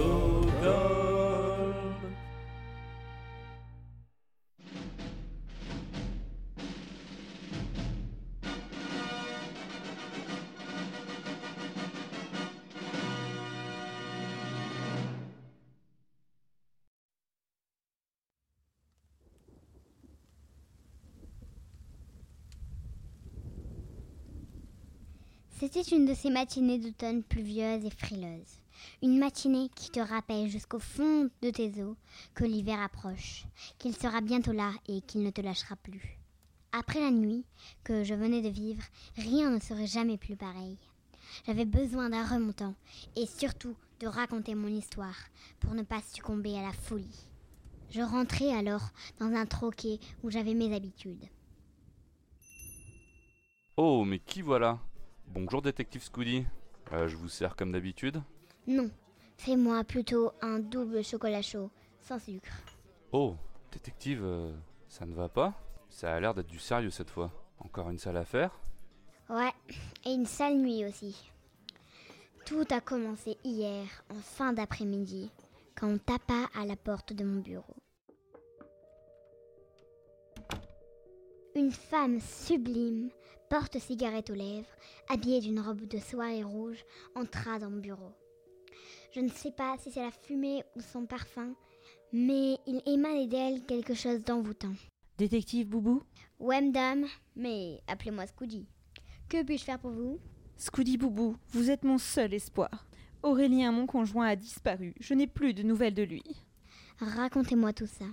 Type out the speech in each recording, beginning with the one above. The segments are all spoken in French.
Go go. C'était une de ces matinées d'automne pluvieuses et frileuses. Une matinée qui te rappelle jusqu'au fond de tes os que l'hiver approche, qu'il sera bientôt là et qu'il ne te lâchera plus. Après la nuit que je venais de vivre, rien ne serait jamais plus pareil. J'avais besoin d'un remontant et surtout de raconter mon histoire pour ne pas succomber à la folie. Je rentrai alors dans un troquet où j'avais mes habitudes. Oh, mais qui voilà? Bonjour, détective Scooody. Euh, je vous sers comme d'habitude Non, fais-moi plutôt un double chocolat chaud, sans sucre. Oh, détective, euh, ça ne va pas Ça a l'air d'être du sérieux cette fois. Encore une sale affaire Ouais, et une sale nuit aussi. Tout a commencé hier, en fin d'après-midi, quand on tapa à la porte de mon bureau. Une femme sublime, porte-cigarette aux lèvres, habillée d'une robe de soirée rouge, entra dans mon bureau. Je ne sais pas si c'est la fumée ou son parfum, mais il émanait d'elle quelque chose d'envoûtant. Détective Boubou? Ouais, madame, mais appelez-moi Scoody. Que puis-je faire pour vous? Scoody Boubou, vous êtes mon seul espoir. Aurélien, mon conjoint, a disparu. Je n'ai plus de nouvelles de lui. Racontez-moi tout ça.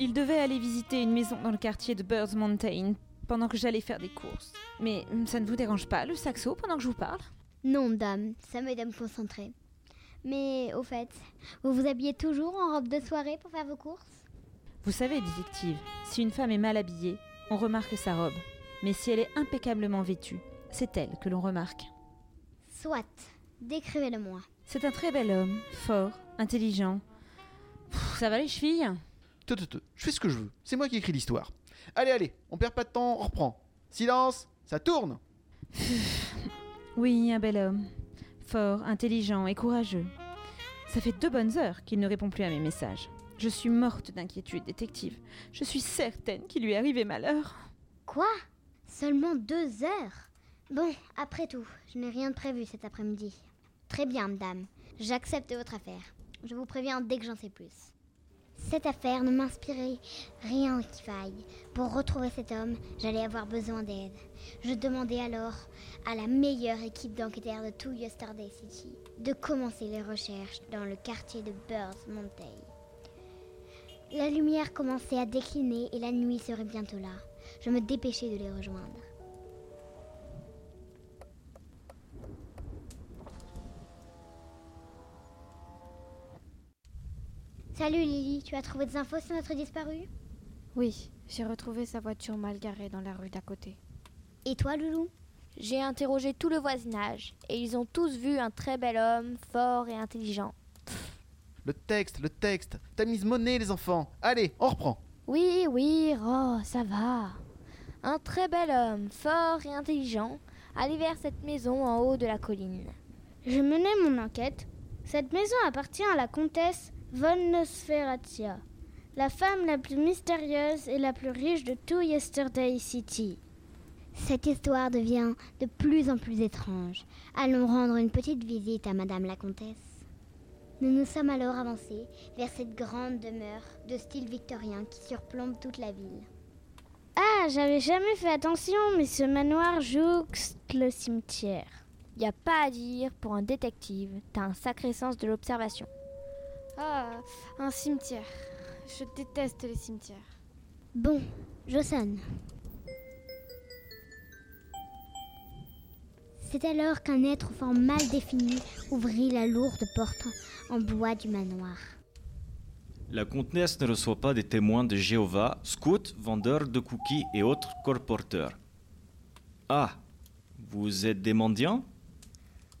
Il devait aller visiter une maison dans le quartier de Birds Mountain pendant que j'allais faire des courses. Mais ça ne vous dérange pas, le saxo, pendant que je vous parle? Non, dame, ça m'aide à me concentrer. Mais au fait, vous vous habillez toujours en robe de soirée pour faire vos courses? Vous savez, détective, si une femme est mal habillée, on remarque sa robe. Mais si elle est impeccablement vêtue, c'est elle que l'on remarque. Soit, décrivez-le-moi. C'est un très bel homme, fort, intelligent. Pff, ça va les chevilles? Te, te, te, je fais ce que je veux. C'est moi qui écris l'histoire. Allez, allez, on perd pas de temps, on reprend. Silence, ça tourne. Oui, un bel homme. Fort, intelligent et courageux. Ça fait deux bonnes heures qu'il ne répond plus à mes messages. Je suis morte d'inquiétude, détective. Je suis certaine qu'il lui est arrivé malheur. Quoi? Seulement deux heures? Bon, après tout, je n'ai rien de prévu cet après-midi. Très bien, madame. J'accepte votre affaire. Je vous préviens dès que j'en sais plus. Cette affaire ne m'inspirait rien qui faille. Pour retrouver cet homme, j'allais avoir besoin d'aide. Je demandai alors à la meilleure équipe d'enquêteurs de tout Yesterday City de commencer les recherches dans le quartier de Birds Mountain. La lumière commençait à décliner et la nuit serait bientôt là. Je me dépêchai de les rejoindre. Salut Lily, tu as trouvé des infos sur notre disparu? Oui, j'ai retrouvé sa voiture mal garée dans la rue d'à côté. Et toi Loulou? J'ai interrogé tout le voisinage et ils ont tous vu un très bel homme, fort et intelligent. Le texte, le texte. T'as mise monnaie, les enfants. Allez, on reprend. Oui, oui, oh, ça va. Un très bel homme, fort et intelligent, allait vers cette maison en haut de la colline. Je menais mon enquête. Cette maison appartient à la comtesse von Nosferatia, la femme la plus mystérieuse et la plus riche de tout Yesterday City. Cette histoire devient de plus en plus étrange. Allons rendre une petite visite à Madame la Comtesse. Nous nous sommes alors avancés vers cette grande demeure de style victorien qui surplombe toute la ville. Ah, j'avais jamais fait attention, mais ce manoir jouxte le cimetière. Y a pas à dire, pour un détective, t'as un sacré sens de l'observation. Ah, un cimetière. Je déteste les cimetières. Bon, je sonne. C'est alors qu'un être aux formes mal définies ouvrit la lourde porte en bois du manoir. La comtesse ne reçoit pas des témoins de Jéhovah, scouts, vendeurs de cookies et autres colporteurs. Ah, vous êtes des mendiants?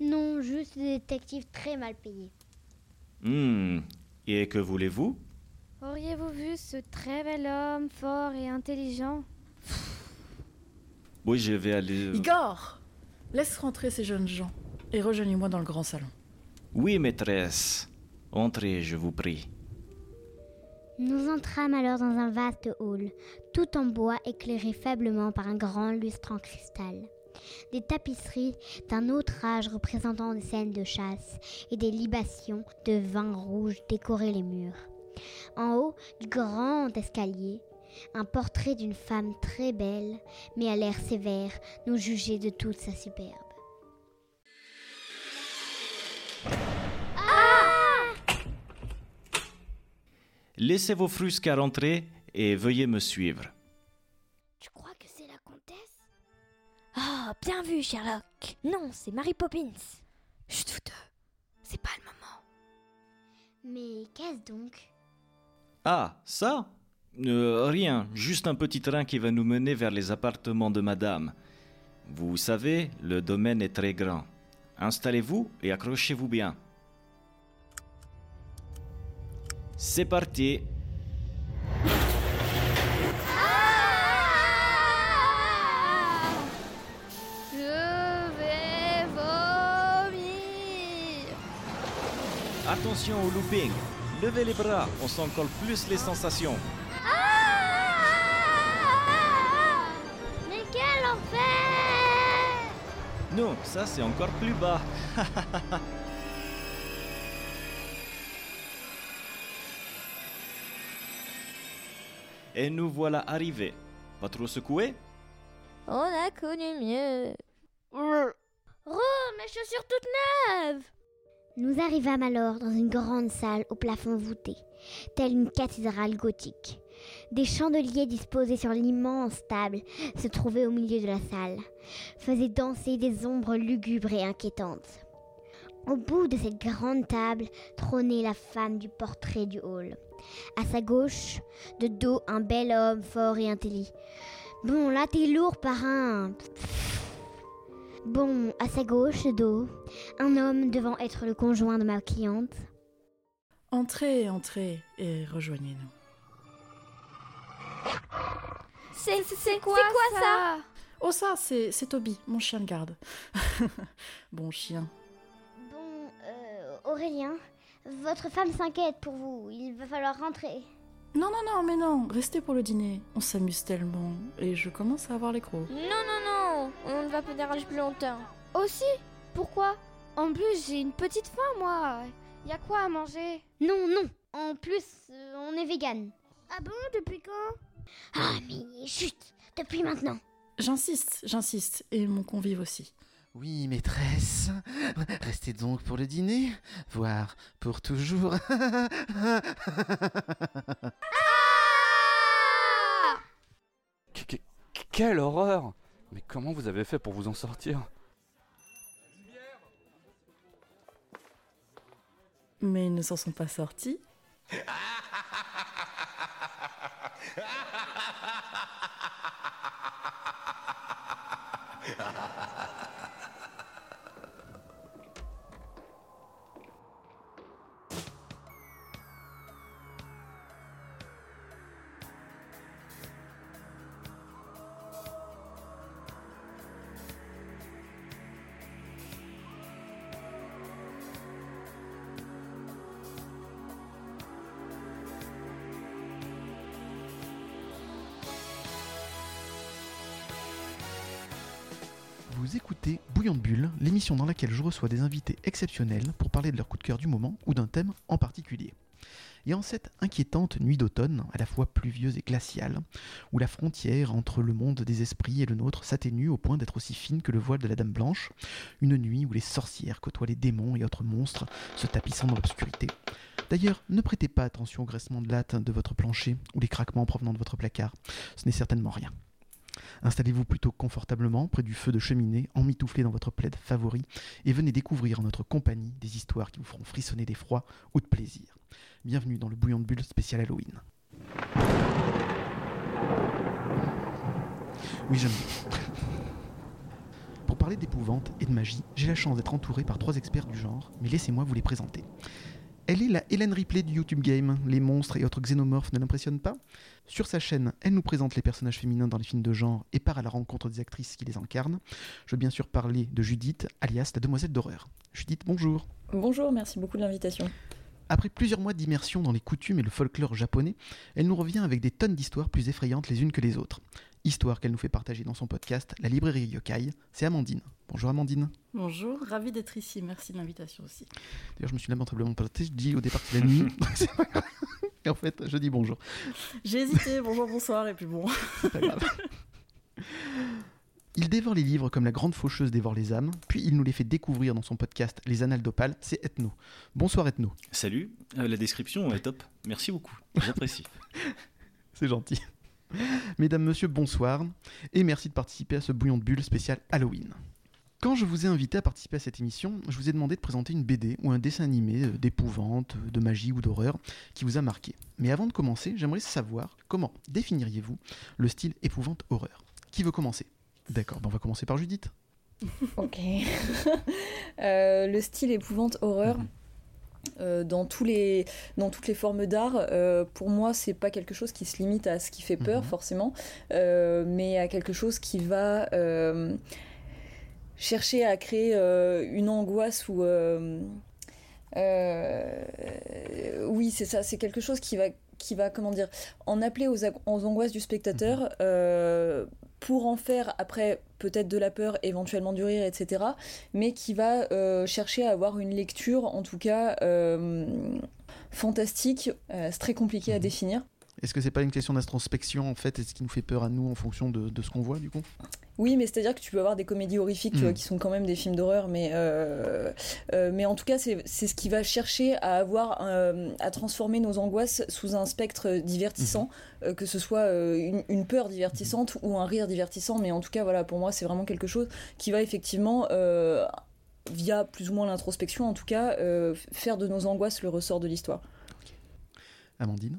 Non, juste des détectives très mal payés. Hmm, et que voulez-vous? Auriez-vous vu ce très bel homme, fort et intelligent? Oui, je vais aller... Igor Laisse rentrer ces jeunes gens et rejoignez-moi dans le grand salon. Oui, maîtresse. Entrez, je vous prie. Nous entrâmes alors dans un vaste hall, tout en bois éclairé faiblement par un grand lustre en cristal. Des tapisseries d'un autre âge représentant des scènes de chasse et des libations de vin rouge décoraient les murs. En haut du grand escalier, un portrait d'une femme très belle, mais à l'air sévère, nous jugeait de toute sa superbe. Laissez vos frusques rentrer et veuillez me suivre. Ah, bien vu, Sherlock. Non, c'est Mary Poppins. Chut, vous deux. C'est pas le moment. Mais qu'est-ce donc? Ah, ça? Euh, Rien, juste un petit train qui va nous mener vers les appartements de madame. Vous savez, le domaine est très grand. Installez-vous et accrochez-vous bien. C'est parti. Attention au looping. Levez les bras, on sent encore plus les sensations. Mais quel enfer Non, ça c'est encore plus bas. Et nous voilà arrivés. Pas trop secoué? On a connu mieux. Oh, mes chaussures toutes neuves Nous arrivâmes alors dans une grande salle au plafond voûté, telle une cathédrale gothique. Des chandeliers disposés sur l'immense table se trouvaient au milieu de la salle, faisaient danser des ombres lugubres et inquiétantes. Au bout de cette grande table trônait la femme du portrait du hall. À sa gauche, de dos, un bel homme fort et intelligent. Bon, là t'es lourd, parrain. Bon, à sa gauche, dos, un homme devant être le conjoint de ma cliente. Entrez, entrez et rejoignez-nous. C'est C'est quoi, quoi ça Oh ça, c'est c'est Toby, mon chien de garde. bon chien. Bon, euh, Aurélien, votre femme s'inquiète pour vous. Il va falloir rentrer. Non, non, non, mais non, restez pour le dîner. On s'amuse tellement et je commence à avoir les crocs. Non, non, non. On ne va pas déranger plus longtemps. Aussi Pourquoi? En plus, j'ai une petite faim, moi. Y a quoi à manger? Non, non. En plus, euh, on est vegan. Ah bon, depuis quand? Ah, mais chut, depuis maintenant. J'insiste, j'insiste, et mon convive aussi. Oui, maîtresse. Restez donc pour le dîner, voire pour toujours. Qu- Quelle horreur Mais comment vous avez fait pour vous en sortir Mais ils ne s'en sont pas sortis. Dans laquelle je reçois des invités exceptionnels pour parler de leur coup de cœur du moment ou d'un thème en particulier. Et en cette inquiétante nuit d'automne, à la fois pluvieuse et glaciale, où la frontière entre le monde des esprits et le nôtre s'atténue au point d'être aussi fine que le voile de la Dame Blanche, une nuit où les sorcières côtoient les démons et autres monstres se tapissant dans l'obscurité. D'ailleurs, ne prêtez pas attention au graissement de latte de votre plancher ou les craquements provenant de votre placard, ce n'est certainement rien. Installez-vous plutôt confortablement près du feu de cheminée, emmitouflé dans votre plaid favori, et venez découvrir en notre compagnie des histoires qui vous feront frissonner d'effroi ou de plaisir. Bienvenue dans le bouillon de bulle spécial Halloween. Oui, j'aime. Pour parler d'épouvante et de magie, j'ai la chance d'être entouré par trois experts du genre, mais laissez-moi vous les présenter. Elle est la Hélène Ripley du YouTube Game. Les monstres et autres xénomorphes ne l'impressionnent pas Sur sa chaîne, elle nous présente les personnages féminins dans les films de genre et part à la rencontre des actrices qui les incarnent. Je veux bien sûr parler de Judith, alias la demoiselle d'horreur. Judith, bonjour. Bonjour, merci beaucoup de l'invitation. Après plusieurs mois d'immersion dans les coutumes et le folklore japonais, elle nous revient avec des tonnes d'histoires plus effrayantes les unes que les autres. Histoire qu'elle nous fait partager dans son podcast La librairie Yokai, c'est Amandine. Bonjour Amandine. Bonjour, ravi d'être ici, merci de l'invitation aussi. D'ailleurs, je me suis lamentablement planté, je dis au départ que c'est la nuit. C'est pas grave. et en fait, je dis bonjour. J'ai hésité, bonjour, bonsoir, et puis bon. C'est pas grave. Il dévore les livres comme la grande faucheuse dévore les âmes, puis il nous les fait découvrir dans son podcast Les Annales d'Opale, c'est Ethno. Bonsoir Ethno. Salut, euh, la description est top. Merci beaucoup, j'apprécie. C'est gentil. Mesdames, Messieurs, bonsoir, et merci de participer à ce bouillon de bulles spécial Halloween. Quand je vous ai invité à participer à cette émission, je vous ai demandé de présenter une BD ou un dessin animé euh, d'épouvante, euh, de magie ou d'horreur qui vous a marqué. Mais avant de commencer, j'aimerais savoir comment définiriez-vous le style épouvante-horreur? Qui veut commencer? D'accord, ben on va commencer par Judith. Ok. Euh, le style épouvante horreur. Euh, dans, tous les, dans toutes les formes d'art, euh, pour moi, c'est pas quelque chose qui se limite à ce qui fait peur, Mhm. forcément, euh, mais à quelque chose qui va chercher à créer une angoisse ou. oui, c'est ça, c'est quelque chose qui va, qui va, comment dire, en appeler aux, angoisses du spectateur euh, pour en faire après peut-être de la peur, éventuellement du rire, etc. Mais qui va euh, chercher à avoir une lecture, en tout cas euh, fantastique. Euh, c'est très compliqué à Mhm. définir. Est-ce que c'est pas une question d'introspection en fait et ce qui nous fait peur à nous en fonction de, de ce qu'on voit du coup? Oui, mais c'est-à-dire que tu peux avoir des comédies horrifiques Mm. euh, qui sont quand même des films d'horreur, mais, euh, euh, mais en tout cas, c'est ce qui va chercher à avoir, euh, à transformer nos angoisses sous un spectre divertissant, euh, que ce soit une, une peur divertissante ou un rire divertissant, mais en tout cas, voilà, pour moi, c'est vraiment quelque chose qui va effectivement, via plus ou moins l'introspection, en tout cas, euh, faire de nos angoisses le ressort de l'histoire. Amandine?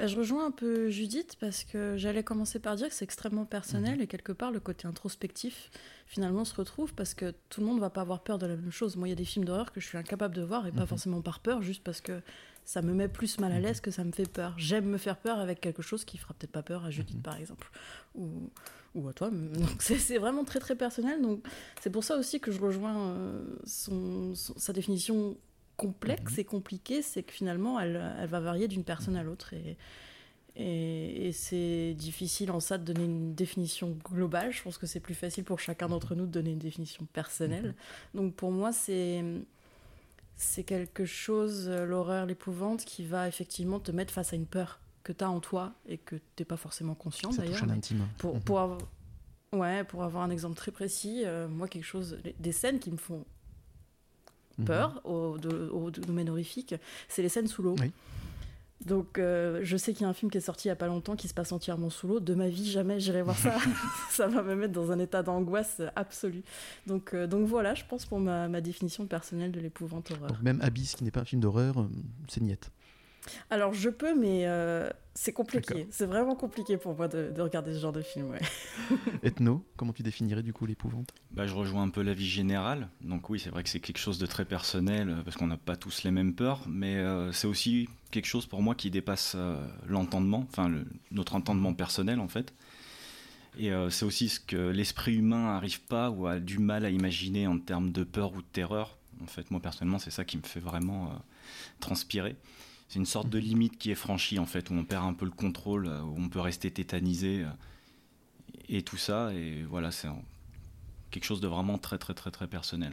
Bah, je rejoins un peu Judith parce que j'allais commencer par dire que c'est extrêmement personnel et quelque part le côté introspectif finalement se retrouve parce que tout le monde va pas avoir peur de la même chose. Moi, il y a des films d'horreur que je suis incapable de voir et pas Mhm. forcément par peur, juste parce que ça me met plus mal à l'aise que ça me fait peur. J'aime me faire peur avec quelque chose qui fera peut-être pas peur à Judith Mhm. par exemple ou, ou à toi. Donc c'est c'est vraiment très très personnel. Donc c'est pour ça aussi que je rejoins euh, son- son- sa définition complexe et compliquée, c'est que finalement elle, elle va varier d'une personne à l'autre et, et, et c'est difficile en ça de donner une définition globale. Je pense que c'est plus facile pour chacun d'entre nous de donner une définition personnelle. Donc pour moi c'est c'est quelque chose, l'horreur, l'épouvante, qui va effectivement te mettre face à une peur que tu as en toi et que t'es pas forcément conscient d'ailleurs. pour, Mhm. pour, avoir, ouais, pour avoir un exemple très précis, euh, moi, quelque chose, des scènes qui me font Mhm. peur au, de- au domaine horrifique, c'est les scènes sous l'eau. Oui. Donc, euh, je sais qu'il y a un film qui est sorti il y a pas longtemps qui se passe entièrement sous l'eau. De ma vie, jamais j'irai voir ça. ça va me mettre dans un état d'angoisse absolue. Donc, euh, donc voilà, je pense pour ma, ma définition personnelle de l'épouvante horreur. Donc même Abyss, qui n'est pas un film d'horreur, euh, c'est niette. Alors, je peux, mais euh, c'est compliqué. C'est vraiment compliqué pour moi de, de regarder ce genre de film. Ouais. Ethno, comment tu définirais du coup l'épouvante? Bah, je rejoins un peu l'avis général. Donc oui, c'est vrai que c'est quelque chose de très personnel, euh, parce qu'on n'a pas tous les mêmes peurs, mais euh, c'est aussi quelque chose pour moi qui dépasse euh, l'entendement, enfin le- notre entendement personnel en fait. Et euh, c'est aussi ce que l'esprit humain n'arrive pas ou a du mal à imaginer en termes de peur ou de terreur. En fait, moi personnellement, c'est ça qui me fait vraiment euh, transpirer. C'est une sorte de limite qui est franchie en fait, où on perd un peu le contrôle, euh, où on peut rester tétanisé euh, et tout ça. Et voilà, c'est quelque chose de vraiment très très très très personnel.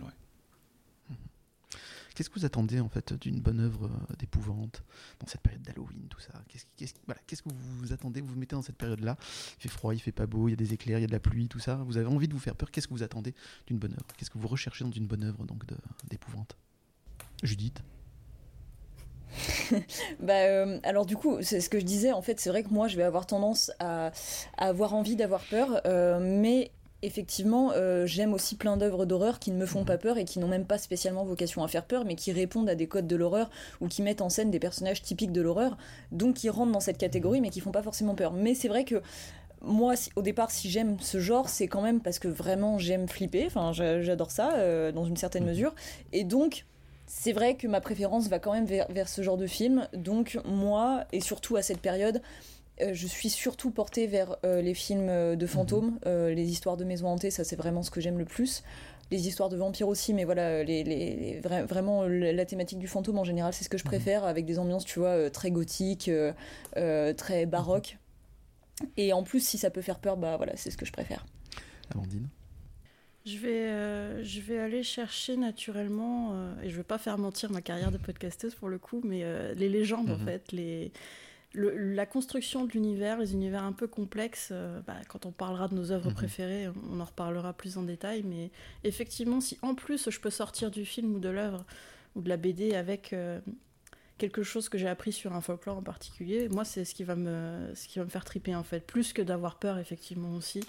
Qu'est-ce que vous attendez en fait d'une bonne œuvre euh, d'épouvante dans cette période d'Halloween, tout ça? Qu'est-ce que vous attendez? Vous vous mettez dans cette période-là, il fait froid, il fait pas beau, il y a des éclairs, il y a de la pluie, tout ça. Vous avez envie de vous faire peur. Qu'est-ce que vous attendez d'une bonne œuvre? Qu'est-ce que vous recherchez dans une bonne œuvre donc d'épouvante? Judith? Bah, euh, alors du coup, c'est ce que je disais, en fait, c'est vrai que moi, je vais avoir tendance à, à avoir envie d'avoir peur, euh, mais effectivement, euh, j'aime aussi plein d'œuvres d'horreur qui ne me font pas peur et qui n'ont même pas spécialement vocation à faire peur, mais qui répondent à des codes de l'horreur ou qui mettent en scène des personnages typiques de l'horreur, donc qui rentrent dans cette catégorie, mais qui font pas forcément peur. Mais c'est vrai que moi, si- au départ, si j'aime ce genre, c'est quand même parce que vraiment j'aime flipper, enfin, j'a- j'adore ça, euh, dans une certaine mesure, et donc c'est vrai que ma préférence va quand même vers, vers ce genre de film. Donc moi, et surtout à cette période, je suis surtout portée vers les films de fantômes, les histoires de maisons hantées, ça c'est vraiment ce que j'aime le plus les histoires de vampires aussi, mais voilà, les, vraiment la thématique du fantôme en général, c'est ce que je préfère, avec des ambiances, tu vois, très gothiques, très baroques. Et en plus, si ça peut faire peur, bah voilà, c'est ce que je préfère. Amandine? Je vais, euh, je vais aller chercher naturellement, euh, et je vais pas faire mentir ma carrière de podcasteuse pour le coup, mais euh, les légendes en mhm. fait, les, la construction de l'univers, les univers un peu complexes. Bah, quand on parlera de nos œuvres mhm. préférées, on en reparlera plus en détail, mais effectivement, si en plus je peux sortir du film ou de l'œuvre ou de la BD avec quelque chose que j'ai appris sur un folklore en particulier, moi c'est ce qui va me ce qui va me faire triper en fait, plus que d'avoir peur effectivement aussi.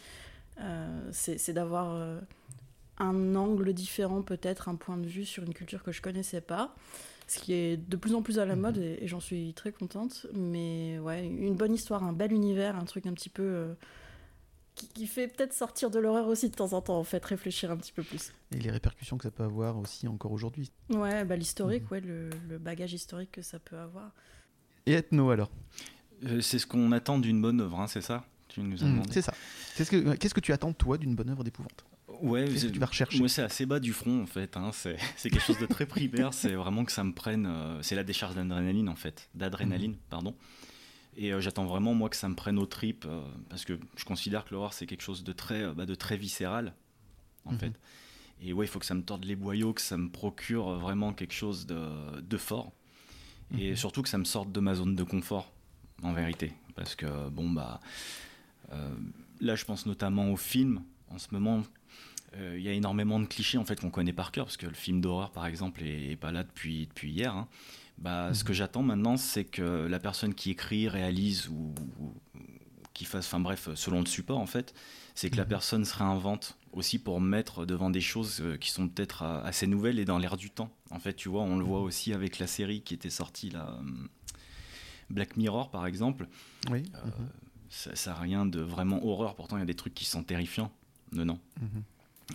Euh, c'est d'avoir euh, un angle différent peut-être, un point de vue sur une culture que je connaissais pas, ce qui est de plus en plus à la mode mhm. et, j'en suis très contente. Mais ouais, une bonne histoire, un bel univers, un truc un petit peu euh, qui, fait peut-être sortir de l'horreur aussi de temps en temps, en fait, réfléchir un petit peu plus. Et les répercussions que ça peut avoir aussi encore aujourd'hui. Ouais, bah, l'historique, mhm. ouais, le, bagage historique que ça peut avoir. Et Ethno alors? C'est ce qu'on attend d'une bonne œuvre, hein, c'est ça? Tu nous as mhm, C'est ça. Qu'est-ce que, qu'est-ce que tu attends, toi, d'une bonne œuvre d'épouvante? Ouais, que tu vas rechercher Moi, c'est assez bas du front, en fait. Hein. C'est, quelque chose de très primaire. c'est vraiment que ça me prenne. Euh, c'est la décharge d'adrénaline, en fait. D'adrénaline, mhm. pardon. Et euh, j'attends vraiment, moi, que ça me prenne aux tripes. Euh, parce que je considère que l'horreur, c'est quelque chose de très, bah, de très viscéral, en mhm. fait. Et ouais, il faut que ça me torde les boyaux, que ça me procure vraiment quelque chose de, de fort. Et surtout que ça me sorte de ma zone de confort, en vérité. Parce que, bon, bah là, je pense notamment au film. En ce moment, il y a énormément de clichés en fait qu'on connaît par cœur, parce que le film d'horreur, par exemple, est, pas là depuis, depuis hier. Hein. Bah, Ce que mhm. j'attends maintenant, c'est que la personne qui écrit, réalise ou, qui fasse, enfin bref, selon le support en fait, c'est que la mhm. personne se réinvente aussi pour mettre devant des choses euh, qui sont peut-être assez nouvelles et dans l'air du temps. En fait, tu vois, on le voit mhm. aussi avec la série qui était sortie là, Black Mirror par exemple. Oui ça n'a rien de vraiment horreur. Pourtant, il y a des trucs qui sont terrifiants dedans. Mhm.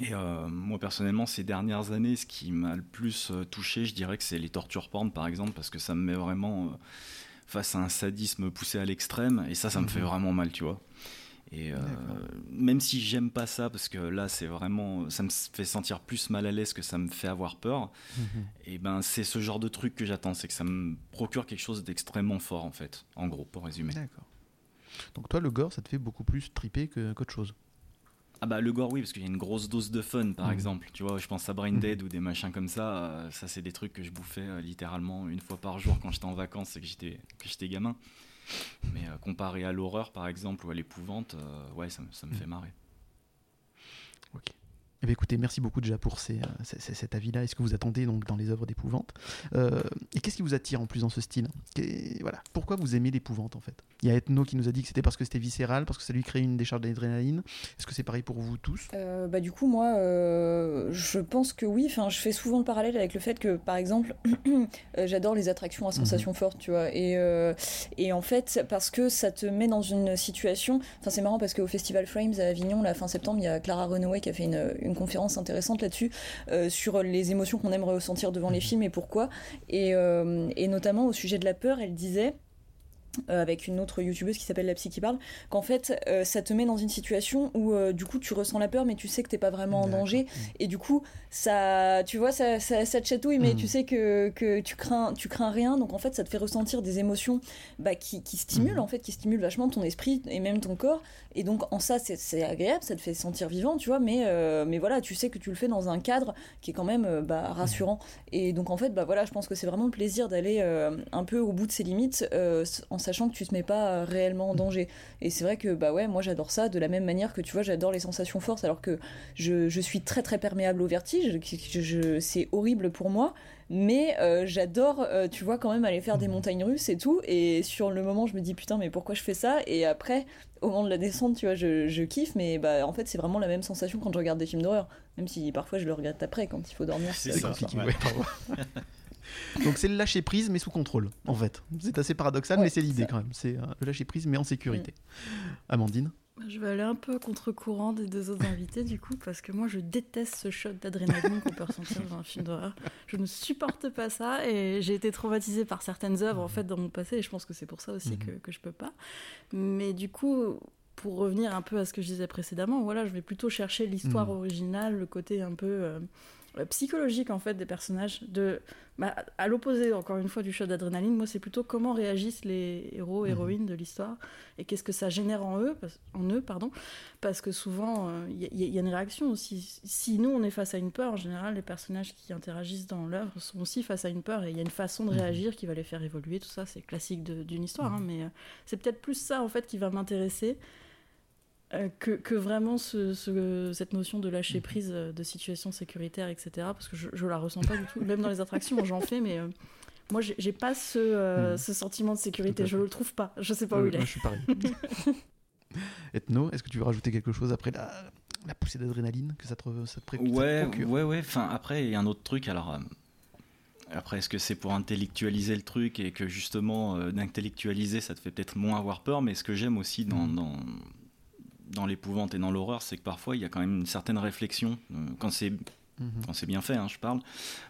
Et euh, moi, personnellement, ces dernières années, ce qui m'a le plus euh, touché, je dirais que c'est les tortures porn, par exemple, parce que ça me met vraiment euh, face à un sadisme poussé à l'extrême. Et ça, ça me fait mhm. vraiment mal, tu vois. Et même si j'aime pas ça, parce que là, c'est vraiment, ça me fait sentir plus mal à l'aise que ça me fait avoir peur. Mhm. Et ben, c'est ce genre de truc que j'attends, c'est que ça me procure quelque chose d'extrêmement fort, en fait. En gros, pour résumer. D'accord. Donc toi, le gore, ça te fait beaucoup plus triper qu'autre chose ah bah le gore oui parce qu'il y a une grosse dose de fun par mmh. exemple tu vois je pense à Brain mmh. Dead ou des machins comme ça euh, ça c'est des trucs que je bouffais euh, littéralement une fois par jour quand j'étais en vacances et que j'étais que j'étais gamin mais euh, comparé à l'horreur par exemple ou à l'épouvante ouais ça, ça me mmh. fait marrer ok eh écoutez, merci beaucoup déjà pour ces, euh, cet avis-là. Est-ce que vous attendez donc dans les œuvres d'épouvante euh, Et qu'est-ce qui vous attire en plus dans ce style? Voilà, pourquoi vous aimez l'épouvante en fait? Il y a Ethno qui nous a dit que c'était parce que c'était viscéral, parce que ça lui crée une décharge d'adrénaline. Est-ce que c'est pareil pour vous tous? Euh, Bah du coup moi, je pense que oui. Enfin, je fais souvent le parallèle avec le fait que par exemple, j'adore les attractions à mhm. sensations fortes, tu vois. Et, et en fait, parce que ça te met dans une situation. Enfin, c'est marrant parce qu'au Festival Frames à Avignon, la fin septembre, il y a Clara Runaway qui a fait une conférence intéressante là-dessus, euh, sur les émotions qu'on aimerait ressentir devant les mhm. films et pourquoi. Et, euh, et notamment au sujet de la peur, elle disait avec une autre youtubeuse qui s'appelle La Psy qui parle, qu'en fait euh, ça te met dans une situation où euh, du coup tu ressens la peur mais tu sais que t'es pas vraiment en danger. Et du coup ça tu vois ça, ça, te chatouille mais tu sais que, que, tu crains tu crains rien. Donc en fait ça te fait ressentir des émotions bah, qui, qui stimulent en fait qui stimulent vachement ton esprit et même ton corps. Et donc en ça c'est agréable ça te fait sentir vivant tu vois mais, mais voilà tu sais que tu le fais dans un cadre qui est quand même bah, rassurant. Et donc en fait bah voilà je pense que c'est vraiment le plaisir d'aller un peu au bout de ses limites en sachant que tu te mets pas euh, réellement en danger. Et c'est vrai que bah ouais, moi j'adore ça de la même manière que tu vois, j'adore les sensations fortes alors que je, je, suis très très perméable au vertige, je, c'est horrible pour moi, mais euh, j'adore, euh, tu vois, quand même aller faire des montagnes russes et tout. Et sur le moment, je me dis putain, mais pourquoi je fais ça? Et après, au moment de la descente, tu vois, je, je kiffe, mais bah en fait, c'est vraiment la même sensation quand je regarde des films d'horreur, même si parfois je le regrette après quand il faut dormir. C'est ça. Donc c'est le lâcher prise mais sous contrôle en fait. C'est assez paradoxal Ouais, mais c'est l'idée quand même. C'est euh, le lâcher prise mais en sécurité. Amandine Je vais aller un peu contre-courant des deux autres invités, du coup, parce que moi, je déteste ce shot d'adrénaline qu'on peut ressentir dans un film d'horreur. Je ne supporte pas ça et j'ai été traumatisée par certaines œuvres, en fait, dans mon passé, et je pense que c'est pour ça aussi que, que je peux pas. Mais du coup, pour revenir un peu à ce que je disais précédemment, voilà, je vais plutôt chercher l'histoire Mhm. originale, le côté un peu euh, psychologique, en fait, des personnages. De, bah, à l'opposé, encore une fois, du shot d'adrénaline, moi, c'est plutôt comment réagissent les héros, Mhm. héroïnes de l'histoire et qu'est-ce que ça génère en eux, parce- en eux pardon, parce que souvent il y, a- y a une réaction aussi. Si nous on est face à une peur, en général les personnages qui interagissent dans l'œuvre sont aussi face à une peur et il y a une façon de Mhm. réagir qui va les faire évoluer, tout ça c'est classique d'une histoire, hein, mais euh, c'est peut-être plus ça en fait qui va m'intéresser. Euh, que, que vraiment ce- ce- cette notion de lâcher prise euh, de situation sécuritaire, etc. Parce que je, je la ressens pas du tout. Même dans les attractions, j'en fais, mais euh, moi j'ai pas ce, euh, Mhm. ce sentiment de sécurité. Je le trouve pas. Je sais pas Ouais, où il moi, est. je suis pareil. Ethno, est-ce que tu veux rajouter quelque chose après la, la poussée d'adrénaline que ça te, ça te pré- Ouais, procure ouais, ouais. Enfin, après, il y a un autre truc. Alors, euh, après, est-ce que c'est pour intellectualiser le truc et que justement, euh, d'intellectualiser, ça te fait peut-être moins avoir peur? Mais ce que j'aime aussi dans, Mm. dans, dans l'épouvante et dans l'horreur, c'est que parfois, il y a quand même une certaine réflexion. euh, quand c'est Mhm. quand c'est bien fait, hein, je parle.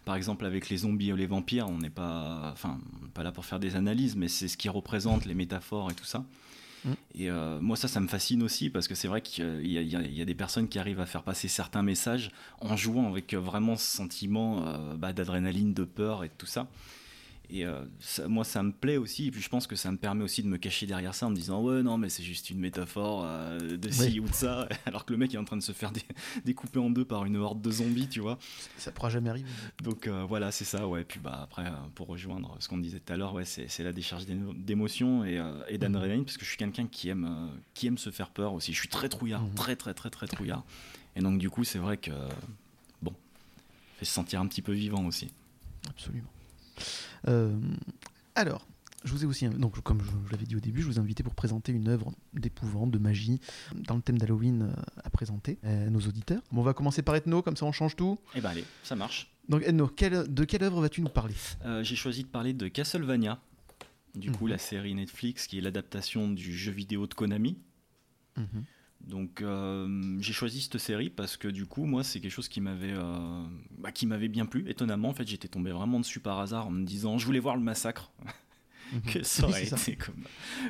Par exemple, avec les zombies ou les vampires, on n'est pas, enfin, pas là pour faire des analyses, mais c'est ce qui représente les métaphores et tout ça. Mm. Et euh, moi, ça, ça me fascine aussi parce que c'est vrai qu'il y, a- y y des personnes qui arrivent à faire passer certains messages en jouant avec euh, vraiment ce sentiment euh, bah, d'adrénaline, de peur et de tout ça. Et euh, ça- moi, ça me plaît aussi. Et puis, je pense que ça me permet aussi de me cacher derrière ça en me disant Ouais, non, mais c'est juste une métaphore euh, de ci Oui. ou de ça. Alors que le mec est en train de se faire dé- découper en deux par une horde de zombies, tu vois. Ça pourra jamais arriver. Donc euh, voilà, c'est ça, ouais. Puis bah après, pour rejoindre ce qu'on disait tout à l'heure, ouais, c'est la décharge d'émo- d'émotions et, et d'adrénaline, parce que je suis quelqu'un qui aime, qui aime se faire peur aussi. Je suis très trouillard, Mhm. très très très très trouillard. Et donc du coup, c'est vrai que bon, fait se sentir un petit peu vivant aussi. Absolument. Euh, alors, je vous ai aussi, donc comme je, je l'avais dit au début, je vous ai invité pour présenter une œuvre d'épouvante, de magie, dans le thème d'Halloween euh, à présenter à nos auditeurs. Bon, on va commencer par Ethno, comme ça on change tout. Et ben allez, ça marche. Donc Ethno, quelle- de quelle œuvre vas-tu nous parler? Euh, J'ai choisi de parler de Castlevania. Du coup, Mhm. la série Netflix qui est l'adaptation du jeu vidéo de Konami. Mhm. Donc euh, j'ai choisi cette série parce que du coup moi c'est quelque chose qui m'avait euh, bah, qui m'avait bien plu. Étonnamment en fait j'étais tombé vraiment dessus par hasard en me disant je voulais voir le massacre. que ça Oui, aurait ça. été comme,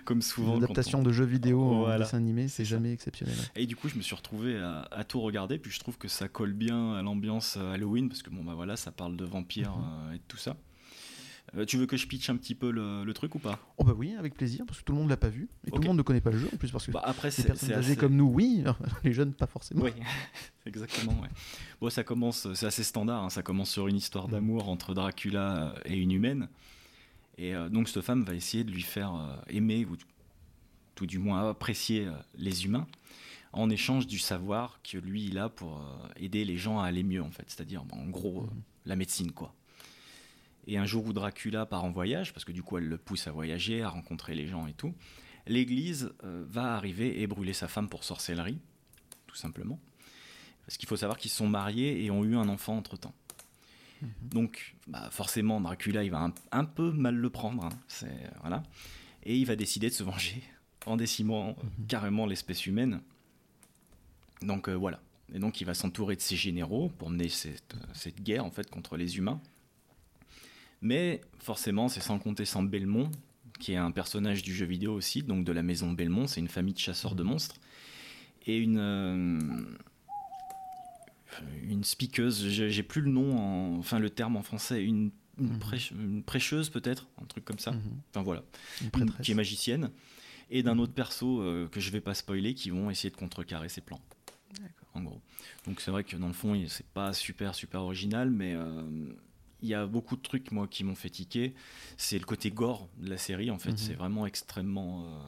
comme souvent. Une quand adaptation on- de jeux vidéo en Voilà. dessin animé, c'est jamais exceptionnel. Et du coup je me suis retrouvé à, à tout regarder puis je trouve que ça colle bien à l'ambiance euh, Halloween parce que bon bah voilà ça parle de vampires Mhm. euh, et de tout ça. Euh, tu veux que je pitch un petit peu le, le truc ou pas? Oh bah oui, avec plaisir, parce que tout le monde l'a pas vu, et tout le monde ne connaît pas le jeu en plus, parce que Bah, après les c'est personnes âgées assez- comme nous, oui, les jeunes pas forcément. Oui, exactement. Ouais. Bon, ça commence, c'est assez standard. hein, ça commence sur une histoire Mm. d'amour entre Dracula et une humaine. Et euh, donc, cette femme va essayer de lui faire euh, aimer ou tout du moins apprécier les humains en échange du savoir que lui il a pour aider les gens à aller mieux en fait. C'est-à-dire, en gros, euh, la médecine quoi. Et un jour où Dracula part en voyage, parce que du coup elle le pousse à voyager, à rencontrer les gens et tout, l'Église euh, va arriver et brûler sa femme pour sorcellerie, tout simplement. Parce qu'il faut savoir qu'ils sont mariés et ont eu un enfant entre-temps. Donc, bah, forcément, Dracula, il va un, un peu mal le prendre. hein. C'est, voilà. Et il va décider de se venger en décimant euh, carrément l'espèce humaine. Donc, euh, voilà. Et donc, il va s'entourer de ses généraux pour mener cette, cette guerre, en fait, contre les humains. Mais, forcément, c'est sans compter sans Belmont, qui est un personnage du jeu vidéo aussi, donc de la maison Belmont. C'est une famille de chasseurs de monstres. Et une... euh, une speakeuse, j'ai plus le nom, en- enfin le terme en français, une, une, Mhm. prêche- une prêcheuse peut-être, un truc comme ça. Mhm. Enfin voilà, Une qui est magicienne, et d'un autre perso euh, que je vais pas spoiler, qui vont essayer de contrecarrer ses plans. En gros. Donc c'est vrai que dans le fond, c'est pas super super original, mais euh, il y a beaucoup de trucs moi qui m'ont fait tiquer. C'est le côté gore de la série. En fait, Mhm. c'est vraiment extrêmement euh,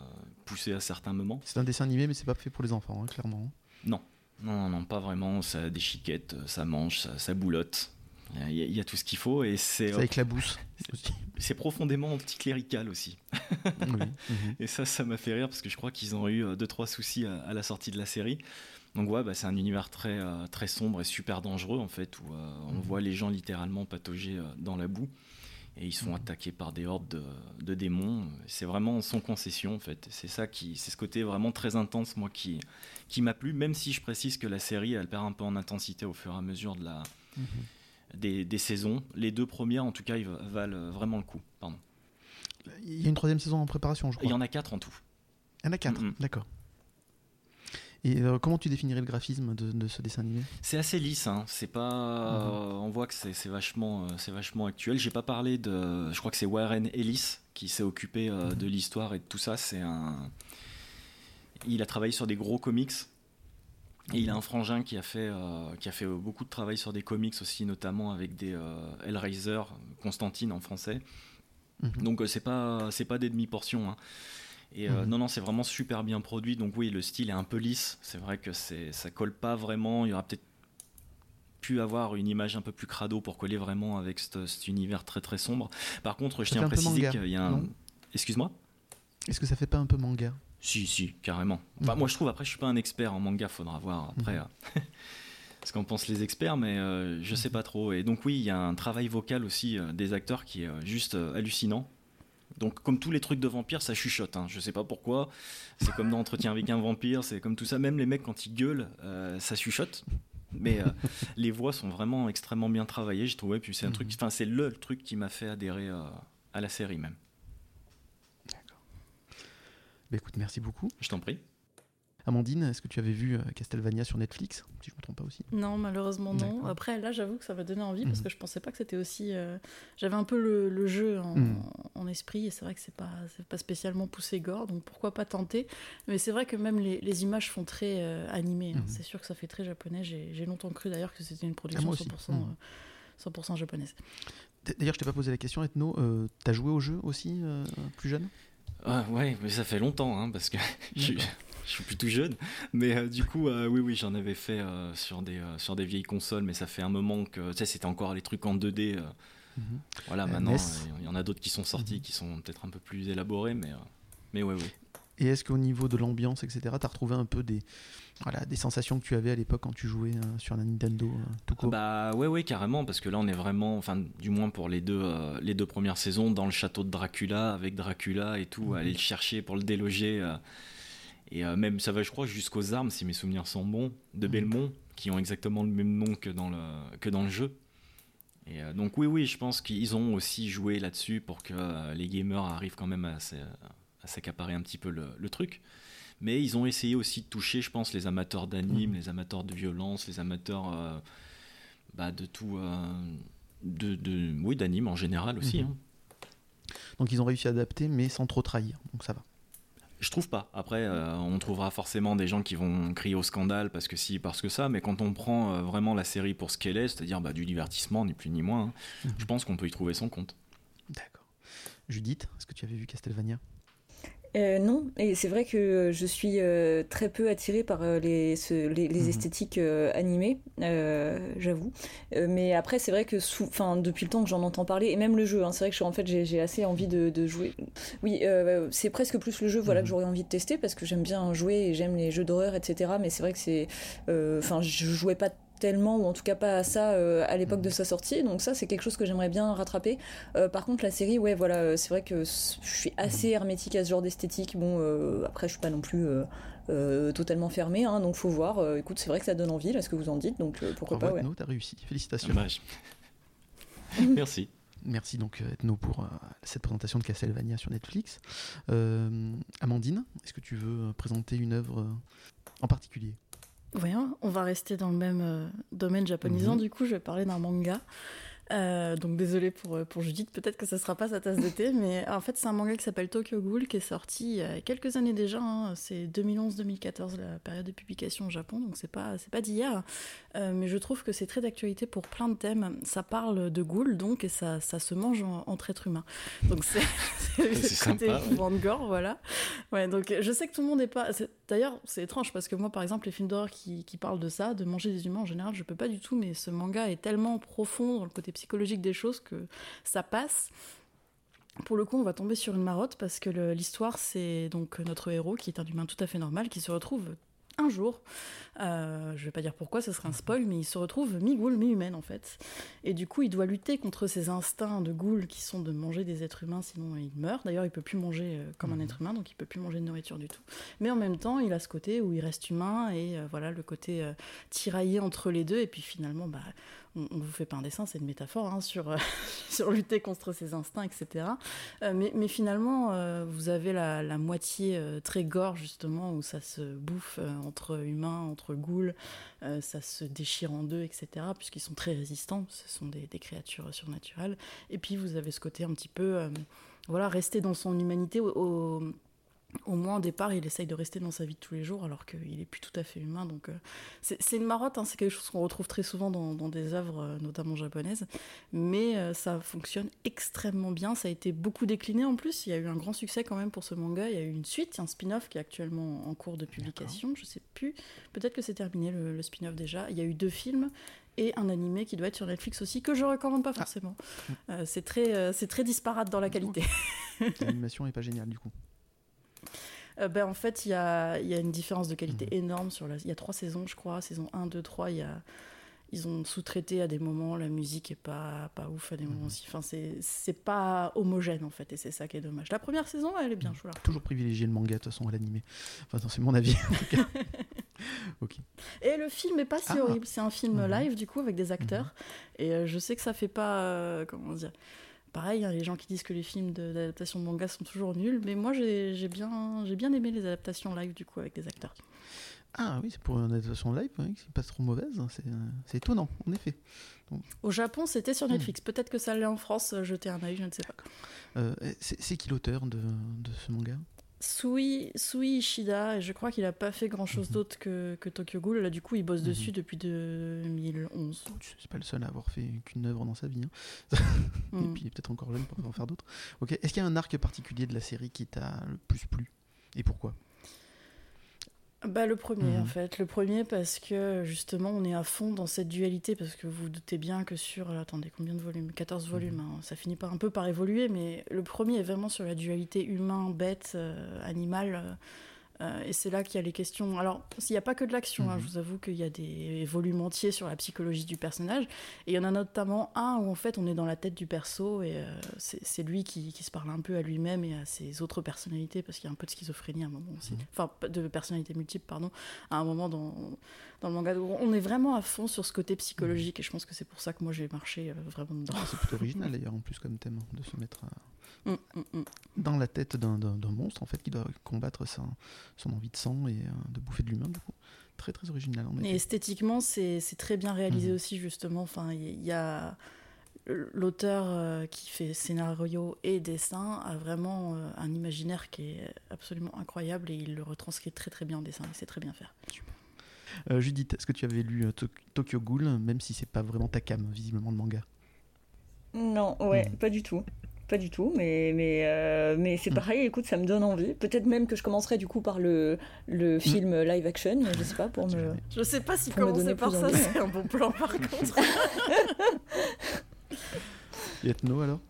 poussé à certains moments. C'est un dessin animé, mais c'est pas fait pour les enfants, hein, clairement. Non, non, non, pas vraiment. Ça a des chiquettes, ça mange, ça, ça boulotte. Il y, a- il y a tout ce qu'il faut et c'est Ça éclabousse aussi. c'est profondément anticlérical aussi. Oui. Mhm. Et ça, ça m'a fait rire parce que je crois qu'ils ont eu euh, deux trois soucis à, à la sortie de la série. Donc ouais, bah, c'est un univers très, euh, très sombre et super dangereux en fait, où euh, on voit les gens littéralement patauger euh, dans la boue et ils sont attaqués par des hordes de, de démons. C'est vraiment sans concession en fait. C'est ça qui, c'est ce côté vraiment très intense moi qui, qui m'a plu, même si je précise que la série elle perd un peu en intensité au fur et à mesure de la, des, des saisons. Les deux premières en tout cas ils valent vraiment le coup. Pardon. Il y a une troisième saison en préparation, je Il y crois. en a quatre en tout. Il y en a quatre, d'accord. Et euh, comment tu définirais le graphisme de, de ce dessin animé? C'est assez lisse, hein. c'est pas. euh, on voit que c'est vachement, euh, c'est vachement actuel. J'ai pas parlé de. Je crois que c'est Warren Ellis qui s'est occupé euh, de l'histoire et de tout ça. C'est un. Il a travaillé sur des gros comics. Et il a un frangin qui a fait, euh, qui a fait beaucoup de travail sur des comics aussi, notamment avec des euh, Hellraiser, Constantine en français. Mhm. Donc c'est pas, c'est pas des demi-portions. hein. Et euh, Mhm. non, non, c'est vraiment super bien produit. Donc oui, le style est un peu lisse. C'est vrai que c'est, ça colle pas vraiment. Il y aura peut-être pu avoir une image un peu plus crado pour coller vraiment avec cet, cet univers très très sombre. Par contre, je Ça tiens à préciser qu'il y a un. Excuse-moi? Est-ce que ça fait pas un peu manga? Si, si, carrément. Enfin, Mhm. moi, je trouve, après, je suis pas un expert en manga. Faudra voir après. Mhm. euh, ce qu'en pensent les experts, mais euh, je sais pas trop. Et donc oui, il y a un travail vocal aussi euh, des acteurs qui est euh, juste hallucinant. Donc comme tous les trucs de vampires, ça chuchote. Hein. Je sais pas pourquoi. C'est comme dans Entretien avec un vampire, c'est comme tout ça. Même les mecs quand ils gueulent, euh, ça chuchote. Mais euh, les voix sont vraiment extrêmement bien travaillées, j'ai trouvé. Puis c'est un truc, enfin c'est le truc qui m'a fait adhérer euh, à la série même. Bah écoute, merci beaucoup. Je t'en prie. Amandine, est-ce que tu avais vu euh, Castlevania sur Netflix Si je me trompe pas aussi? Non, malheureusement non. Après, là, j'avoue que ça m'a donné envie parce Mhm. que je pensais pas que c'était aussi. euh, J'avais un peu le, le jeu en, Mhm. en esprit et c'est vrai que c'est pas, c'est pas spécialement poussé gore, donc pourquoi pas tenter? Mais c'est vrai que même les, les images font très euh, animées. hein. Mhm. C'est sûr que ça fait très japonais. J'ai longtemps cru d'ailleurs que c'était une production moi aussi. 100%, Mhm. euh, 100% japonaise. D'ailleurs, je t'ai pas posé la question, Ethno. euh, T'as joué au jeu aussi, euh, plus jeune? Ah, ouais, mais ça fait longtemps, hein, parce que je, je suis plus tout jeune. Mais euh, du coup, euh, oui, oui, j'en avais fait euh, sur, des, sur des vieilles consoles, mais ça fait un moment que. Tu sais, c'était encore les trucs en 2D. euh, Mhm. Voilà, maintenant, il y en a d'autres qui sont sortis, qui sont peut-être un peu plus élaborés, mais, mais ouais, ouais. Et est-ce qu'au niveau de l'ambiance, etc., t'as retrouvé un peu des, voilà, des sensations que tu avais à l'époque quand tu jouais euh, sur la Nintendo tout court? Bah ouais, ouais, carrément, parce que là, on est vraiment, enfin, du moins pour les deux, euh, les deux premières saisons, dans le château de Dracula, avec Dracula et tout, aller le chercher pour le déloger. euh, et euh, même, ça va, je crois, jusqu'aux armes, si mes souvenirs sont bons, de Belmont, qui ont exactement le même nom que dans le, que dans le jeu. Et euh, donc, oui, oui, je pense qu'ils ont aussi joué là-dessus pour que euh, les gamers arrivent quand même à, s'accaparer un petit peu le, le truc. Mais ils ont essayé aussi de toucher, je pense, les amateurs d'anime, les amateurs de violence, les amateurs bah, de tout. de, de, oui, d'anime en général aussi. Mhm. hein. Donc ils ont réussi à adapter, mais sans trop trahir. Donc ça va. Je trouve pas. Après, euh, on trouvera forcément des gens qui vont crier au scandale parce que si, parce que ça. Mais quand on prend euh, vraiment la série pour ce qu'elle est, c'est-à-dire bah, du divertissement, ni plus ni moins, hein, Mhm. je pense qu'on peut y trouver son compte. D'accord. Judith, est-ce que tu avais vu Castlevania? Euh, non, et c'est vrai que je suis euh, très peu attirée par euh, les, ce- les, les Mhm. esthétiques euh, animées, euh, j'avoue. Euh, mais après, c'est vrai que sous, depuis le temps que j'en entends parler, et même le jeu, hein, c'est vrai que je en fait, j'ai assez envie de, de jouer. Oui, euh, c'est presque plus le jeu voilà, Mhm. que j'aurais envie de tester parce que j'aime bien jouer et j'aime les jeux d'horreur, etc. Mais c'est vrai que c'est. euh, Enfin, je jouais pas tellement ou en tout cas pas à ça euh, à l'époque de sa sortie donc ça c'est quelque chose que j'aimerais bien rattraper Euh, par contre la série ouais voilà euh, c'est vrai que je suis assez hermétique à ce genre d'esthétique bon euh, après je suis pas non plus euh, euh, totalement fermée hein, donc faut voir Euh, écoute c'est vrai que ça donne envie là ce que vous en dites donc euh, pourquoi Bravo, pas ouais. Ethno, t'as réussi. Félicitations. Dommage. Merci. Merci donc Ethno pour euh, cette présentation de Castlevania sur Netflix. Euh, Amandine, est-ce que tu veux présenter une œuvre euh, en particulier? Voyons, on va rester dans le même euh, domaine japonisant. Mhm. Du coup, je vais parler d'un manga. Euh, donc désolé pour, euh, pour Judith, peut-être que ça sera pas sa tasse de thé, mais en fait c'est un manga qui s'appelle Tokyo Ghoul qui est sorti il y a quelques années déjà, hein. c'est 2011-2014 la période de publication au Japon, donc c'est pas, c'est pas d'hier, Euh, mais je trouve que c'est très d'actualité pour plein de thèmes. Ça parle de ghouls donc et ça, ça se mange en- entre êtres humains. Donc c'est le côté ouais. gore, voilà. Ouais, donc je sais que tout le monde n'est pas. D'ailleurs, c'est étrange parce que moi, par exemple, les films d'horreur qui, qui parlent de ça, de manger des humains en général, je peux pas du tout, mais ce manga est tellement profond dans le côté psychologique des choses que ça passe. Pour le coup, on va tomber sur une marotte parce que l'histoire, c'est donc notre héros qui est un humain tout à fait normal qui se retrouve un jour, euh, je vais pas dire pourquoi, ce serait un spoil, mais il se retrouve mi-ghoul, mi-humaine en fait. Et du coup, il doit lutter contre ses instincts de ghoul qui sont de manger des êtres humains, sinon il meurt. D'ailleurs, il peut plus manger euh, comme un être humain, donc il peut plus manger de nourriture du tout. Mais en même temps, il a ce côté où il reste humain et euh, voilà le côté euh, tiraillé entre les deux. Et puis finalement, bah, on, on vous fait pas un dessin, c'est une métaphore hein, sur, sur lutter contre ses instincts, etc. Euh, mais, finalement, euh, vous avez la, moitié euh, très gore, justement, où ça se bouffe entre humains, entre ghouls, ça se déchire en deux, etc., puisqu'ils sont très résistants, ce sont des, créatures surnaturelles. Et puis, vous avez ce côté un petit peu, voilà, rester dans son humanité au, au moins au départ, il essaye de rester dans sa vie de tous les jours alors qu'il est plus tout à fait humain. Donc euh, c'est une marotte, hein, c'est quelque chose qu'on retrouve très souvent dans, dans des œuvres, euh, notamment japonaises. Mais euh, ça fonctionne extrêmement bien. Ça a été beaucoup décliné en plus. Il y a eu un grand succès quand même pour ce manga. Il y a eu une suite, un spin-off qui est actuellement en cours de publication. Je sais plus. Peut-être que c'est terminé le, le spin-off déjà. Il y a eu deux films et un animé qui doit être sur Netflix aussi que je recommande pas forcément. Euh, c'est très, euh, c'est très disparate dans la qualité. L'animation est pas géniale du coup. Euh, ben, en fait, il y a, y a une différence de qualité énorme. sur la... Il y a trois saisons, je crois. Saison 1, 2, 3, il y a... ils ont sous-traité à des moments. La musique est pas, pas ouf à des moments aussi. Enfin, c'est c'est pas homogène, en fait. Et c'est ça qui est dommage. La première saison, elle est bien. Je vous la Toujours privilégier le manga de toute façon à l'animé. Enfin, non, c'est mon avis. en tout cas. ok. Et le film est pas si Ah. horrible. C'est un film Mhm. live, du coup, avec des acteurs. Et euh, je sais que ça fait pas. euh, comment dire Pareil, hein, les gens qui disent que les films de- d'adaptation de manga sont toujours nuls. Mais moi, j'ai bien, j'ai bien aimé les adaptations live, du coup, avec des acteurs. Ah oui, c'est pour une adaptation live, ouais, c'est pas trop mauvaise. hein, C'est euh, c'est étonnant, en effet. Donc, Au Japon, c'était sur Mhm. Netflix. Peut-être que ça l'est en France. euh, Jeter un œil, je ne sais pas. euh, c'est c'est qui l'auteur de, de ce manga? Sui, Sui Ishida, et je crois qu'il a pas fait grand Mhm. chose d'autre que, que Tokyo Ghoul. Là, du coup, il bosse dessus depuis 2011. C'est pas le seul à avoir fait qu'une œuvre dans sa vie. hein. Et Mm. puis il est peut-être encore jeune pour en faire d'autres. Ok. Est-ce qu'il y a un arc particulier de la série qui t'a le plus plu? Et pourquoi? Bah, le premier, Mhm. en fait. Le premier, parce que justement, on est à fond dans cette dualité. Parce que vous vous doutez bien que sur. euh, Attendez, combien de volumes? 14 volumes. hein, ça finit par un peu par évoluer. Mais le premier est vraiment sur la dualité humain-bête, euh, animal. Euh, et c'est là qu'il y a les questions. Alors, il n'y a pas que de l'action, hein, Mhm. je vous avoue qu'il y a des volumes entiers sur la psychologie du personnage. Et il y en a notamment un où en fait on est dans la tête du perso et euh, c'est lui qui, qui se parle un peu à lui-même et à ses autres personnalités parce qu'il y a un peu de schizophrénie à un moment aussi. Enfin, pas de personnalité multiple, pardon, à un moment dans, dans le manga. Donc, On est vraiment à fond sur ce côté psychologique et je pense que c'est pour ça que moi j'ai marché euh, vraiment dedans. C'est plutôt original d'ailleurs en plus comme thème de se mettre à- Mm, mm, mm. dans la tête d'un monstre en fait qui doit combattre sa- son envie de sang et euh, de bouffer de l'humain du coup. Très très original en Et esthétiquement, c'est très bien réalisé Mhm. aussi, justement. Enfin, il y a l'auteur euh, qui fait scénario et dessin a vraiment euh, un imaginaire qui est absolument incroyable et il le retranscrit très très bien en dessin. Il sait très bien faire. Euh, Judith, est-ce que tu avais lu euh, To- Tokyo Ghoul, même si c'est pas vraiment ta cam visiblement le manga? Non, ouais, Mm. pas du tout. Pas du tout, mais, mais, euh, mais c'est pareil, écoute, ça me donne envie. Peut-être même que je commencerai du coup par le, le film live action, je sais pas, pour me. Je sais pas si commencer par ça, c'est un bon plan par contre. Et Ethno alors?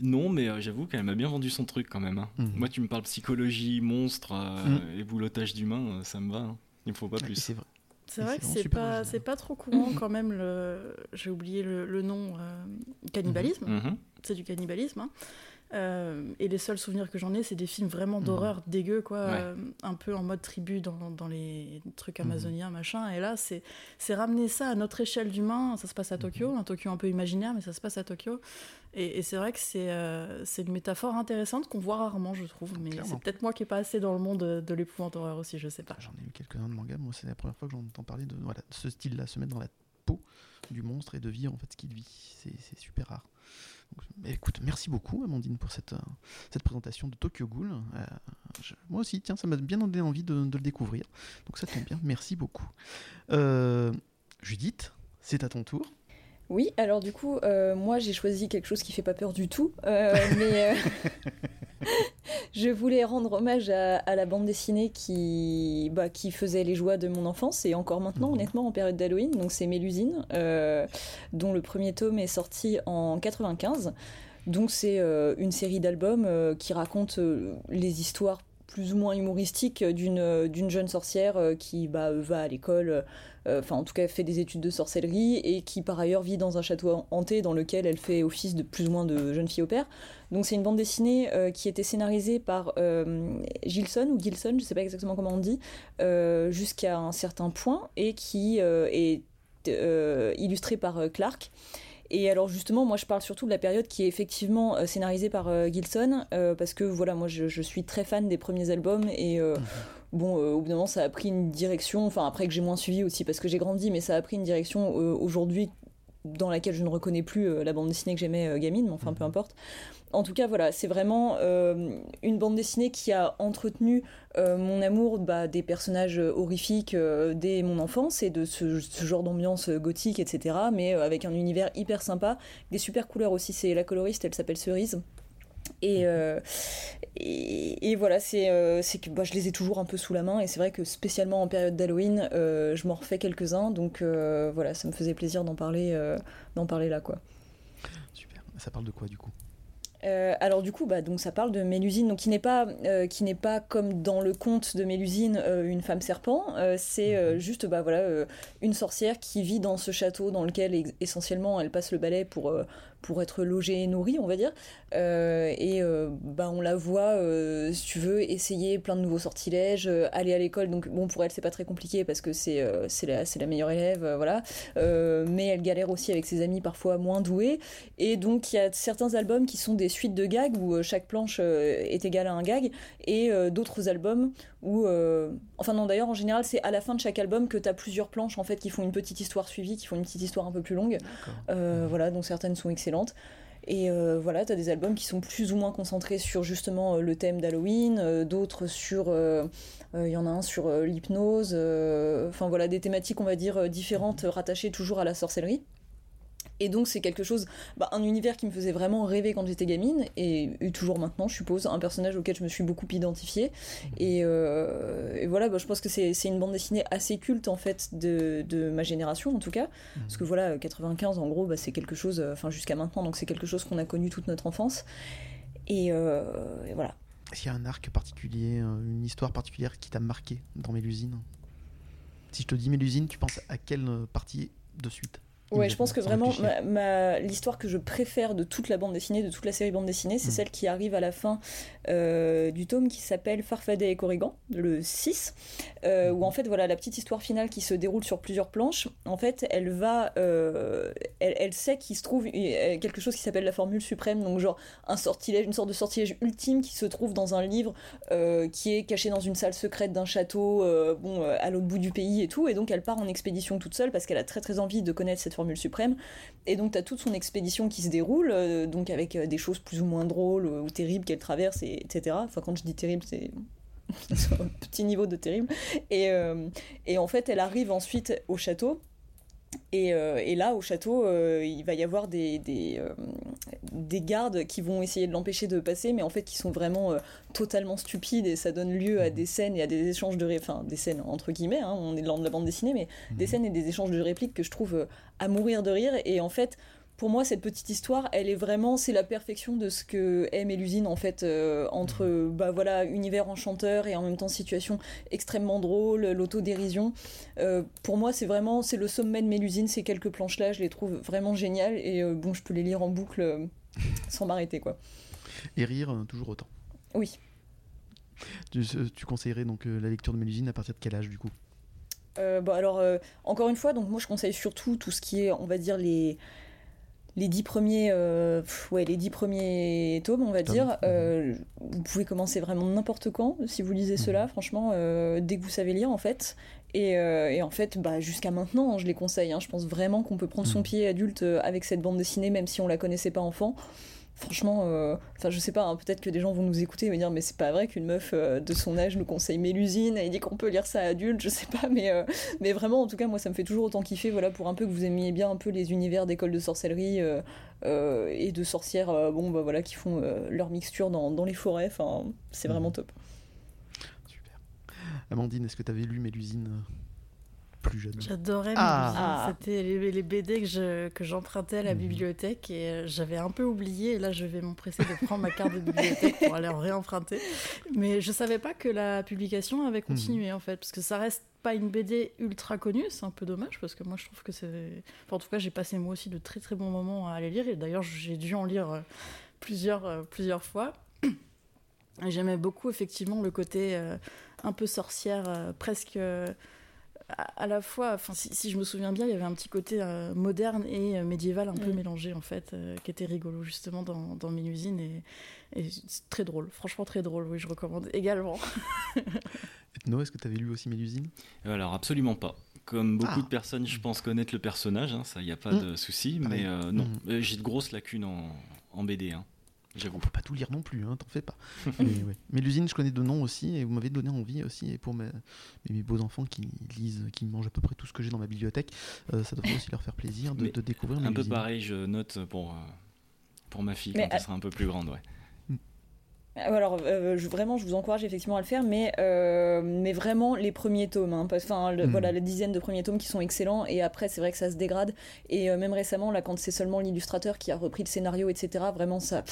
Non, mais euh, j'avoue qu'elle m'a bien vendu son truc quand même. hein. Mhm. Moi, tu me parles psychologie, monstre euh, et boulotage d'humain, euh, ça me va. hein. Il me faut pas plus. C'est vrai. C'est vrai c'est que c'est pas, pas trop courant quand même. Le... J'ai oublié le, le nom. euh, cannibalisme. Mhm. C'est du cannibalisme. hein. Euh, et les seuls souvenirs que j'en ai, c'est des films vraiment Mhm. d'horreur dégueux, quoi. Ouais. euh, un peu en mode tribu dans, dans les trucs Mhm. amazoniens, machin. Et là, c'est ramener ça à notre échelle d'humain. Ça se passe à Tokyo, Mhm. un Tokyo un peu imaginaire, mais ça se passe à Tokyo. Et, et c'est vrai que c'est euh, c'est une métaphore intéressante qu'on voit rarement, je trouve. Mais c'est peut-être moi qui est pas assez dans le monde de, de l'épouvante horreur aussi, je sais pas. J'en ai lu quelques-uns de mangas, moi c'est la première fois que j'entends parler de, voilà, de ce style-là, se mettre dans la du monstre et de vivre en fait ce qu'il vit. C'est super rare. Écoute, merci beaucoup Amandine pour cette, euh, cette présentation de Tokyo Ghoul. Euh, moi aussi, tiens, ça m'a bien donné envie de, de le découvrir. Donc ça tombe bien, merci beaucoup. Euh, Judith, c'est à ton tour. Oui, alors du coup, euh, moi j'ai choisi quelque chose qui fait pas peur du tout, euh, mais euh, je voulais rendre hommage à, à la bande dessinée qui, bah, qui faisait les joies de mon enfance et encore maintenant, Mhm. honnêtement, en période d'Halloween. Donc c'est Mélusine, dont le premier tome est sorti en 95. Donc c'est une série d'albums qui raconte les histoires plus ou moins humoristique d'une d'une jeune sorcière qui bah, va à l'école, enfin en tout cas fait des études de sorcellerie et qui par ailleurs vit dans un château hanté dans lequel elle fait office de plus ou moins de jeune fille au père. Donc c'est une bande dessinée qui était scénarisée par Gilson ou Gilson, je sais pas exactement comment on dit, jusqu'à un certain point et qui est illustrée par Clark. Et alors justement, moi je parle surtout de la période qui est effectivement euh, scénarisée par euh, Gilson, euh, parce que voilà, moi je, suis très fan des premiers albums et mhm. bon, au bout d'un moment ça a pris une direction, enfin après que j'ai moins suivi aussi parce que j'ai grandi, mais ça a pris une direction aujourd'hui dans laquelle je ne reconnais plus la bande dessinée que j'aimais gamine, mais enfin peu mhm. importe en tout cas, voilà, c'est vraiment euh, une bande dessinée qui a entretenu euh, mon amour bah, des personnages horrifiques euh, dès mon enfance et de ce, genre d'ambiance gothique, etc. Mais avec un univers hyper sympa, des super couleurs aussi. C'est la coloriste, elle s'appelle Cerise. Et, et, voilà, c'est que bah, je les ai toujours un peu sous la main, et c'est vrai que spécialement en période d'Halloween, je m'en refais quelques-uns, donc voilà, ça me faisait plaisir d'en parler, d'en parler là, quoi. Super. Ça parle de quoi du coup? Euh, alors du coup, bah, donc ça parle de Mélusine, donc qui n'est pas, euh, qui n'est pas comme dans le conte de Mélusine euh, une femme serpent. c'est mhm. juste, bah voilà, une sorcière qui vit dans ce château dans lequel essentiellement elle passe le balai pour pour être logée et nourrie, on va dire. Euh, et euh, bah, on la voit, euh, si tu veux, essayer plein de nouveaux sortilèges, aller à l'école. Donc, bon, pour elle, c'est pas très compliqué parce que c'est c'est la, la, meilleure élève, voilà. mais elle galère aussi avec ses amis parfois moins doués. Et donc, il y a certains albums qui sont des suites de gags où chaque planche est égale à un gag, et d'autres albums où. enfin, non, d'ailleurs, en général, c'est à la fin de chaque album que tu as plusieurs planches en fait qui font une petite histoire suivie, qui font une petite histoire un peu plus longue. voilà, donc certaines sont excellentes et euh, voilà, tu as des albums qui sont plus ou moins concentrés sur justement euh, le thème d'Halloween, euh, d'autres sur. Il y en a un sur l'hypnose, enfin voilà, des thématiques, on va dire, différentes, rattachées toujours à la sorcellerie. Et donc c'est quelque chose, bah, un univers qui me faisait vraiment rêver quand j'étais gamine, et, toujours maintenant, je suppose, un personnage auquel je me suis beaucoup identifiée. Et, euh, voilà, bah, je pense que c'est une bande dessinée assez culte en fait de, de ma génération en tout cas, parce que voilà, 95 en gros, bah, c'est quelque chose, euh, enfin jusqu'à maintenant, donc c'est quelque chose qu'on a connu toute notre enfance. Et, euh, voilà. Est-ce qu'il y a un arc particulier, une histoire particulière qui t'a marqué dans Mélusine? Si je te dis Mélusine, tu penses à quelle partie de suite? Ouais, je pense que vraiment, l'histoire que je préfère de toute la bande dessinée, de toute la série bande dessinée, c'est mm. celle qui arrive à la fin euh, du tome qui s'appelle Farfadet et Corrigan, le 6, euh, où mm. en fait, voilà, la petite histoire finale qui se déroule sur plusieurs planches, en fait, elle va. Euh, elle, sait qu'il se trouve quelque chose qui s'appelle la formule suprême, donc genre un sortilège, une sorte de sortilège ultime qui se trouve dans un livre qui est caché dans une salle secrète d'un château, bon, à l'autre bout du pays et tout, et donc elle part en expédition toute seule parce qu'elle a très très envie de connaître cette formule suprême. Et donc, tu as toute son expédition qui se déroule, euh, donc avec euh, des choses plus ou moins drôles ou terribles qu'elle traverse, et, etc. Enfin, quand je dis terrible, c'est un petit niveau de terrible. Et, euh, et en fait, elle arrive ensuite au château. Euh, et, là, au château, euh, il va y avoir des, euh, des, gardes qui vont essayer de l'empêcher de passer, mais en fait qui sont vraiment totalement stupides et ça donne lieu à des scènes et à des échanges de... Enfin, des scènes entre guillemets, hein, on est dans de la bande dessinée, mais des mhm. scènes et des échanges de répliques que je trouve à mourir de rire. Et en fait, pour moi, cette petite histoire, elle est vraiment, c'est la perfection de ce que aime l'usine en fait, euh, entre mhm. bah voilà univers enchanteur et en même temps situation extrêmement drôle, l'autodérision. Euh, pour moi, c'est vraiment, c'est le sommet de Mélusine. Ces quelques planches là, je les trouve vraiment géniales et euh, bon, je peux les lire en boucle sans m'arrêter quoi. Et rire toujours autant. Oui. Tu, conseillerais donc la lecture de Mélusine à partir de quel âge du coup? Bon alors encore une fois, donc moi je conseille surtout tout ce qui est, on va dire les les dix premiers, euh, ouais, les dix premiers tomes, on va dire. Euh, vous pouvez commencer vraiment n'importe quand si vous lisez cela, mhm. franchement, euh, dès que vous savez lire en fait. Et, en fait, bah, jusqu'à maintenant, hein, je les conseille. Hein. je pense vraiment qu'on peut prendre son mhm. pied adulte avec cette bande dessinée, même si on la connaissait pas enfant franchement, euh, enfin je sais pas, hein, peut-être que des gens vont nous écouter et me dire mais c'est pas vrai qu'une meuf euh, de son âge nous conseille Mélusine et dit qu'on peut lire ça adulte, je sais pas, mais, euh, mais vraiment en tout cas moi ça me fait toujours autant kiffer, voilà pour un peu que vous aimiez bien un peu les univers d'école de sorcellerie et de sorcières, bon bah voilà qui font leur mixture dans, dans les forêts, enfin c'est vraiment top. Super. Amandine, est-ce que tu avais lu Mélusine plus jeune J'adorais Ah. Mélusine. C'était les, les BD que je- que j'empruntais à la Mhm. bibliothèque et euh, j'avais un peu oublié. Et là, je vais m'empresser de prendre ma carte de bibliothèque pour aller en réemprunter. Mais je savais pas que la publication avait continué en fait, parce que ça reste pas une BD ultra connue. C'est un peu dommage parce que moi, je trouve que c'est. Enfin, en tout cas, j'ai passé moi aussi de très très bons moments à les lire et d'ailleurs, j'ai dû en lire euh, plusieurs, euh, plusieurs fois. Et J'aimais beaucoup effectivement le côté euh, un peu sorcière, euh, presque euh, à, la fois, enfin si, si je me souviens bien, il y avait un petit côté euh, moderne et euh, médiéval un peu Mm. mélangé en fait, euh, qui était rigolo justement dans, dans Mélusine et, et c'est très drôle, franchement très drôle, oui je recommande également. Ethno, est-ce que tu avais lu aussi Mélusine? Alors absolument pas. Comme beaucoup Ah. de personnes, je pense connaître le personnage, hein, ça y a pas Mm. de souci, Pareil. mais euh, non, Mm. J'ai de grosses lacunes en, en BD, hein. On peut pas tout lire non plus, hein, t'en fais pas. mais, ouais. Mélusine, je connais de nom aussi, et vous m'avez donné envie aussi, et pour mes, beaux enfants qui lisent, qui mangent à peu près tout ce que j'ai dans ma bibliothèque, euh, ça devrait aussi leur faire plaisir de, de découvrir Un peu pareil, je note pour, euh, pour ma fille Mais quand elle sera un peu plus grande, ouais. Euh, Alors euh, je, vraiment, je vous encourage effectivement à le faire, mais euh, mais vraiment les premiers tomes, hein, enfin le- Mm. voilà la dizaine de premiers tomes qui sont excellents, et après c'est vrai que ça se dégrade. Et euh, même récemment là, quand c'est seulement l'illustrateur qui a repris le scénario, etc. Vraiment ça,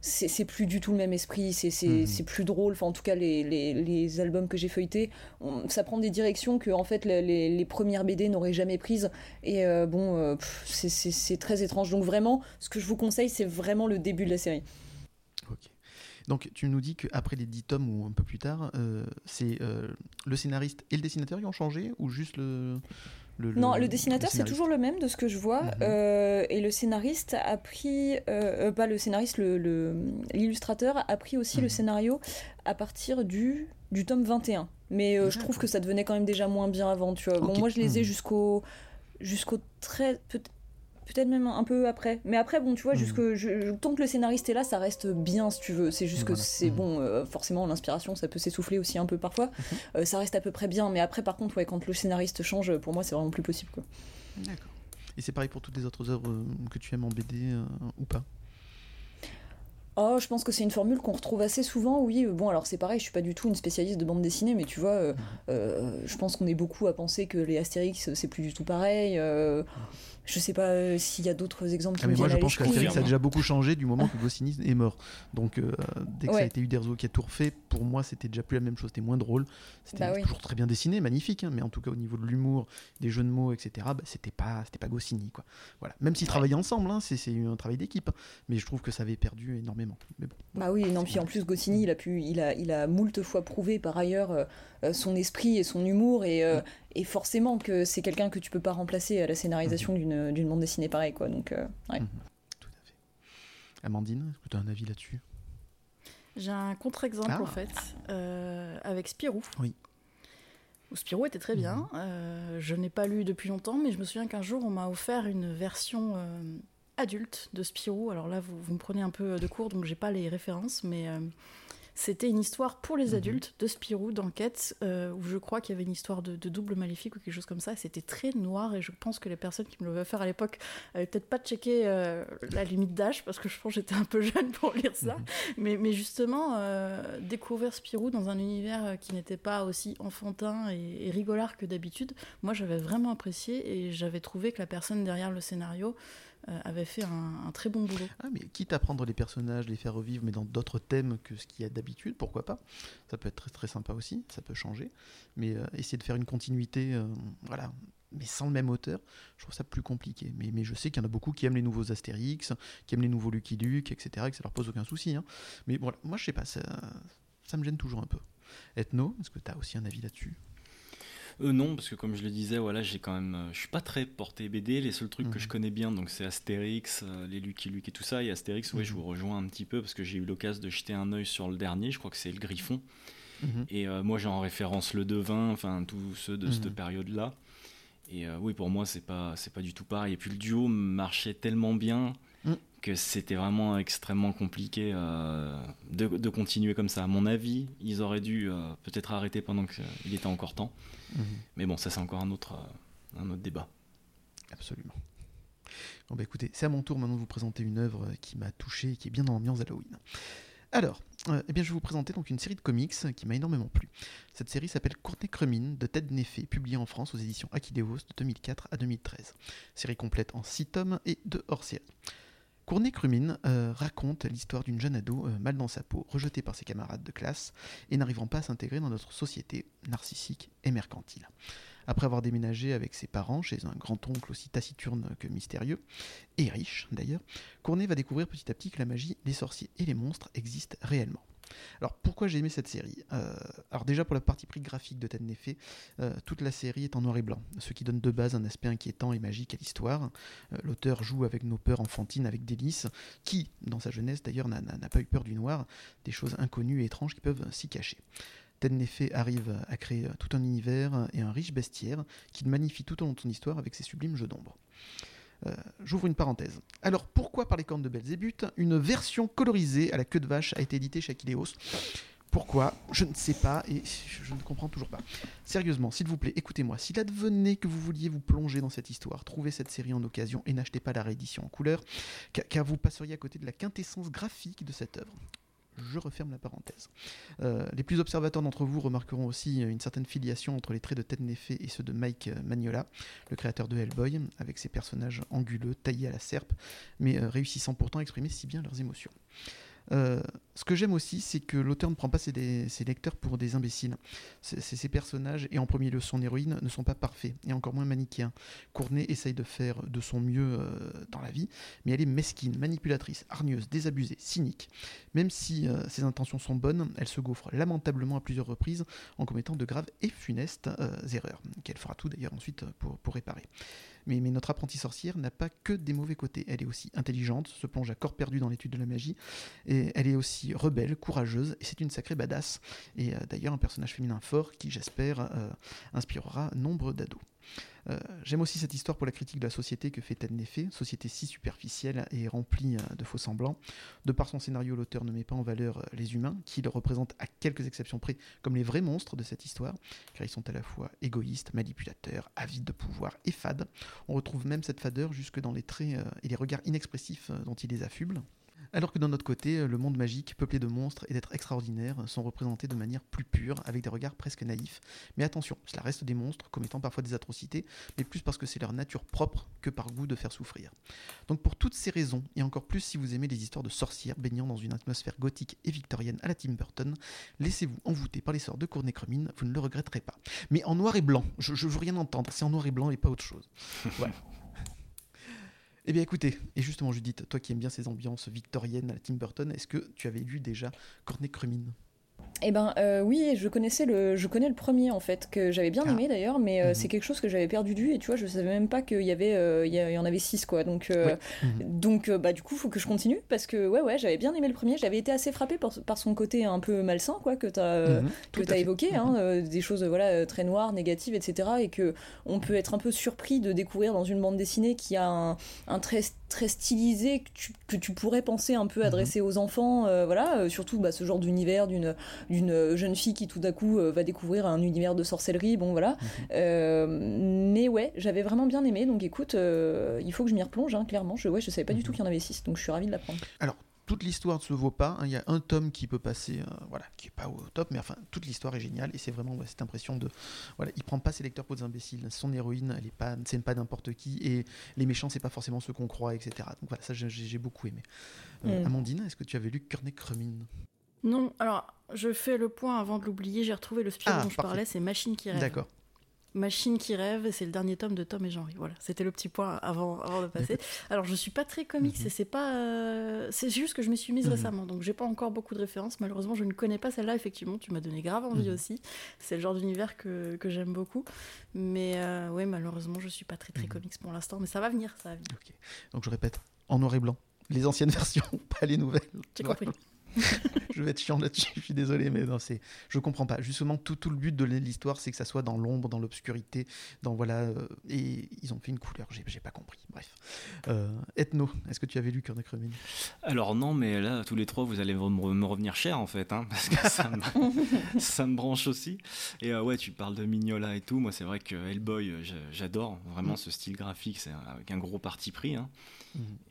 c'est plus du tout le même esprit, c'est c'est plus drôle. Enfin en tout cas les, les, les albums que j'ai feuilletés, on- ça prend des directions que en fait les, les, premières BD n'auraient jamais prises. Et bon, c'est très étrange. Donc vraiment, ce que je vous conseille, c'est vraiment le début de la série. Donc tu nous dis qu'après les 10 tomes ou un peu plus tard, euh, c'est euh, le scénariste et le dessinateur qui ont changé ou juste le... non, le, dessinateur c'est toujours le même de ce que je vois. Mhm. Euh, et le scénariste a pris, pas le scénariste, l'illustrateur a pris aussi le mhm. scénario à partir du, du tome 21. Mais je trouve que ça devenait quand même déjà moins bien avant. Tu vois. Moi je les ai mhm. jusqu'au jusqu'au 13, Peut-être même un peu après. Mais après, bon, tu vois, Mhm. jusque, je- je- tant que le scénariste est là, ça reste bien, si tu veux. C'est juste que c'est Mhm. bon, euh, forcément, l'inspiration, ça peut s'essouffler aussi un peu parfois. Mhm. Euh, ça reste à peu près bien. Mais après, par contre, ouais, quand le scénariste change, pour moi, c'est vraiment plus possible, quoi. D'accord. Et c'est pareil pour toutes les autres œuvres euh, que tu aimes en BD ou pas? Oh, je pense que c'est une formule qu'on retrouve assez souvent, oui. Bon, alors c'est pareil, je suis pas du tout une spécialiste de bande dessinée, mais tu vois, euh, euh, je pense qu'on est beaucoup à penser que les Astérix, c'est plus du tout pareil. euh, je sais pas euh, s'il y a d'autres exemples qui Ah, me mais moi je pense qu'Astérix a déjà beaucoup changé du moment que Goscinny est mort. Donc euh, dès que ça a été Uderzo qui a tout refait, pour moi c'était déjà plus la même chose, c'était moins drôle. C'était Bah oui. toujours très bien dessiné, magnifique, hein, mais en tout cas au niveau de l'humour, des jeux de mots, etc., bah, c'était pas, c'était pas Goscinny. Quoi. Voilà. Même s'ils travaillaient ensemble, hein, c'est, c'est un travail d'équipe, hein, mais je trouve que ça avait perdu énormément. Mais bon. Bah oui, non, puis en plus Goscinny, il a pu, il a, il a moult fois prouvé par ailleurs euh, son esprit et son humour, et, euh, et forcément que c'est quelqu'un que tu peux pas remplacer à la scénarisation d'une, d'une bande dessinée pareille, quoi. Donc, euh, ouais. Mhm. Tout à fait. Amandine, est-ce que tu as un avis là-dessus? J'ai un contre-exemple Ah. en fait, euh, avec Spirou. Oui. Où Spirou était très bien. Euh, je n'ai pas lu depuis longtemps, mais je me souviens qu'un jour on m'a offert une version euh, adulte de Spirou. Alors là, vous, vous me prenez un peu de court, donc j'ai pas les références, mais euh, c'était une histoire pour les Mhm. adultes de Spirou d'enquête, euh, où je crois qu'il y avait une histoire de, de double maléfique ou quelque chose comme ça. C'était très noir et je pense que les personnes qui me l'avaient offert à l'époque avaient peut-être pas checké euh, la limite d'âge parce que je pense que j'étais un peu jeune pour lire ça. Mais, mais justement, euh, découvrir Spirou dans un univers qui n'était pas aussi enfantin et, et rigolard que d'habitude, moi j'avais vraiment apprécié et j'avais trouvé que la personne derrière le scénario avait fait un, un très bon boulot. Ah, mais quitte à prendre les personnages, les faire revivre, mais dans d'autres thèmes que ce qu'il y a d'habitude, pourquoi pas? Ça peut être très très sympa aussi, ça peut changer. Mais euh, essayer de faire une continuité, euh, voilà, mais sans le même auteur, je trouve ça plus compliqué. Mais, mais je sais qu'il y en a beaucoup qui aiment les nouveaux Astérix, qui aiment les nouveaux Lucky Luke, etc., et que ça leur pose aucun souci. hein. Mais voilà, moi je sais pas, ça, ça me gêne toujours un peu. Ethno, est-ce que tu as aussi un avis là-dessus? Euh, non, parce que comme je le disais, voilà, j'ai quand même, euh, je suis pas très porté BD. Les seuls trucs que Mhm. je connais bien, donc c'est Astérix, euh, les Lucky Luke et tout ça. Et Astérix, ouais, je Mhm. vous rejoins un petit peu parce que j'ai eu l'occasion de jeter un œil sur le dernier. Je crois que c'est le Griffon. Mhm. Et euh, moi, j'ai en référence le Devin, enfin tous ceux de cette période-là. Et euh, oui, pour moi, c'est pas, c'est pas du tout pareil. Et puis le duo marchait tellement bien Mhm. que c'était vraiment extrêmement compliqué euh, de, de continuer comme ça. À mon avis, ils auraient dû euh, peut-être arrêter pendant qu'il était encore temps. Mhm. Mais bon, ça c'est encore un autre, euh, un autre débat. Absolument. Bon bah écoutez, c'est à mon tour maintenant de vous présenter une œuvre euh, qui m'a touché et qui est bien dans l'ambiance d'Halloween. Alors, euh, eh bien, je vais vous présenter donc une série de comics qui m'a énormément plu. Cette série s'appelle Courtney Crumine de Ted Neffé, publiée en France aux éditions Akileos de 2004 à 2013. Série complète en 6 tomes et 2 hors-série. Courtney Crumine euh, raconte l'histoire d'une jeune ado euh, mal dans sa peau, rejetée par ses camarades de classe et n'arrivant pas à s'intégrer dans notre société narcissique et mercantile. Après avoir déménagé avec ses parents chez un grand-oncle aussi taciturne que mystérieux, et riche d'ailleurs, Courtney va découvrir petit à petit que la magie, les sorciers et les monstres existent réellement. Alors pourquoi j'ai aimé cette série? Euh, Alors déjà pour la partie prix graphique de Ted Neffé, euh, toute la série est en noir et blanc, ce qui donne de base un aspect inquiétant et magique à l'histoire. Euh, L'auteur joue avec nos peurs enfantines avec délice, qui, dans sa jeunesse d'ailleurs, n'a- pas eu peur du noir, des choses inconnues et étranges qui peuvent s'y cacher. Ted Neffé arrive à créer tout un univers et un riche bestiaire qu'il magnifie tout au long de son histoire avec ses sublimes jeux d'ombre. Euh, J'ouvre une parenthèse. Alors pourquoi par les cornes de Belzébuth une version colorisée à la queue de vache a été éditée chez Akileos Pourquoi? Je ne sais pas et je ne comprends toujours pas. Sérieusement, s'il vous plaît, écoutez-moi. S'il advenait que vous vouliez vous plonger dans cette histoire, trouvez cette série en occasion et n'achetez pas la réédition en couleur, ca- car vous passeriez à côté de la quintessence graphique de cette œuvre. Je referme la parenthèse. Euh, les plus observateurs d'entre vous remarqueront aussi une certaine filiation entre les traits de Ted Neffé et ceux de Mike euh, Magnola, le créateur de Hellboy, avec ses personnages anguleux, taillés à la serpe, mais euh, réussissant pourtant à exprimer si bien leurs émotions. Euh, ce que j'aime aussi, c'est que l'auteur ne prend pas ses, ses lecteurs pour des imbéciles. Ces personnages, et en premier lieu son héroïne, ne sont pas parfaits, et encore moins manichéens. Courtenay essaye de faire de son mieux euh, dans la vie, mais elle est mesquine, manipulatrice, hargneuse, désabusée, cynique. Même si euh, ses intentions sont bonnes, elle se gaufre lamentablement à plusieurs reprises en commettant de graves et funestes erreurs, qu'elle fera tout d'ailleurs ensuite pour réparer. Mais, notre apprentie sorcière n'a pas que des mauvais côtés. Elle est aussi intelligente, se plonge à corps perdu dans l'étude de la magie, et elle est aussi rebelle, courageuse, et c'est une sacrée badass. Et euh, d'ailleurs un personnage féminin fort qui, j'espère, euh, inspirera nombre d'ados. Euh, J'aime aussi cette histoire pour la critique de la société que fait Ted société si superficielle et remplie euh, de faux semblants. De par son scénario, l'auteur ne met pas en valeur euh, les humains, qu'il représente à quelques exceptions près comme les vrais monstres de cette histoire, car ils sont à la fois égoïstes, manipulateurs, avides de pouvoir et fades. On retrouve même cette fadeur jusque dans les traits et les regards inexpressifs dont il les affuble. Alors que d'un autre côté, euh, le monde magique, peuplé de monstres et d'êtres extraordinaires, sont représentés de manière plus pure, avec des regards presque naïfs. Mais attention, cela reste des monstres, commettant parfois des atrocités, mais plus parce que c'est leur nature propre que par goût de faire souffrir. Donc pour toutes ces raisons, et encore plus si vous aimez les histoires de sorcières baignant dans une atmosphère gothique et victorienne à la Tim Burton, laissez-vous envoûter par les sorts de Courtney Crumine, vous ne le regretterez pas. Mais en noir et blanc, je, je veux rien entendre, c'est en noir et blanc et pas autre chose. Voilà. Eh bien écoutez, et justement Judith, toi qui aimes bien ces ambiances victoriennes à la Tim Burton, est-ce que tu avais lu déjà Courtney Crumine? Eh ben euh, oui, je connaissais le, je connais le premier en fait que j'avais bien Ah. aimé d'ailleurs, mais euh, Mhm. c'est quelque chose que j'avais perdu de vue et tu vois, je savais même pas qu'il y avait, euh, il y, en avait six quoi. Donc, Mhm. donc bah du coup, faut que je continue parce que ouais ouais, j'avais bien aimé le premier, j'avais été assez frappée par, par son côté un peu malsain quoi que t'as Mhm, que t'as évoqué, hein, euh, des choses voilà très noires, négatives, etc. Et que on peut être un peu surpris de découvrir dans une bande dessinée qui a un, un trait très stylisé que tu, que tu pourrais penser un peu adressé aux enfants, euh, voilà, euh, surtout bah, ce genre d'univers d'une d'une jeune fille qui tout d'un coup euh, va découvrir un univers de sorcellerie, bon voilà. Euh, mais ouais, j'avais vraiment bien aimé, donc écoute, euh, il faut que je m'y replonge, hein, clairement. Je, ouais, je savais pas du tout qu'il y en avait six, donc je suis ravie de l'apprendre. Alors, toute l'histoire ne se vaut pas. hein. Il y a un tome qui peut passer, euh, voilà, qui est pas au top, mais enfin, toute l'histoire est géniale et c'est vraiment ouais, cette impression de, voilà, il prend pas ses lecteurs pour des imbéciles. Son héroïne, elle est pas, c'est pas n'importe qui et les méchants, c'est pas forcément ceux qu'on croit, etc. Donc voilà, ça j'ai- beaucoup aimé. Euh, Mm. Amandine, est-ce que tu avais lu Courtney Crumine Non, alors je fais le point avant de l'oublier. J'ai retrouvé le Spirou Ah, dont je parfait. parlais, c'est Machine qui rêve. D'accord. Machine qui rêve, et c'est le dernier tome de Tom et Jean-Ry. Voilà, c'était le petit point avant, avant de passer. Alors, je suis pas très comics, et c'est pas. euh, c'est juste que je me suis mise Mhm. récemment, donc j'ai pas encore beaucoup de références. Malheureusement, je ne connais pas celle-là, effectivement. Tu m'as donné grave envie Mhm. aussi. C'est le genre d'univers que, que j'aime beaucoup. Mais euh, ouais, malheureusement, je suis pas très très Mhm. comics pour l'instant, mais ça va venir, ça va venir. Donc je répète, en noir et blanc. Les anciennes versions, pas les nouvelles. J'ai compris. je vais être chiant là-dessus, je suis désolé, mais non, c'est, je comprends pas. Justement, tout, tout le but de l'histoire, c'est que ça soit dans l'ombre, dans l'obscurité, dans voilà, euh, et ils ont fait une couleur. J'ai, j'ai pas compris. Bref, euh, Ethno, est-ce que tu avais lu Courtney Crumine Alors non, mais là, tous les trois, vous allez me me revenir cher en fait, hein, parce que ça me, ça me branche aussi. Et euh, ouais, tu parles de Mignola et tout. Moi, c'est vrai que Hellboy, euh, j'a- j'adore vraiment Mm. ce style graphique, c'est avec un gros parti pris. hein.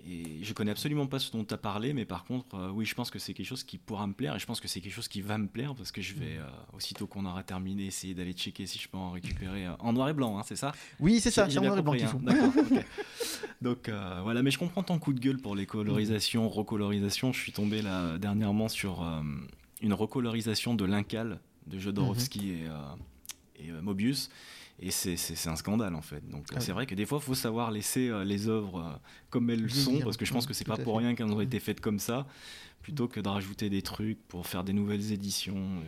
Et je connais absolument pas ce dont tu as parlé, mais par contre, euh, oui, je pense que c'est quelque chose qui pourra me plaire et je pense que c'est quelque chose qui va me plaire parce que je vais, aussitôt qu'on aura terminé, essayer d'aller checker si je peux en récupérer en noir et blanc, hein, c'est ça? Oui, c'est ça, c'est en noir et blanc qu'il faut. D'accord. Donc voilà, mais je comprends ton coup de gueule pour les colorisations, recolorisations. Je suis tombé là dernièrement sur une recolorisation de l'Incal de Jodorowsky mhm. et, et Mobius et c'est un scandale en fait. Donc ah c'est vrai que des fois, il faut savoir laisser euh, les œuvres euh, comme elles sont, parce que je pense que c'est pas pour rien qu'elles ont été faites comme ça, plutôt que de rajouter des trucs pour faire des nouvelles éditions.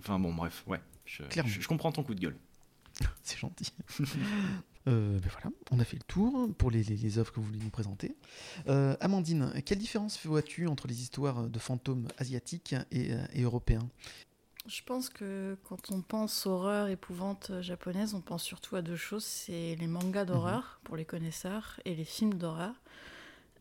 Enfin bon, bref, ouais, je, je, comprends ton coup de gueule. c'est gentil. Euh, ben voilà, on a fait le tour pour les, les, œuvres que vous voulez nous présenter. Amandine, quelle différence vois-tu entre les histoires de fantômes asiatiques et, et européens? Je pense que quand on pense horreur, épouvante japonaise, on pense surtout à deux choses. C'est les mangas d'horreur, mhm. pour les connaisseurs, et les films d'horreur.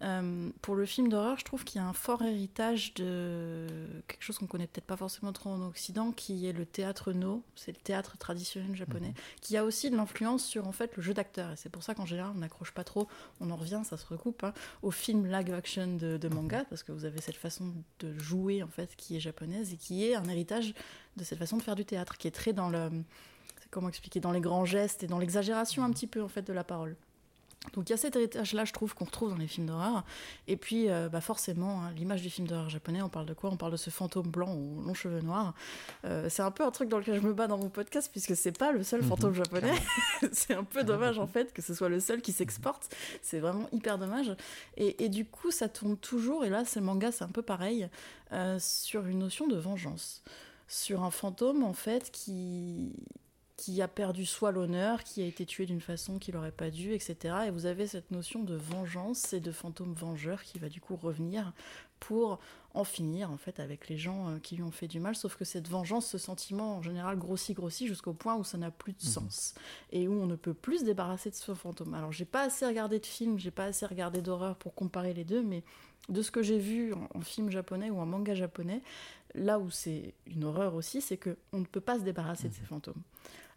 Euh, pour le film d'horreur, je trouve qu'il y a un fort héritage de quelque chose qu'on connaît peut-être pas forcément trop en Occident, qui est le théâtre no, c'est le théâtre traditionnel japonais, mhm. qui a aussi de l'influence sur en fait le jeu d'acteur. Et c'est pour ça qu'en général, on n'accroche pas trop, on en revient, ça se recoupe, hein, au film live action de, de, manga, mhm. parce que vous avez cette façon de jouer en fait qui est japonaise et qui est un héritage de cette façon de faire du théâtre, qui est très dans le comment expliquer dans les grands gestes et dans l'exagération un petit peu en fait de la parole. Donc il y a cet héritage-là, je trouve, qu'on retrouve dans les films d'horreur. Et puis, euh, bah forcément, hein, l'image du film d'horreur japonais, on parle de quoi? On parle de ce fantôme blanc aux longs cheveux noirs. Euh, c'est un peu un truc dans lequel je me bats dans mon podcast, puisque c'est pas le seul mhm. fantôme japonais. c'est un peu dommage, en fait, que ce soit le seul qui s'exporte. C'est vraiment hyper dommage. Et, et, du coup, ça tourne toujours, et là, ce manga, c'est un peu pareil, euh, sur une notion de vengeance. Sur un fantôme, en fait, qui qui a perdu soit l'honneur, qui a été tué d'une façon qu'il n'aurait pas dû, etc. Et vous avez cette notion de vengeance et de fantôme vengeur qui va du coup revenir pour en finir en fait avec les gens euh, qui lui ont fait du mal. Sauf que cette vengeance, ce sentiment en général grossit, grossit jusqu'au point où ça n'a plus de mhm. sens et où on ne peut plus se débarrasser de ce fantôme. Alors j'ai pas assez regardé de films, j'ai pas assez regardé d'horreur pour comparer les deux, mais de ce que j'ai vu en, en, film japonais ou en manga japonais, là où c'est une horreur aussi, c'est que on ne peut pas se débarrasser de ces mhm. fantômes.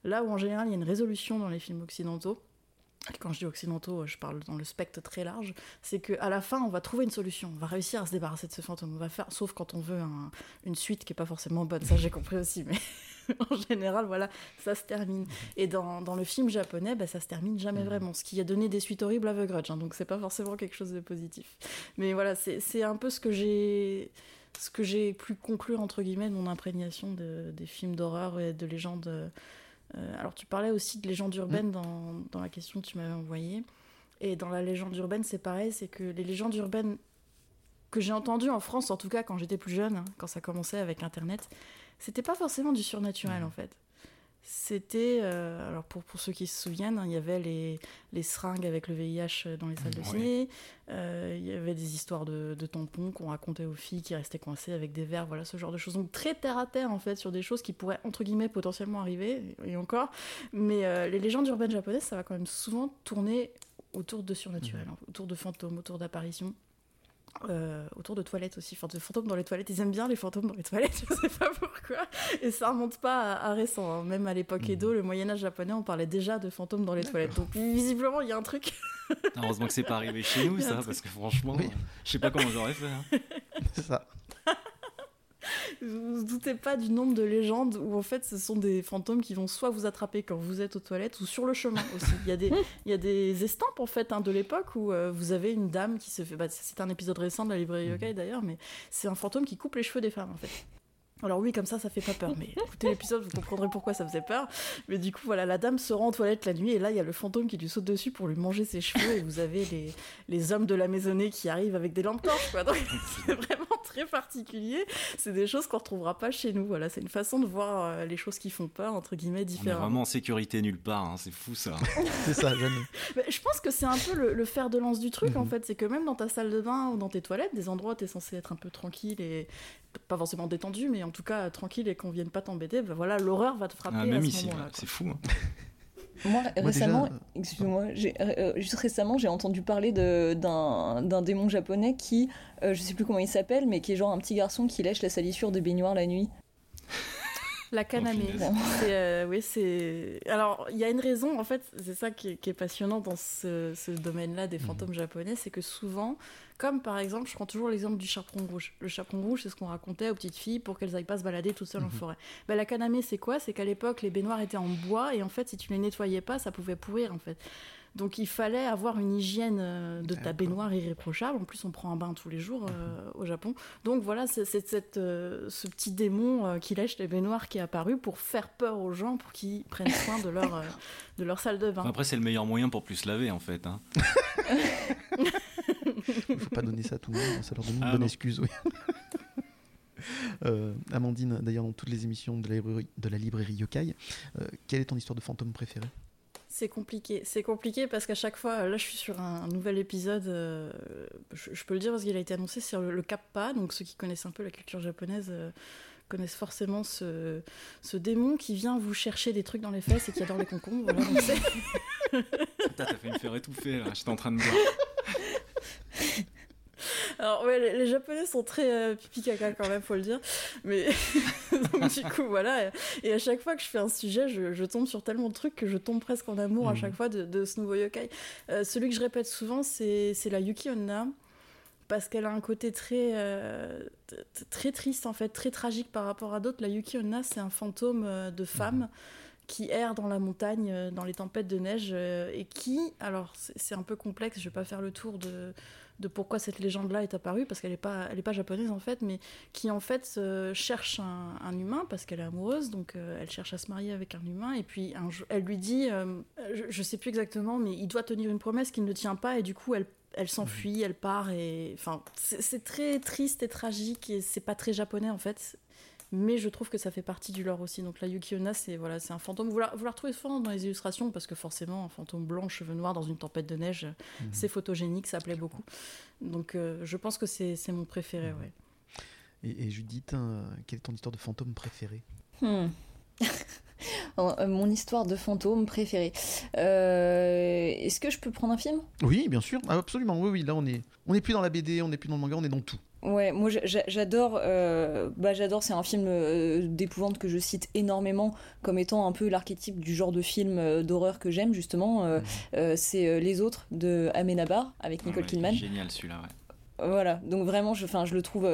Là où en général il y a une résolution dans les films occidentaux, et quand je dis occidentaux, je parle dans le spectre très large, c'est qu'à la fin, on va trouver une solution, on va réussir à se débarrasser de ce fantôme, on va faire, sauf quand on veut une suite qui est pas forcément bonne, ça j'ai compris aussi, mais en général, voilà, ça se termine. Et dans, dans le film japonais, bah, ça se termine jamais mmh. vraiment, ce qui a donné des suites horribles à The Grudge, hein, donc c'est pas forcément quelque chose de positif. Mais voilà, c'est un peu ce que j'ai ce que j'ai pu conclure entre guillemets de mon imprégnation de, des films d'horreur et de légendes euh, alors tu parlais aussi de légende urbaine mmh. dans, la question que tu m'avais envoyée. Et dans la légende urbaine, c'est pareil, c'est que les légendes urbaines que j'ai entendues en France, en tout cas quand j'étais plus jeune, hein, quand ça commençait avec Internet, c'était pas forcément du surnaturel mmh. en fait. C'était, euh, alors pour, pour ceux qui se souviennent, hein, il y avait les, les seringues avec le VIH dans les salles de ciné, euh, il y avait des histoires de, de tampons qu'on racontait aux filles qui restaient coincées avec des verres, voilà ce genre de choses. Donc très terre à terre en fait sur des choses qui pourraient entre guillemets potentiellement arriver, et encore. Mais euh, les légendes urbaines japonaises, ça va quand même souvent tourner autour de surnaturel, mmh. hein, autour de fantômes, autour d'apparitions. Euh, autour de toilettes aussi, enfin de fantômes dans les toilettes. Ils aiment bien les fantômes dans les toilettes, je sais pas pourquoi. Et ça remonte pas à, récent. Hein. Même à l'époque Edo, le Moyen-Âge japonais, on parlait déjà de fantômes dans les toilettes. Donc visiblement, il y a un truc. Heureusement que c'est pas arrivé chez nous, ça, parce que franchement, je sais pas comment j'aurais fait. Hein. C'est ça vous vous doutez pas du nombre de légendes où en fait ce sont des fantômes qui vont soit vous attraper quand vous êtes aux toilettes ou sur le chemin aussi. Il y a des, il y a des estampes en fait hein, de l'époque où euh, vous avez une dame qui se fait. Bah, c'est un épisode récent de la librairie yokai mhm. d'ailleurs, mais c'est un fantôme qui coupe les cheveux des femmes en fait. Alors oui, comme ça, ça fait pas peur. Mais écoutez l'épisode, vous comprendrez pourquoi ça faisait peur. Mais du coup, voilà, la dame se rend en toilette la nuit et là, il y a le fantôme qui lui saute dessus pour lui manger ses cheveux et vous avez les, les hommes de la maisonnée qui arrivent avec des lampes torches. Quoi. Donc c'est vraiment très particulier. C'est des choses qu'on retrouvera pas chez nous. Voilà, c'est une façon de voir euh, les choses qui font peur entre guillemets différentes. On est vraiment en sécurité nulle part. Hein. C'est fou ça. c'est ça, jamais. je pense que c'est un peu le, fer de lance du truc en mhm. fait, c'est que même dans ta salle de bain ou dans tes toilettes, des endroits où tu es censé être un peu tranquille et pas forcément détendu, mais en tout cas tranquille et qu'on vienne pas t'embêter, ben voilà, l'horreur va te frapper. Ah, même ici, c'est fou. Hein. Moi, récemment, euh, excuse-moi, euh, juste récemment, j'ai entendu parler d'un démon japonais qui, euh, je sais plus comment il s'appelle, mais qui est genre un petit garçon qui lèche la salissure des baignoires la nuit. La Kaname. Euh, oui, c'est. Alors, il y a une raison, en fait, c'est ça qui est, passionnant dans ce, domaine-là des mhm. fantômes japonais, c'est que souvent, comme par exemple, je prends toujours l'exemple du chaperon rouge. Le chaperon rouge, c'est ce qu'on racontait aux petites filles pour qu'elles aillent pas se balader toutes seules en mhm. forêt. Bah, la Kaname, c'est quoi? C'est qu'à l'époque, les baignoires étaient en bois et en fait, si tu les nettoyais pas, ça pouvait pourrir en fait. Donc il fallait avoir une hygiène euh, de ta baignoire irréprochable. En plus, on prend un bain tous les jours euh, au Japon. Donc voilà, c'est euh, ce petit démon qui lèche les baignoires qui est apparu pour faire peur aux gens, pour qu'ils prennent soin de leur, de leur salle de bain. Après, c'est le meilleur moyen pour plus laver en fait. Hein. Il faut pas donner ça à tout le monde, ça leur donne une ah bonne excuse. Oui. Amandine, d'ailleurs, dans toutes les émissions de la librairie, de la librairie Yokai, quelle est ton histoire de fantôme préférée? C'est compliqué. C'est compliqué parce qu'à chaque fois, là je suis sur un, nouvel épisode, euh, je, peux le dire parce qu'il a été annoncé sur le, Kappa, donc ceux qui connaissent un peu la culture japonaise euh, connaissent forcément ce, ce, démon qui vient vous chercher des trucs dans les fesses et qui adore les concombres. Voilà, T'as fait me faire étouffer là, j'étais en train de boire. Alors ouais, les, Japonais sont très euh, pipi caca quand même, faut le dire. Mais donc du coup voilà. Et à chaque fois que je fais un sujet, je, tombe sur tellement de trucs que je tombe presque en amour à mhm. chaque fois de, ce nouveau yokai. Euh, celui que je répète souvent, c'est la Yuki Onna parce qu'elle a un côté très euh, très triste en fait, très tragique par rapport à d'autres. La Yuki Onna, c'est un fantôme de femme. Mhm. Qui erre dans la montagne, dans les tempêtes de neige, et qui, alors c'est un peu complexe, je vais pas faire le tour de, pourquoi cette légende-là est apparue, parce qu'elle n'est pas, pas japonaise en fait, mais qui en fait cherche un, humain parce qu'elle est amoureuse, donc euh, elle cherche à se marier avec un humain, et puis un, elle lui dit, euh, je, ne sais plus exactement, mais il doit tenir une promesse qu'il ne tient pas, et du coup elle elle s'enfuit, elle part et enfin c'est très triste et tragique et c'est pas très japonais en fait mais je trouve que ça fait partie du lore aussi. Donc la Yukiona, c'est voilà, c'est un fantôme. Vous la, vous la retrouvez souvent dans les illustrations parce que forcément, un fantôme blanc, cheveux noirs dans une tempête de neige, mhm. c'est photogénique, ça plaît beaucoup. Donc euh, je pense que c'est mon préféré, ouais. Et, Judith, hein, quelle est ton histoire de fantôme préférée? Hmm. Euh, mon histoire de fantôme préférée. Euh, est-ce que je peux prendre un film? Oui, bien sûr, ah, absolument. Oui, oui. Là, on est, on est plus dans la BD, on n'est plus dans le manga, on est dans tout. Ouais, moi j'adore. Euh, bah j'adore. C'est un film euh, d'épouvante que je cite énormément comme étant un peu l'archétype du genre de film euh, d'horreur que j'aime justement. Mhm. c'est Les Autres de Amenabar avec ah Nicole Kidman. Génial celui-là. Ouais. Voilà. Donc vraiment, je, je le trouve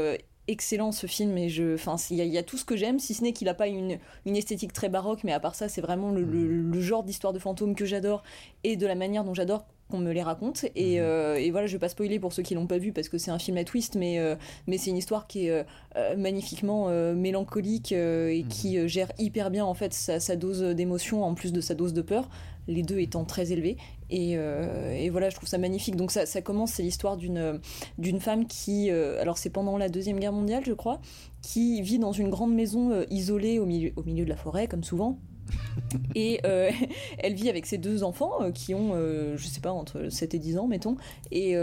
excellent ce film et je enfin il y, a tout ce que j'aime si ce n'est qu'il n'a pas une, une, esthétique très baroque mais à part ça c'est vraiment le, le genre d'histoire de fantôme que j'adore et de la manière dont j'adore qu'on me les raconte. Et, mhm. euh, et, voilà, je vais pas spoiler pour ceux qui l'ont pas vu parce que c'est un film à twist, mais, euh, mais c'est une histoire qui est euh, magnifiquement mélancolique et qui mhm. gère hyper bien en fait sa, sa dose d'émotion en plus de sa dose de peur, les deux étant très élevés. Et, et voilà, je trouve ça magnifique. Donc ça, ça commence, c'est l'histoire d'une d'une femme qui, alors c'est pendant la deuxième guerre mondiale, je crois, qui vit dans une grande maison isolée au milieu, au milieu de la forêt, comme souvent, et euh, elle vit avec ses deux enfants euh, qui ont, euh, je sais pas, entre 7 et 10 ans, mettons. Et,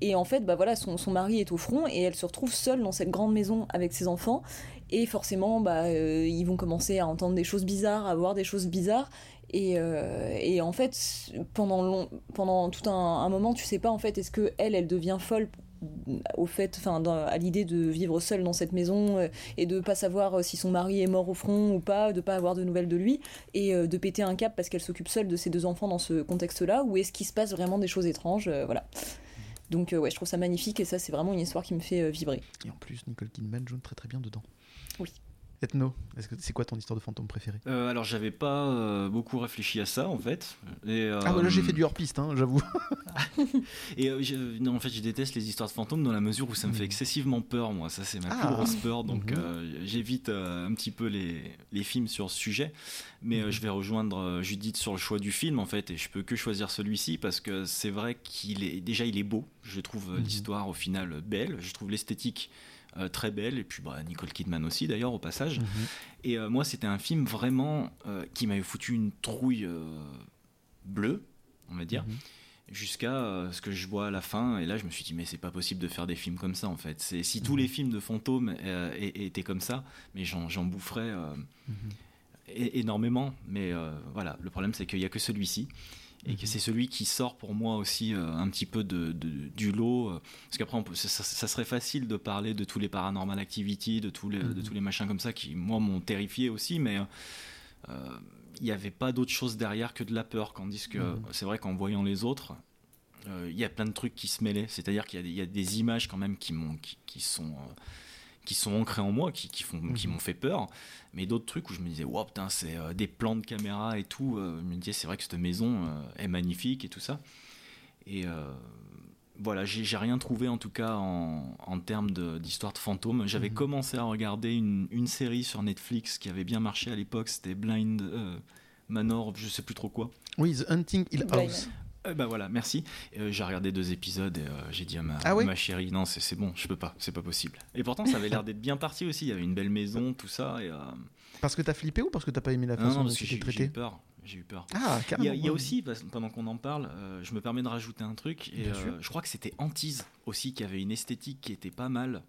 et, en fait, bah voilà, son, mari est au front et elle se retrouve seule dans cette grande maison avec ses enfants. Et forcément, bah, ils vont commencer à entendre des choses bizarres, à voir des choses bizarres. Et, et en fait, pendant, long, pendant tout un, un, moment, tu sais pas en fait, est-ce que elle, elle devient folle au fait, enfin, à l'idée de vivre seule dans cette maison euh, et de pas savoir euh, si son mari est mort au front ou pas, de pas avoir de nouvelles de lui et euh, de péter un cap parce qu'elle s'occupe seule de ses deux enfants dans ce contexte-là, ou est-ce qu'il se passe vraiment des choses étranges, voilà. Donc ouais, je trouve ça magnifique et ça c'est vraiment une histoire qui me fait vibrer. Et en plus, Nicole Kidman joue très très bien dedans. Oui. Ethno, c'est quoi ton histoire de fantôme préférée? Euh, Alors j'avais pas euh, beaucoup réfléchi à ça en fait. Et, ah bah là j'ai fait du hors-piste, hein, j'avoue. et euh, non, en fait je déteste les histoires de fantômes dans la mesure où ça me fait excessivement peur moi. Ça c'est ma plus ah. grosse peur, donc mhm. j'évite un petit peu les, les, films sur ce sujet. Mais mhm. je vais rejoindre Judith sur le choix du film en fait, et je peux que choisir celui-ci parce que c'est vrai qu'il est déjà il est beau. Je trouve mhm. l'histoire au final belle. Je trouve l'esthétique euh, très belle, et puis bah, Nicole Kidman aussi d'ailleurs au passage. Mhm. Et euh, moi c'était un film vraiment euh, qui m'avait foutu une trouille bleue, on va dire. Mhm. Jusqu'à ce que je vois à la fin, et là je me suis dit, mais c'est pas possible de faire des films comme ça en fait. Si tous mhm. les films de fantômes étaient comme ça, mais j'en boufferais énormément. Mais voilà, le problème c'est qu'il n'y a que celui-ci. Et que c'est celui qui sort pour moi aussi euh, un petit peu de, de- du lot. euh, parce qu'après, on ça, serait facile de parler de tous les paranormal activity, de tous les, de tous les machins comme ça qui, moi, m'ont terrifié aussi, mais euh, il n'y avait pas d'autre chose derrière que de la peur. Tandis que Mhm. c'est vrai qu'en voyant les autres, il y a plein de trucs qui se mêlaient. C'est-à-dire qu'il y a des- il y, a des images quand même qui, m'ont, qui, qui sont. Qui sont ancrées en moi, qui, qui font, qui m'ont fait peur, mais d'autres trucs où je me disais, wow, putain, c'est euh, des plans de caméra et tout. euh, je me disais, c'est vrai que cette maison euh, est magnifique et tout ça. Et euh, voilà, j'ai j'ai rien trouvé en tout cas en, en termes de- d'histoire de, fantômes. J'avais Mhm. commencé à regarder une, une série sur Netflix qui avait bien marché à l'époque, c'était Blind euh, Manor, je sais plus trop quoi. Oui, The Hunting Hill Blind. House. Euh, bah voilà, merci. Euh, j'ai regardé deux épisodes et euh, j'ai dit à ma, Ah ma chérie, non, c'est c'est bon, je peux pas, c'est pas possible. Et pourtant, ça avait l'air d'être bien parti aussi. Il y avait une belle maison, tout ça. Et, euh, Parce que t'as flippé ou parce que t'as pas aimé la non, façon non, dont parce que c'était j'ai j'ai eu traité peur. J'ai eu peur. Ah, Il y carrément. a, il y a aussi, pendant qu'on en parle, je me permets de rajouter un truc. Et, Bien sûr. je crois que c'était Antise aussi qui avait une esthétique qui était pas mal.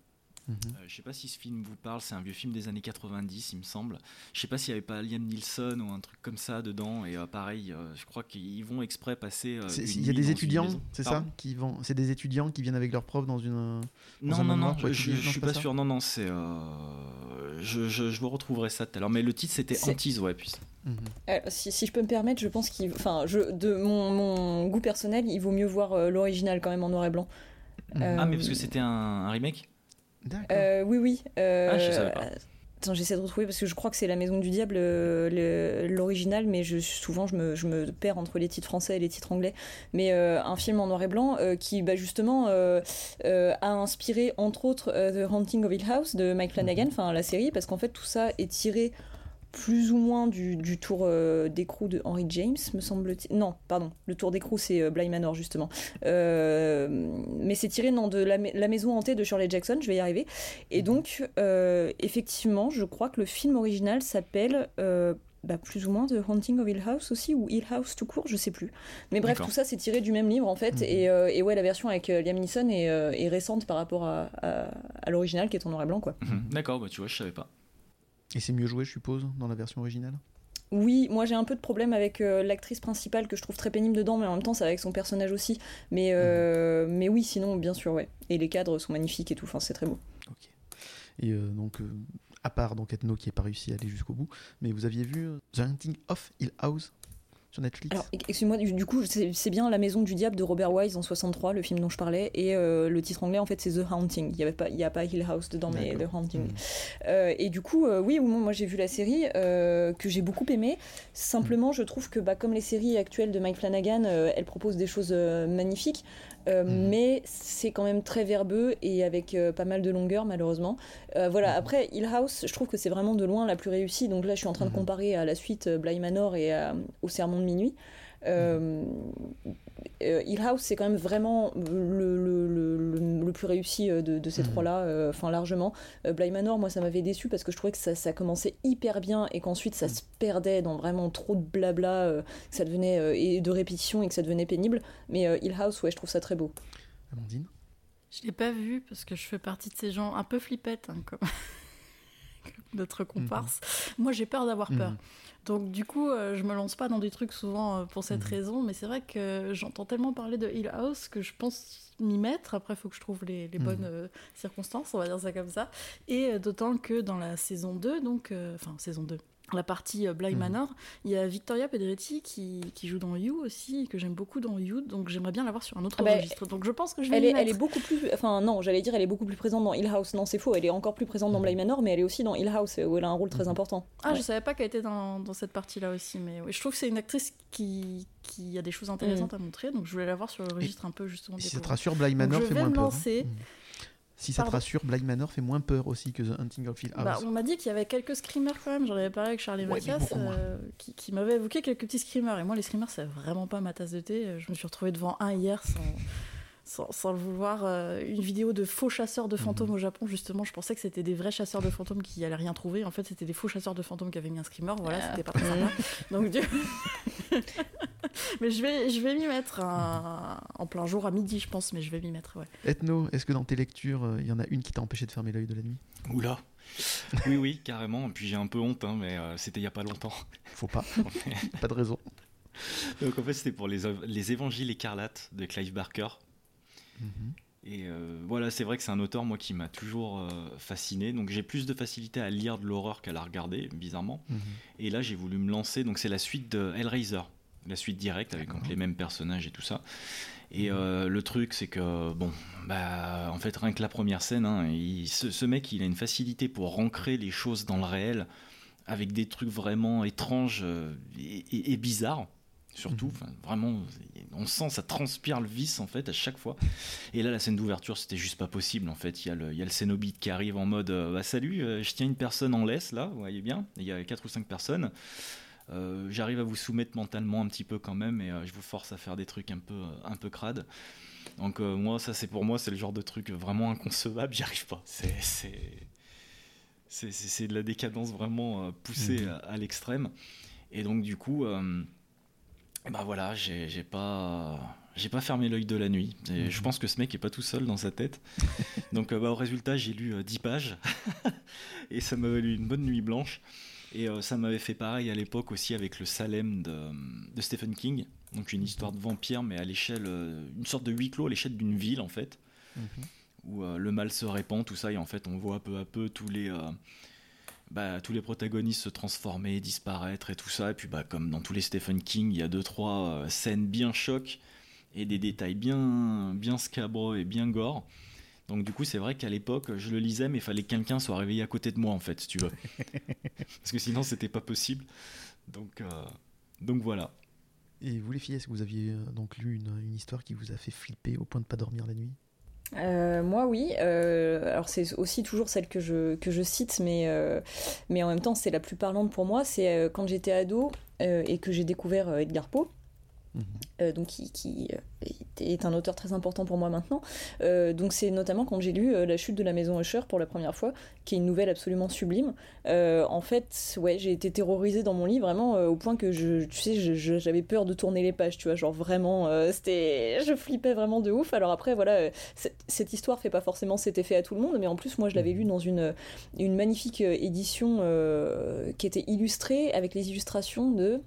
Mhm. Euh, je sais pas si ce film vous parle, c'est un vieux film des années 90, il me semble. Je sais pas s'il y avait pas Liam Neeson ou un truc comme ça dedans. Et euh, pareil, euh, je crois qu'ils vont exprès passer. euh, Il y a des étudiants, c'est ça qui vont. C'est des étudiants qui viennent avec leurs profs dans une. dans Non, un non, non, je, non, suis pas sûr. Non, non, c'est. euh, je, je, je vous retrouverai ça tout à l'heure. Mais le titre c'était Antise, ouais. Puis... Mhm. Euh, si, si je peux me permettre, je pense qu'il. Enfin, je, de mon, mon goût personnel, il vaut mieux voir euh, l'original quand même en noir et blanc. Mhm. Euh, Ah, mais parce que c'était un, un remake? D'accord. Euh, oui, oui. euh, Ah, je savais pas. Attends, j'essaie de retrouver parce que je crois que c'est La Maison du Diable, euh, le- l'original, mais je, souvent je me, je me perds entre les titres français et les titres anglais. Mais euh, un film en noir et blanc euh, qui, bah, justement, euh, euh, a inspiré entre autres euh, The Haunting of Hill House de Mike Flanagan, enfin la série, parce qu'en fait tout ça est tiré plus ou moins du, du tour euh, d'écrou de Henry James, me semble-t-il. Non, pardon, le tour d'écrou c'est euh, Bly Manor justement. Euh, mais c'est tiré non, de la, ma- la maison hantée de Shirley Jackson, je vais y arriver. Et donc, euh, effectivement, je crois que le film original s'appelle bah, plus ou moins The Haunting of Hill House aussi, ou Hill House tout court, je sais plus. Mais bref, tout ça c'est tiré du même livre en fait. Mhm. Et, euh, et ouais, la version avec euh, Liam Neeson est, euh, est récente par rapport à, à, à l'original qui est en noir et blanc quoi. Mhm. D'accord, bah tu vois, je savais pas. Et c'est mieux joué, je suppose, dans la version originale? Oui, moi j'ai un peu de problème avec euh, l'actrice principale que je trouve très pénible dedans, mais en même temps c'est avec son personnage aussi. Mais, euh, mais oui, sinon bien sûr, ouais. Et les cadres sont magnifiques et tout, enfin c'est très beau. Ok. Et euh, donc, à part donc Ethno qui n'a pas réussi à aller jusqu'au bout, mais vous aviez vu The Hunting of Hill House? Sur Netflix Alors, ex- excuse-moi, du, coup, c'est bien La Maison du Diable de Robert Wise en 63, le film dont je parlais, et euh, le titre anglais en fait c'est The Haunting. Il n'y pas, il y a pas Hill House dedans, mais The. Haunting. Mhm. Euh, et du coup, euh, oui, moi j'ai vu la série, que j'ai beaucoup aimé. Simplement, je trouve que bah, comme les séries actuelles de Mike Flanagan, elles proposent des choses magnifiques, euh, Mhm. mais c'est quand même très verbeux et avec euh, pas mal de longueur malheureusement. Euh, voilà. Mhm. Après, Hill House, je trouve que c'est vraiment de loin la plus réussie. Donc là, je suis en train Mhm. de comparer à la suite Bly Manor et à- au Sermon de minuit. Euh, Hill House, c'est quand même vraiment le, le, le, le- le plus réussi euh, de, de ces Mhm. trois-là, euh, enfin largement. Euh, Bly Manor, moi, ça m'avait déçu parce que je trouvais que ça, ça commençait hyper bien et qu'ensuite ça se perdait dans vraiment trop de blabla, euh, que ça devenait euh, et de répétition et que ça devenait pénible. Mais euh, Hill House, ouais, je trouve ça très beau. Amandine? Je l'ai pas vu parce que je fais partie de ces gens un peu flippettes, hein, comme notre comparse. Moi, j'ai peur d'avoir peur. Donc, du coup, euh, je me lance pas dans des trucs souvent euh, pour cette Mhm. raison. Mais c'est vrai que j'entends tellement parler de Hill House que je pense m'y mettre. Après, il faut que je trouve les, les Mhm. bonnes euh, circonstances, on va dire ça comme ça. Et d'autant que dans la saison 2, donc, enfin, saison 2. La partie euh, Bly Mhm. Manor, il y a Victoria Pedretti qui, qui joue dans You aussi, et que j'aime beaucoup dans You, donc j'aimerais bien la voir sur un autre Ah bah, registre. Donc je pense que je vais Elle est, elle est beaucoup plus. Enfin, non, j'allais dire, elle est beaucoup plus présente dans Hill House. Non, c'est faux, elle est encore plus présente dans Bly Manor, mais elle est aussi dans Hill House où elle a un rôle très important. Ah, Ouais. je savais pas qu'elle était dans, dans cette partie-là aussi, mais je trouve que c'est une actrice qui, qui a des choses intéressantes à montrer, donc je voulais la voir sur le registre un peu justement. Et si ça te rassure, Bly Manor je fait vais moins me peur. hein. Si ça te rassure, Bly Manor fait moins peur aussi que The Hunting of Hill House. Bah, on m'a dit qu'il y avait quelques screamers quand même, j'en avais parlé avec Charlie Ouais, Mathias, euh, qui, qui m'avait évoqué quelques petits screamers. Et moi, les screamers, c'est vraiment pas ma tasse de thé. Je me suis retrouvée devant un hier sans, sans, sans le vouloir. euh, une vidéo de faux chasseurs de fantômes Mhm. au Japon, justement. Je pensais que c'était des vrais chasseurs de fantômes qui allaient rien trouver. En fait, c'était des faux chasseurs de fantômes qui avaient mis un screamer. Voilà, Ah. c'était pas très sympa. Donc, du- mais je vais, je vais m'y mettre un- en plein jour à midi, je pense, mais je vais m'y mettre, ouais. Ethno, est-ce que dans tes lectures, euh, il y en a une qui t'a empêché de fermer l'œil de la nuit? Oula Oui, oui, carrément. Et puis j'ai un peu honte, hein, mais euh, c'était il y a pas longtemps. Faut pas, pas de raison. Donc en fait, c'était pour les, les Évangiles écarlates de Clive Barker. Mhm. Et euh, voilà, c'est vrai que c'est un auteur, moi, qui m'a toujours euh, fasciné. Donc j'ai plus de facilité à lire de l'horreur qu'à la regarder, bizarrement. Mhm. Et là, j'ai voulu me lancer. Donc c'est la suite de Hellraiser, la suite directe avec donc, les mêmes personnages et tout ça. Et euh, le truc, c'est que, bon, bah, en fait, rien que la première scène, hein, il- ce, ce mec, il a une facilité pour ancrer les choses dans le réel avec des trucs vraiment étranges euh, et, et- et bizarres. Surtout, Enfin, vraiment, on sent, ça transpire le vice en fait à chaque fois. Et là, la scène d'ouverture, c'était juste pas possible en fait. Il y a le, il y a le Cénobite qui arrive en mode euh, bah, Salut, je tiens une personne en laisse là, vous voyez bien. Il y a quatre ou cinq personnes. Euh, J'arrive à vous soumettre mentalement un petit peu quand même et euh, je vous force à faire des trucs un peu, euh, un peu crades. Donc, moi, ça, c'est pour moi, c'est le genre de truc vraiment inconcevable, j'y arrive pas. C'est. de la décadence vraiment poussée Mhm. à, à l'extrême. Et donc, du coup, bah voilà, j'ai pas, j'ai pas fermé l'œil de la nuit. Et Je pense que ce mec est pas tout seul dans sa tête. donc, euh, bah, au résultat, j'ai lu euh, 10 pages et ça m'a valu une bonne nuit blanche. Et euh, ça m'avait fait pareil à l'époque aussi avec le Salem de, de Stephen King. Donc, une histoire de vampire, mais à l'échelle, euh, une sorte de huis clos à l'échelle d'une ville en fait Mhm. où euh, le mal se répand, tout ça, et en fait on voit peu à peu tous les, euh, bah, tous les protagonistes se transformer, disparaître et tout ça, et puis bah, comme dans tous les Stephen King, il y a deux trois scènes bien chocs et des détails bien, bien scabreux et bien gore. Donc du coup c'est vrai qu'à l'époque je le lisais mais il fallait que quelqu'un soit réveillé à côté de moi en fait si tu veux. Parce que sinon c'était pas possible. Donc, euh, donc voilà. Et vous les filles, est-ce que vous aviez euh, donc lu une, une histoire qui vous a fait flipper au point de pas dormir la nuit? Euh, moi, oui. Euh, alors, c'est aussi toujours celle que je, que je cite, mais, euh, mais en même temps, c'est la plus parlante pour moi. C'est euh, quand j'étais ado euh, et que j'ai découvert euh, Edgar Poe. Euh, donc qui, qui, euh, est, un auteur très important pour moi maintenant. Euh, donc c'est notamment quand j'ai lu euh, La chute de la maison Usher pour la première fois, qui est une nouvelle absolument sublime. En fait, ouais, j'ai été terrorisée dans mon lit vraiment au point que je, tu sais, j'avais peur de tourner les pages, tu vois, genre vraiment, c'était, je flippais vraiment de ouf. Alors après, voilà, cette, histoire fait pas forcément cet effet à tout le monde, mais en plus moi je l'avais lu dans une, une magnifique édition qui était illustrée avec les illustrations de,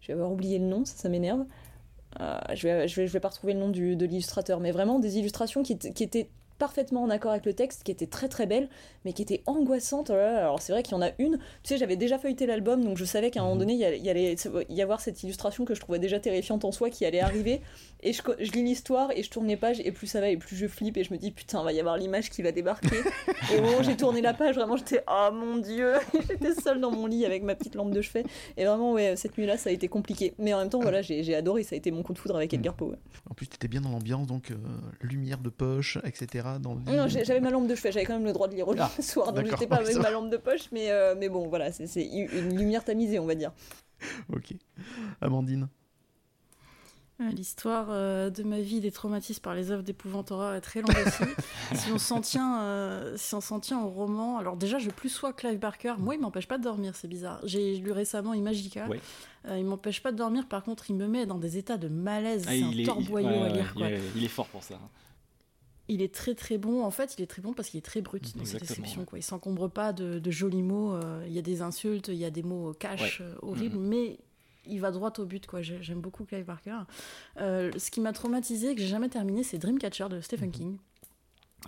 je vais avoir oublié le nom, ça, ça m'énerve. Euh, je, vais, je, vais, je vais pas retrouver le nom du, de l'illustrateur, mais vraiment des illustrations qui, étaient- qui étaient parfaitement en accord avec le texte, qui étaient très très belles, mais qui étaient angoissantes. Oh Alors c'est vrai qu'il y en a une, tu sais, j'avais déjà feuilleté l'album, donc je savais qu'à un moment donné, il y allait- il y allait y avoir cette illustration que je trouvais déjà terrifiante en soi qui allait arriver. Et je, lis l'histoire et je tourne les pages, et plus ça va, et plus je flippe, et je me dis putain, va y avoir l'image qui va débarquer. et au moment où j'ai tourné la page, vraiment, j'étais oh mon dieu, j'étais seule dans mon lit avec ma petite lampe de chevet. Et vraiment, ouais, cette nuit-là, ça a été compliqué. Mais en même temps, voilà, j'ai adoré, ça a été mon coup de foudre avec Edgar Poe. ouais. En plus, t'étais bien dans l'ambiance, donc euh, lumière de poche, etc. Dans le. Non, j'avais ma lampe de chevet, j'avais quand même le droit de lire au lit Ah, soir, donc j'étais pas avec ça ma lampe de poche, mais, euh, mais bon, voilà, c'est une lumière tamisée, on va dire. Ok. Amandine L'histoire euh, de ma vie des traumatismes par les œuvres d'épouvante horreur est très longue aussi. si on s'en tient, euh, si on s'en tient au roman, alors déjà je plus sois Clive Barker. Moi, il m'empêche pas de dormir, c'est bizarre. J'ai lu récemment Imagica. Ouais. Euh, il m'empêche pas de dormir. Par contre, il me met dans des états de malaise. Ah, c'est un il est- torboyau ouais, à lire. il est- il est fort pour ça. hein. Il est très très bon. En fait, il est très bon parce qu'il est très brut dans Exactement, descriptions. ouais. Quoi. Il s'encombre pas de, de jolis mots. euh, Il y a des insultes, il y a des mots cash Ouais. euh, horribles, Mhm. mais il va droit au but. quoi. J'ai- J'aime beaucoup Clive Barker. Euh, ce qui m'a traumatisé, que j'ai jamais terminé, c'est Dreamcatcher de Stephen King.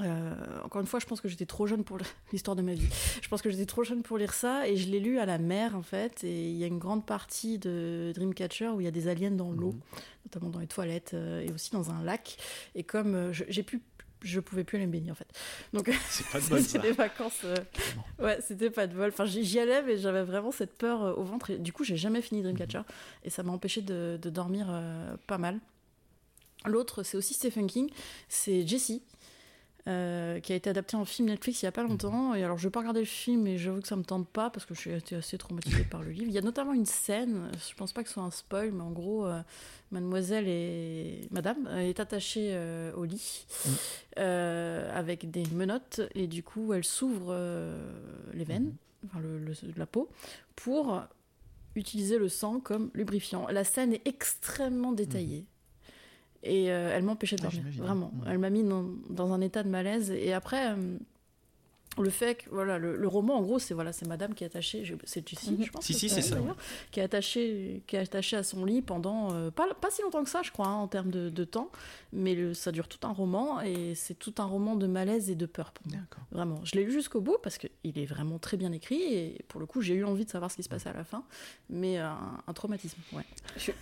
Euh, encore une fois, je pense que j'étais trop jeune pour l'histoire de ma vie. Je pense que j'étais trop jeune pour lire ça et je l'ai lu à la mer en fait. Et il y a une grande partie de Dreamcatcher où il y a des aliens dans l'eau, notamment dans les toilettes euh, et aussi dans un lac. Et comme euh, j'ai pu, je pouvais plus aller me baigner en fait. Donc C'est de c'était des vacances. euh, ouais, c'était pas de vol. Enfin, j'y allais, mais j'avais vraiment cette peur euh, au ventre. Et du coup, j'ai jamais fini Dreamcatcher et ça m'a empêché de, de dormir euh, pas mal. L'autre, c'est aussi Stephen King, c'est Jessie. Euh, qui a été adapté en film Netflix il y a pas longtemps. Et alors je vais pas regarder le film mais j'avoue que ça me tente pas parce que suis été assez traumatisée par le livre. Il y a notamment une scène je pense pas que ce soit un spoil mais en gros euh, mademoiselle et madame euh, est attachée euh, au lit euh, avec des menottes et du coup elle s'ouvre les veines enfin le, le- la peau pour utiliser le sang comme lubrifiant. La scène est extrêmement détaillée et euh, elle m'empêchait de Ah, dormir, vraiment. Mhm. Elle m'a mis dans, dans un état de malaise. Et après, euh, le fait que voilà le, le roman en gros c'est voilà c'est Madame qui est attachée c'est Jessie Mhm. je pense Si, si, c'est ça, qui est attachée qui est attachée à son lit pendant euh, pas pas si longtemps que ça je crois hein, en termes de, de temps mais le- ça dure tout un roman et c'est tout un roman de malaise et de peur pour moi D'accord. vraiment je l'ai lu jusqu'au bout parce que il est vraiment très bien écrit et pour le coup j'ai eu envie de savoir ce qui se passait à la fin mais euh, un, un traumatisme ouais Je-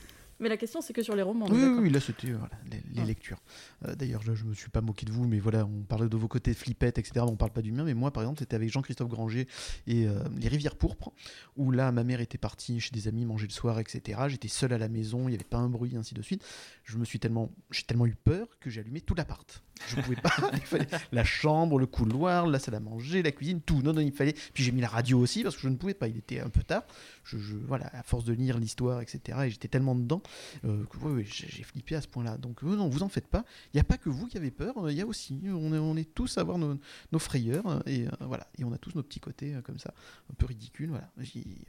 mais la question c'est que sur les romans Oui, oui, là c'était euh, voilà, les, lectures. Euh, D'ailleurs, je, je me suis pas moqué de vous, mais voilà, on parlait de vos côtés flippette, etc. On parle pas du mien, mais moi, par exemple, c'était avec Jean-Christophe Granger et euh, Les Rivières Pourpres, où là, ma mère était partie chez des amis manger le soir, etc. J'étais seul à la maison, il n'y avait pas un bruit, ainsi de suite. Je me suis tellement, j'ai tellement eu peur que j'ai allumé tout l'appart. Je pouvais pas. il fallait la chambre, le couloir, la salle à manger, la cuisine, tout. Non, non, il fallait. Puis j'ai mis la radio aussi parce que je ne pouvais pas. Il était un peu tard. Je, je- voilà, à force de lire l'histoire, etc. Et j'étais tellement dedans euh, que ouais, ouais, j'ai flippé à ce point-là. Donc euh, non, vous en faites pas. Il n'y a pas que vous qui avez peur. euh, Il y a aussi. On est, on est tous à avoir nos, nos frayeurs euh, et euh, voilà. Et on a tous nos petits côtés euh, comme ça, un peu ridicules. Voilà.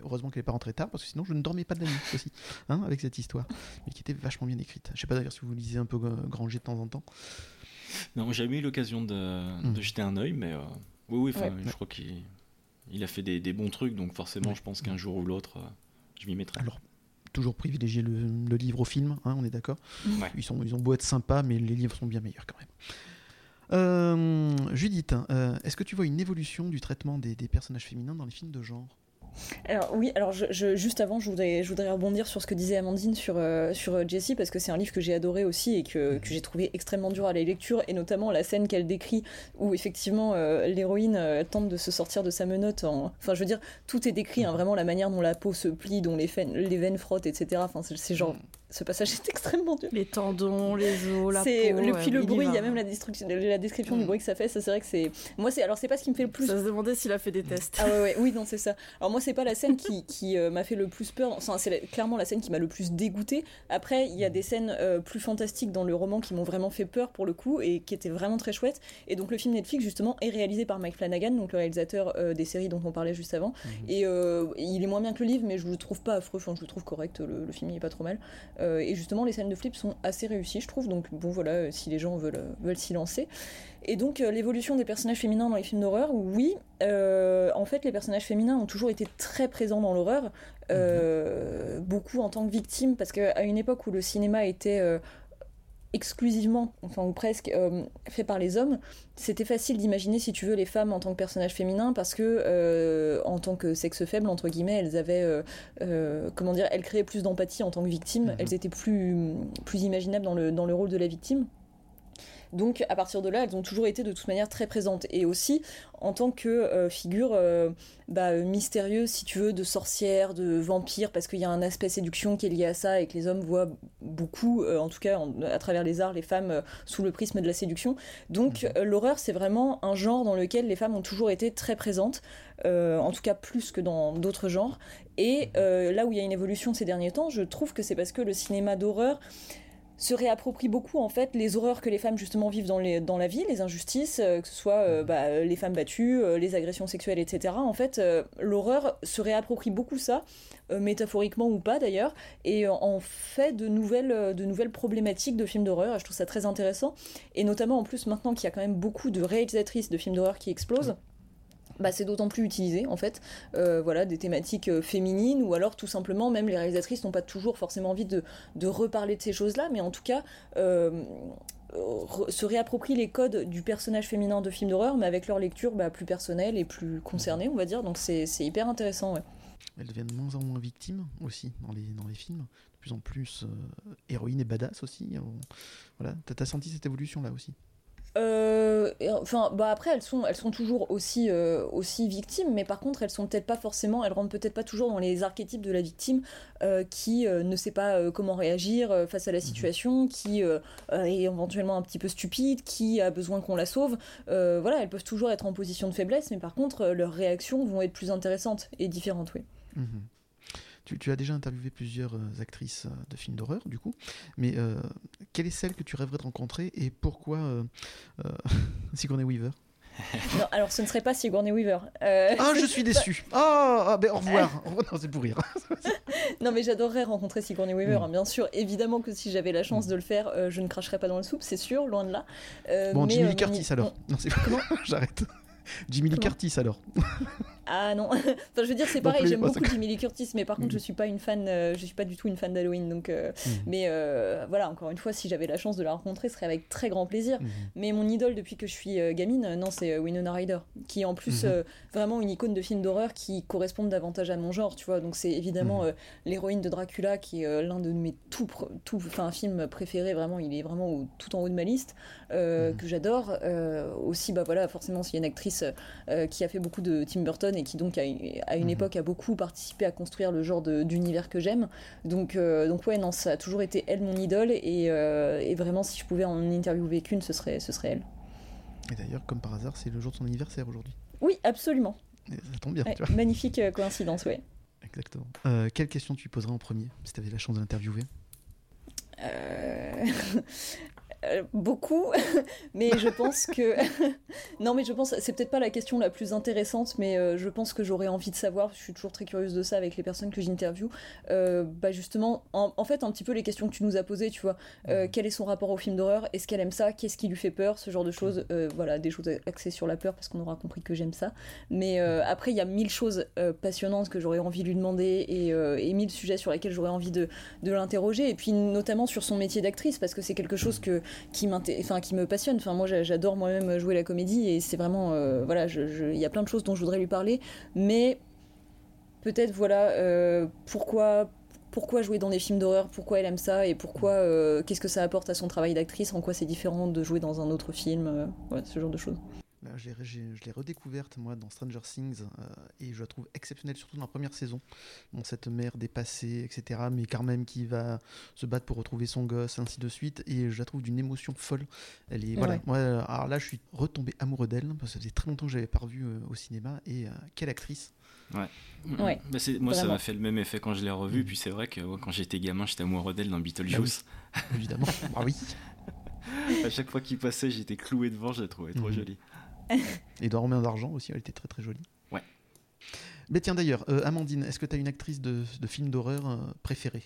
Heureusement qu'elle n'est pas rentrée tard parce que sinon je ne dormais pas de la nuit aussi, hein, avec cette histoire, mais qui était vachement bien écrite. Je sais pas d'ailleurs si vous lisez un peu Granger de temps en temps. Non, j'ai jamais eu l'occasion de, Mm. de jeter un œil, mais euh, oui, oui, enfin, Ouais. je crois qu'il il a fait des, des bons trucs, donc forcément, Ouais. je pense qu'un jour ou l'autre, euh, je m'y mettrai. Alors, toujours privilégier le, le livre au film, hein, on est d'accord Ouais. ils, sont, ils ont beau être sympas, mais les livres sont bien meilleurs quand même. Euh, Judith, euh, est-ce que tu vois une évolution du traitement des, des personnages féminins dans les films de genre? Alors oui, alors je, je- juste avant, je voudrais, je voudrais rebondir sur ce que disait Amandine sur, euh, sur euh, Jessie, parce que c'est un livre que j'ai adoré aussi et que, que j'ai trouvé extrêmement dur à la lecture, et notamment la scène qu'elle décrit, où effectivement euh, l'héroïne euh, tente de se sortir de sa menotte. En... Enfin, je veux dire, tout est décrit, hein, vraiment la manière dont la peau se plie, dont les, veines- les veines frottent, etc. Enfin, c'est c'est genre... Ce passage est extrêmement dur. les tendons les os la C'est peau le, ouais, puis le bruit, il y a même la, destruction- la description du Mm. bruit que ça fait. Ça, c'est vrai que c'est. Moi, c'est alors c'est pas ce qui me fait le plus ça se demandait s'il a fait des tests ah ouais, ouais, oui, non, c'est ça. Alors moi, c'est pas la scène qui, qui euh, m'a fait le plus peur. Enfin, c'est la- clairement la scène qui m'a le plus dégoûté. Après, il y a des scènes euh, plus fantastiques dans le roman qui m'ont vraiment fait peur pour le coup et qui étaient vraiment très chouettes. Et donc le film Netflix justement est réalisé par Mike Flanagan, donc le réalisateur euh, des séries dont on parlait juste avant. Et euh, il est moins bien que le livre, mais je le trouve pas affreux. Enfin, je le trouve correct. Le, le film il est pas trop mal. Euh, et justement, les scènes de flip sont assez réussies, je trouve. Donc bon, voilà, euh, si les gens veulent euh, veulent s'y lancer. Et donc l'évolution des personnages féminins dans les films d'horreur, oui, euh, en fait les personnages féminins ont toujours été très présents dans l'horreur, euh, beaucoup en tant que victimes, parce qu'à une époque où le cinéma était exclusivement, enfin ou presque, euh, fait par les hommes, c'était facile d'imaginer, si tu veux, les femmes en tant que personnages féminins, parce que euh, en tant que sexe faible, entre guillemets, elles avaient, euh, comment dire, elles créaient plus d'empathie en tant que victimes, Mhm. elles étaient plus, plus imaginables dans le, dans le rôle de la victime. Donc à partir de là, elles ont toujours été de toute manière très présentes. Et aussi en tant que euh, figure euh, bah, euh, mystérieuse, si tu veux, de sorcière, de vampire, parce qu'il y a un aspect séduction qui est lié à ça et que les hommes voient beaucoup, euh, en tout cas en- à travers les arts, les femmes sous le prisme de la séduction. Donc euh, l'horreur, c'est vraiment un genre dans lequel les femmes ont toujours été très présentes, euh, en tout cas plus que dans d'autres genres. Et euh, là où il y a une évolution ces derniers temps, je trouve que c'est parce que le cinéma d'horreur se réapproprie beaucoup en fait les horreurs que les femmes justement vivent dans, les, dans la vie, les injustices, euh, que ce soit euh, bah, les femmes battues, euh, les agressions sexuelles, etc. En fait, euh, l'horreur se réapproprie beaucoup ça, euh, métaphoriquement ou pas d'ailleurs, et euh, en fait de nouvelles, euh, de nouvelles problématiques de films d'horreur. Je trouve ça très intéressant, et notamment en plus maintenant qu'il y a quand même beaucoup de réalisatrices de films d'horreur qui explosent. Bah, c'est d'autant plus utilisé en fait, Euh, voilà, des thématiques euh, féminines ou alors tout simplement même les réalisatrices n'ont pas toujours forcément envie de, de reparler de ces choses-là, mais en tout cas euh, se réapproprient les codes du personnage féminin de films d'horreur, mais avec leur lecture bah, plus personnelle et plus concernée, on va dire. Donc c'est hyper intéressant. Ouais. Elles deviennent de moins en moins victimes aussi dans les, dans les films. De plus en plus héroïnes et badass aussi. Voilà. T'as as senti cette évolution là aussi? Euh, et, enfin, bah après, elles sont, elles sont toujours aussi, euh, aussi victimes, mais par contre, elles sont peut-être pas forcément, elles rentrent peut-être pas toujours dans les archétypes de la victime euh, qui ne sait pas comment réagir face à la situation, qui est éventuellement un petit peu stupide, qui a besoin qu'on la sauve. Voilà, elles peuvent toujours être en position de faiblesse, mais par contre, leurs réactions vont être plus intéressantes et différentes, oui. Mhm. Tu, tu as déjà interviewé plusieurs euh, actrices euh, de films d'horreur, du coup, mais euh, quelle est celle que tu rêverais de rencontrer et pourquoi euh, Sigourney Weaver? Non, alors ce ne serait pas Sigourney Weaver. Euh, Ah, je suis déçu. Ah, ah, ben au revoir. Non, c'est pour rire. Non, mais j'adorerais rencontrer Sigourney Weaver, Mm. hein, bien sûr. Évidemment que si j'avais la chance de le faire, euh, je ne cracherais pas dans la soupe, c'est sûr, loin de là. Euh, Bon, mais, Jimmy Curtis alors. Non, c'est J'arrête Jimmy Lee Curtis alors. Ah non, enfin je veux dire c'est pareil, j'aime moi, beaucoup Jimmy Lee Curtis, mais par contre Mhm. je suis pas une fan, euh, je suis pas du tout une fan d'Halloween, donc euh, mais euh, voilà encore une fois si j'avais la chance de la rencontrer, ce serait avec très grand plaisir. Mhm. Mais mon idole depuis que je suis euh, gamine, non c'est Winona Ryder, qui est en plus Mhm. euh, vraiment une icône de film d'horreur qui correspondent davantage à mon genre, tu vois. Donc c'est évidemment l'héroïne de Dracula qui est l'un de mes tout, tout, enfin films préférés, vraiment il est vraiment au- tout en haut de ma liste, que j'adore. Aussi bah voilà forcément c'est une actrice euh, qui a fait beaucoup de Tim Burton et qui donc à, à une Mhm. époque a beaucoup participé à construire le genre d'univers que j'aime. Donc, euh, donc ouais, non, ça a toujours été elle mon idole et, euh, et vraiment si je pouvais en interviewer qu'une, ce serait, ce serait elle. Et d'ailleurs, comme par hasard, c'est le jour de son anniversaire aujourd'hui. Oui, absolument. Et Ça tombe bien, Ouais, tu vois. magnifique coïncidence, ouais. Exactement. Quelle question tu poserais en premier si tu avais la chance de l'interviewer? Euh, euh, beaucoup, mais je pense que non, mais je pense c'est peut-être pas la question la plus intéressante, mais euh, je pense que j'aurais envie de savoir. Je suis toujours très curieuse de ça avec les personnes que j'interviewe. Euh, bah justement, en, en fait, un petit peu les questions que tu nous as posées, tu vois. Quel est son rapport au film d'horreur? Est-ce qu'elle aime ça? Qu'est-ce qui lui fait peur? Ce genre de choses. Voilà, des choses axées sur la peur parce qu'on aura compris que j'aime ça. Mais après, il y a mille choses passionnantes que j'aurais envie de lui demander et, et mille sujets sur lesquels j'aurais envie de, de l'interroger. Et puis notamment sur son métier d'actrice parce que c'est quelque chose que, qui, enfin, qui me passionne. Enfin, moi, j'a- j'adore moi-même jouer la comédie et c'est vraiment. euh, voilà, il y a plein de choses dont je voudrais lui parler. Mais peut-être, voilà, euh, pourquoi. Pourquoi jouer dans des films d'horreur? Pourquoi elle aime ça? Et pourquoi euh, Qu'est-ce que ça apporte à son travail d'actrice? En quoi c'est différent de jouer dans un autre film? Euh, ce genre de choses. Là, je l'ai redécouverte moi dans Stranger Things euh, et je la trouve exceptionnelle surtout dans la première saison cette mère dépassée etc mais quand même qui va se battre pour retrouver son gosse ainsi de suite et je la trouve d'une émotion folle elle est voilà Ouais. moi alors là je suis retombé amoureux d'elle parce que ça faisait très longtemps que je l'avais pas revue euh, au cinéma et euh, quelle actrice Ouais. Ouais, Bah, moi, ça m'a fait le même effet quand je l'ai revu. Puis c'est vrai que ouais, quand j'étais gamin, j'étais amoureux d'elle dans Beetlejuice. évidemment ah oui à chaque fois qu'il passait, j'étais cloué devant. Je la trouvais trop Mhm. jolie. Et dans Romain d'argent aussi elle était très très jolie Ouais. mais tiens d'ailleurs euh, Amandine est-ce que tu as une actrice de, de film d'horreur euh, préférée?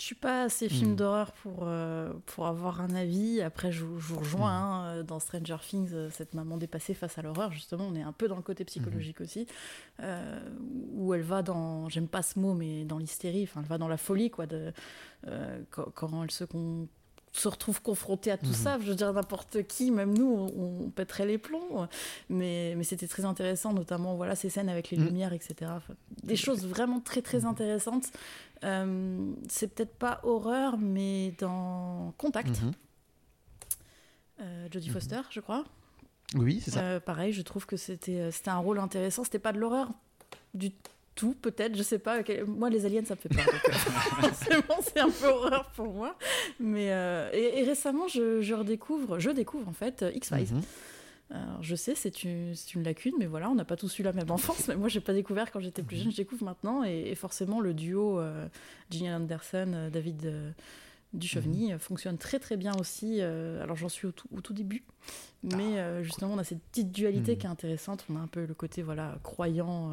Je suis pas assez film Hmm. d'horreur pour, euh, pour avoir un avis. Après, je, vous- je vous rejoins hein, euh, dans Stranger Things, euh, cette maman dépassée face à l'horreur. Justement, on est un peu dans le côté psychologique aussi, euh, où elle va dans, j'aime pas ce mot, mais dans l'hystérie. Enfin, elle va dans la folie, quoi. De, euh, quand, quand elle se con- se retrouve confrontée à tout Mhm. ça, je veux dire n'importe qui, même nous, on, on pèterait les plombs. Mais, mais c'était très intéressant, notamment voilà ces scènes avec les Mhm. lumières, etc. Enfin, des choses vraiment très très intéressantes. Euh, c'est peut-être pas horreur, mais dans Contact, Mhm. euh, Jodie Mhm. Foster, je crois. oui c'est ça Euh, pareil, je trouve que c'était c'était un rôle intéressant. C'était pas de l'horreur du tout, peut-être, je sais pas. Moi, les aliens, ça me fait peur. euh, forcément, c'est un peu horreur pour moi. Mais euh, et, et récemment, je, je redécouvre, je découvre en fait euh, X-Files. Mhm. Alors, je sais, c'est une, une lacune, mais voilà, on n'a pas tous eu la même enfance. Mais moi, j'ai pas découvert quand j'étais plus jeune, je découvre maintenant. Et, et forcément, le duo euh, Gillian Anderson, euh, David euh, Duchovny euh, fonctionne très très bien aussi. alors, j'en suis au tout, au tout début, mais justement, on a cette petite dualité Mhm. qui est intéressante. On a un peu le côté voilà croyant,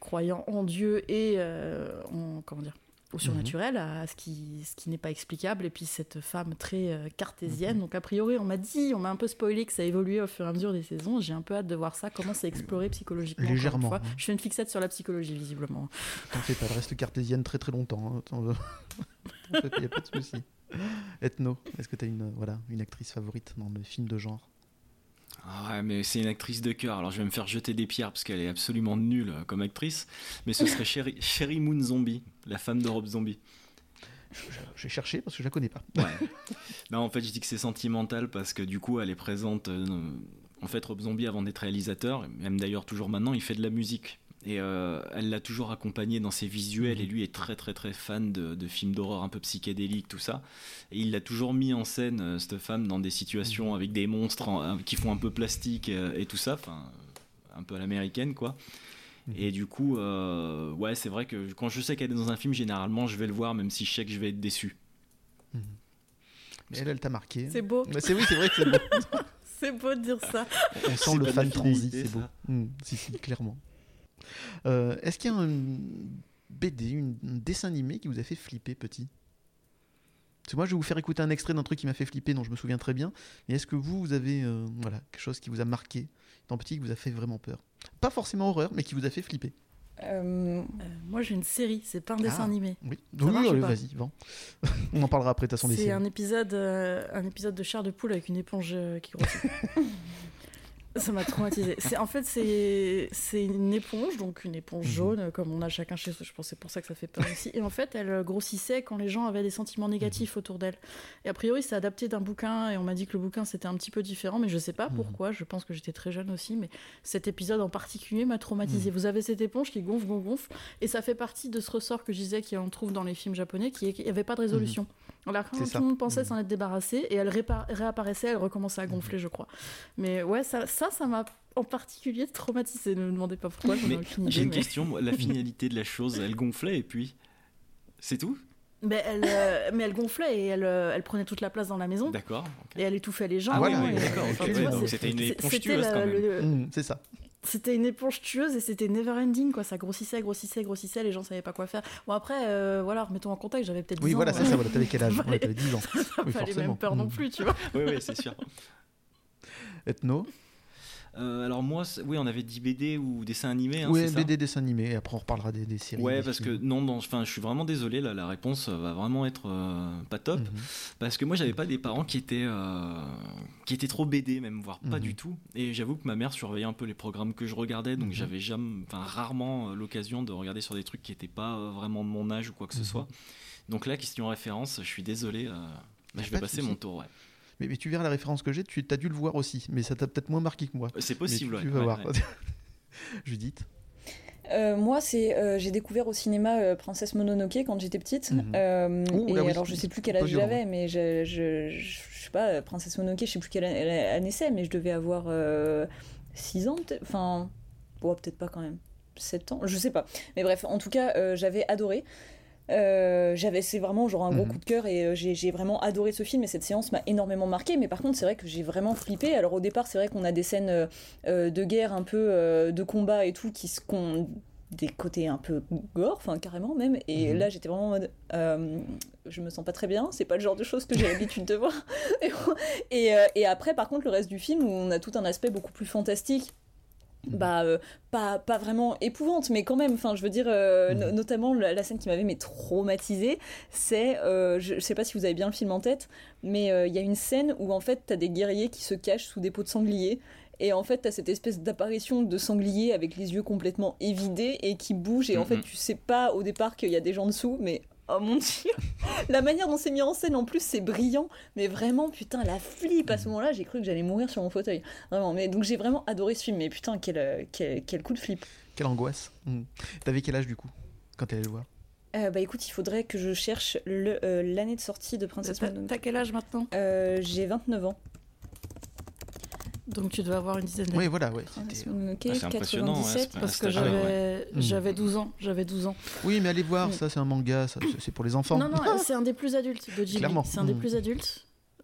croyant en Dieu et euh, en comment dire au surnaturel, à ce qui, ce qui n'est pas explicable, et puis cette femme très euh, cartésienne. Donc, a priori, on m'a dit, on m'a un peu spoilé que ça évoluait au fur et à mesure des saisons. J'ai un peu hâte de voir ça, comment c'est exploré psychologiquement. Légèrement, hein. Je fais une fixette sur la psychologie, visiblement. T'en fais pas, elle reste cartésienne très très longtemps. hein. T'en- T'en fais pas, y a pas de souci. Ethno, est-ce que tu as une, voilà, une actrice favorite dans le film de genre? Ah ouais, mais c'est une actrice de cœur. Alors je vais me faire jeter des pierres parce qu'elle est absolument nulle comme actrice. Mais ce serait Sherry, Sherry Moon Zombie, la femme de Rob Zombie. J'ai cherché parce que je la connais pas. Ouais. non, en fait, je dis que c'est sentimental parce que du coup, elle est présente. euh, en fait, Rob Zombie, avant d'être réalisateur, même d'ailleurs toujours maintenant, il fait de la musique. Et euh, elle l'a toujours accompagné dans ses visuels. Et lui est très, très, très fan de, de films d'horreur un peu psychédéliques, tout ça. Et il l'a toujours mis en scène, euh, cette femme, dans des situations avec des monstres en- qui font un peu plastique euh, et tout ça. Enfin, un peu à l'américaine, quoi. Et du coup, euh, ouais, c'est vrai que quand je sais qu'elle est dans un film, généralement, je vais le voir, même si je sais que je vais être déçu. Mais elle, elle t'a marqué. C'est beau. Bah, c'est oui, c'est vrai que c'est beau. C'est beau de dire ça. On sent le fan transi, c'est beau. Mm, si, si, clairement. Euh, Est-ce qu'il y a un BD, une- un dessin animé qui vous a fait flipper petit? Parce que moi, je vais vous faire écouter un extrait d'un truc qui m'a fait flipper, dont je me souviens très bien. Mais est-ce que vous, vous avez euh, voilà, quelque chose qui vous a marqué, étant petit, qui vous a fait vraiment peur? Pas forcément horreur, mais qui vous a fait flipper. Euh, moi, j'ai une série, c'est pas un dessin Ah, animé. Oui, oui, vas-y. On en parlera après, de toute façon, des C'est un épisode, un épisode de chair de poule avec une éponge qui grossit. Ça m'a traumatisé. En fait c'est une éponge, donc une éponge Mhm. jaune comme on a chacun chez soi. Je pense que c'est pour ça que ça fait peur aussi. Et en fait, elle euh, grossissait quand les gens avaient des sentiments négatifs autour d'elle. Et a priori, c'est adapté d'un bouquin et on m'a dit que le bouquin c'était un petit peu différent, mais je sais pas Mhm. pourquoi. Je pense que j'étais très jeune aussi, mais cet épisode en particulier m'a traumatisé. Mhm. Vous avez cette éponge qui gonfle, gonfle, gonfle, et ça fait partie de ce ressort que je disais qu'on trouve dans les films japonais, qui n'y avait pas de résolution. Alors quand tout ça. le monde pensait Mhm. s'en être débarrassé, et elle réapparaissait, elle recommençait à gonfler, je crois. Mais ouais, ça, ça, ça m'a en particulier traumatisé. Ne me demandez pas pourquoi, j'ai une mais- question, moi, la finalité de la chose, elle gonflait et puis. C'est tout? Mais elle, euh, mais elle gonflait et elle, euh, elle prenait toute la place dans la maison. D'accord. Et elle étouffait les gens. Ah oui, d'accord, ouais, donc c'est- c'était une éponge c'était tueuse la- quand même. le- Mmh, c'est ça. C'était une éponge tueuse et c'était never ending quoi. Ça grossissait, grossissait, grossissait. Les gens savaient pas quoi faire. Bon après, euh, voilà, remettons en contexte. J'avais peut-être 10 Oui, ans. voilà, c'est euh, ça. Voilà, t'avais quel âge? Fallait- Ouais, T'avais 10 ans. ça Oui, pas les forcément. mêmes peurs non Mm. plus, tu vois. Oui, oui, c'est sûr. Ethno? Euh, alors moi, oui, on avait dit BD ou dessin animé. Hein, Oui, c'est ça BD, dessin animé. Et après, on reparlera des, des séries. Ouais, des parce que films. non, non, enfin, je suis vraiment désolé, là, la réponse va vraiment être euh, pas top. Mhm. Parce que moi, j'avais pas des parents qui étaient, euh, qui étaient trop BD, même, voire pas Mhm. du tout. Et j'avoue que ma mère surveillait un peu les programmes que je regardais, donc Mhm. j'avais jamais, enfin, rarement euh, l'occasion de regarder sur des trucs qui étaient pas euh, vraiment de mon âge ou quoi que ce Mhm. soit. Donc là, question référence, je suis désolé, euh, bah, je vais passer mon tour, ouais. Mais, mais tu verras la référence que j'ai, tu as dû le voir aussi. Mais ça t'a peut-être moins marqué que moi. C'est Mais possible, tu, ouais, tu vas ouais, voir. ouais. Judith Euh, moi, c'est euh, j'ai découvert au cinéma euh, Princesse Mononoke quand j'étais petite. Mhm. Euh, Ouh, et là, oui, alors, je sais plus quel âge j'avais, mais je, je, je, je sais pas, Princesse Mononoke, je sais plus quelle année c'est, mais je devais avoir 6 ans, peut-être. Enfin, bon, peut-être pas quand même. 7 ans, je sais pas. Mais bref, en tout cas, euh, j'avais adoré. Euh, j'avais c'est vraiment genre un gros Mhm. coup de cœur et euh, j'ai vraiment adoré ce film et cette séance m'a énormément marqué. Mais par contre c'est vrai que j'ai vraiment flippé. Alors au départ c'est vrai qu'on a des scènes euh, de guerre un peu de combat et tout qui se qu'on des côtés un peu gore enfin carrément même. Et Mhm. là j'étais vraiment en mode euh, je me sens pas très bien. C'est pas le genre de choses que j'ai l'habitude de voir. Et, et après par contre le reste du film où on a tout un aspect beaucoup plus fantastique bah euh, pas, pas vraiment épouvante mais quand même enfin je veux dire euh, no- notamment la, la scène qui m'avait mais traumatisée c'est euh, je, je sais pas si vous avez bien le film en tête mais il y a une scène où en fait t'as des guerriers qui se cachent sous des pots de sanglier et en fait t'as cette espèce d'apparition de sanglier avec les yeux complètement évidés et qui bouge et en fait Mhm. tu sais pas au départ qu'il y a des gens dessous mais oh mon dieu la manière dont c'est mis en scène en plus c'est brillant mais vraiment putain la flippe à ce moment-là j'ai cru que j'allais mourir sur mon fauteuil Vraiment, mais donc j'ai vraiment adoré ce film, mais putain, quel, euh, quel, quel coup de flip. Quelle angoisse. Mhm. T'avais quel âge du coup Quand t'allais le voir? Euh, bah écoute, il faudrait que je cherche le, euh, l'année de sortie de Princesse Mononoke. t'as quel âge maintenant? Euh, J'ai 29 ans. Donc tu devais avoir une dizaine d'années. Oui, voilà, ouais. Mononoke, Ah, c'est impressionnant, ouais, 97. c'est pas- Parce que Ah, ouais, j'avais j'avais 12 ans. J'avais 12 ans. Oui, mais allez voir, Mm. ça c'est un manga, ça, c'est- pour les enfants. Non, non, c'est un des plus adultes de Ghibli. Clairement. C'est un des Mm. plus adultes.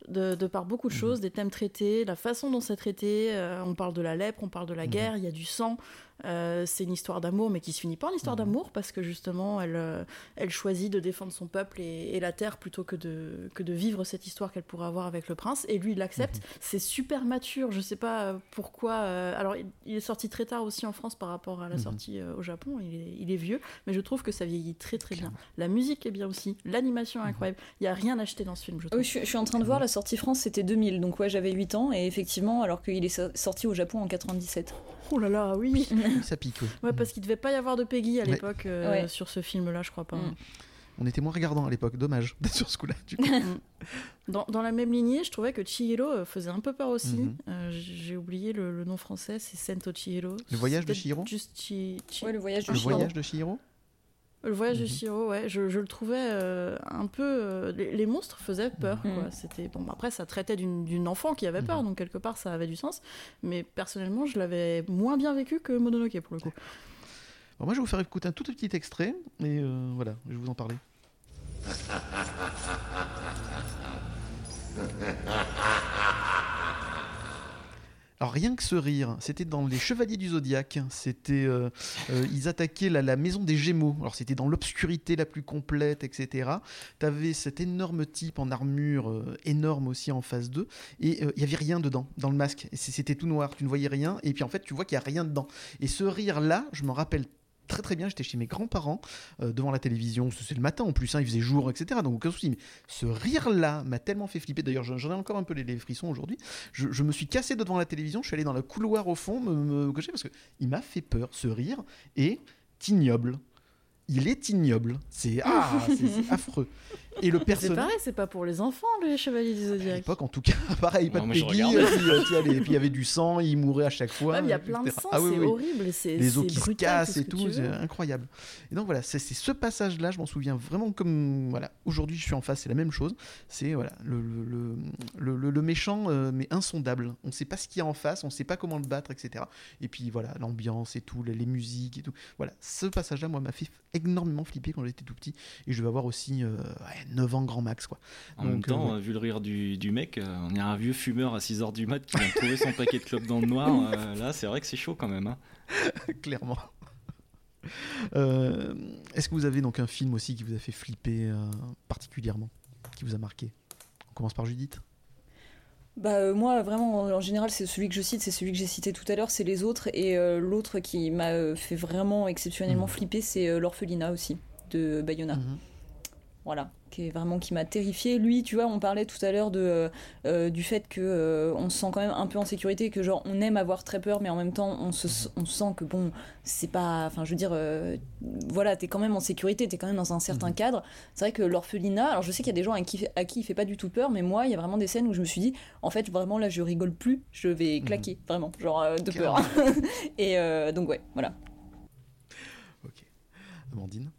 De, de par beaucoup de choses, des thèmes traités, la façon dont c'est traité. euh, on parle de la lèpre, on parle de la guerre, il y a du sang. Euh, c'est une histoire d'amour, mais qui se finit pas en histoire Mhm. d'amour parce que justement, elle, euh, elle choisit de défendre son peuple et, et la terre plutôt que de, que de vivre cette histoire qu'elle pourrait avoir avec le prince. Et lui, il l'accepte. Mhm. C'est super mature. Je sais pas euh, pourquoi. euh, alors, il, il est sorti très tard aussi en France par rapport à la Mhm. sortie euh, au Japon. Il est, il est vieux, mais je trouve que ça vieillit très très bien. La musique est bien aussi, l'animation est incroyable. Il y a rien acheté dans ce film, je Oui, trouve. je, suis- je suis en train de voir, la sortie France c'était 2000, donc ouais, j'avais 8 ans, et effectivement, alors qu'il est so- sorti au Japon en 97. Oh là là, oui. Ça pique, oui. Ouais, parce qu'il devait pas y avoir de Peggy à Ouais. l'époque euh, Ouais. sur ce film-là, je crois pas. Mm. On était moins regardants à l'époque, dommage d'être sur ce coup-là. du coup. Dans, dans la même lignée, je trouvais que Chihiro euh, faisait un peu peur aussi. Mhm. Euh, J'ai oublié le, le nom français, c'est Sento Chihiro. Le voyage de Chihiro Juste Chi- Chi- Ouais, le voyage de Le Chihiro. voyage de Chihiro Le voyage de Mhm. Chihiro, ouais, je, je le trouvais euh, un peu. euh, les, les monstres faisaient peur, Mhm. quoi. C'était bon. Après, ça traitait d'une enfant qui avait peur, Mhm. donc quelque part, ça avait du sens. Mais personnellement, je l'avais moins bien vécu que Mononoke pour le coup. Bon, Moi, je vais vous faire écouter un tout petit extrait, et euh, voilà, je vais vous en parler. Alors rien que ce rire, c'était dans les Chevaliers du Zodiaque. C'était, euh, euh, ils attaquaient la, la maison des Gémeaux. Alors c'était dans l'obscurité la plus complète, etc. T'avais cet énorme type en armure euh, énorme aussi en phase 2 et il y avait rien dedans dans le masque. C'était tout noir, tu ne voyais rien. Et puis en fait, tu vois qu'il y a rien dedans. Et ce rire là, je me rappelle très bien. J'étais chez mes grands-parents euh, devant la télévision. C'est le matin en plus, hein, il faisait jour, etc. Donc aucun souci. Mais ce rire-là m'a tellement fait flipper. D'ailleurs, j'en ai encore un peu les, frissons aujourd'hui. Je, me suis cassé devant la télévision. Je suis allé dans le couloir au fond me, me cacher parce que il m'a fait peur. Ce rire est ignoble. Il est ignoble. C'est ah, affreux. Et le C'est personnage. pareil, c'est pas pour les enfants, les chevaliers du À Zodiac. l'époque, en tout cas, pareil, pas Non, de Peggy, regardais. et puis, euh, il y avait du sang, il mourait à chaque fois. Il y a euh, plein de sang, Ah oui, c'est oui. horrible. c'est- les os c'est qui se cassent et tout, c'est incroyable. Et donc voilà, c'est c'est ce passage-là, je m'en souviens vraiment comme voilà. Aujourd'hui, je suis en face, c'est la même chose. C'est voilà le, le, le, le- le- le méchant, euh, mais insondable. On ne sait pas ce qu'il y a en face, on ne sait pas comment le battre, etc. Et puis voilà, l'ambiance et tout, les, les musiques et tout. Voilà, ce passage-là, moi, m'a fait énormément flipper quand j'étais tout petit. Et je vais avoir aussi euh, ouais, 9 ans grand max, quoi. En même temps, euh, euh, vu le rire du, du mec, euh, on est un vieux fumeur à 6h du mat qui vient trouver son paquet de clopes dans le noir. euh, là, c'est vrai que c'est chaud quand même. hein. clairement. Euh, Est-ce que vous avez donc un film aussi qui vous a fait flipper euh, particulièrement, qui vous a marqué? On commence par Judith. Bah euh, moi vraiment en général c'est celui que je cite, c'est celui que j'ai cité tout à l'heure, c'est les autres et euh, l'autre qui m'a euh, fait vraiment exceptionnellement Mhm. flipper c'est euh, l'orphelinat aussi de Bayona. Mhm. Voilà, qui est vraiment qui m'a terrifié. Lui, tu vois, on parlait tout à l'heure de euh, euh, du fait que euh, on se sent quand même un peu en sécurité, que genre on aime avoir très peur, mais en même temps on se on sent que bon c'est pas, enfin je veux dire, euh, voilà, t'es quand même en sécurité, t'es quand même dans un certain Mhm. cadre. C'est vrai que l'orphelinat, alors je sais qu'il y a des gens à qui, à qui il fait pas du tout peur, mais moi il y a vraiment des scènes où je me suis dit, en fait vraiment là je rigole plus, je vais Mhm. claquer vraiment, genre de peur. Et donc ouais, voilà. Ok. Amandine?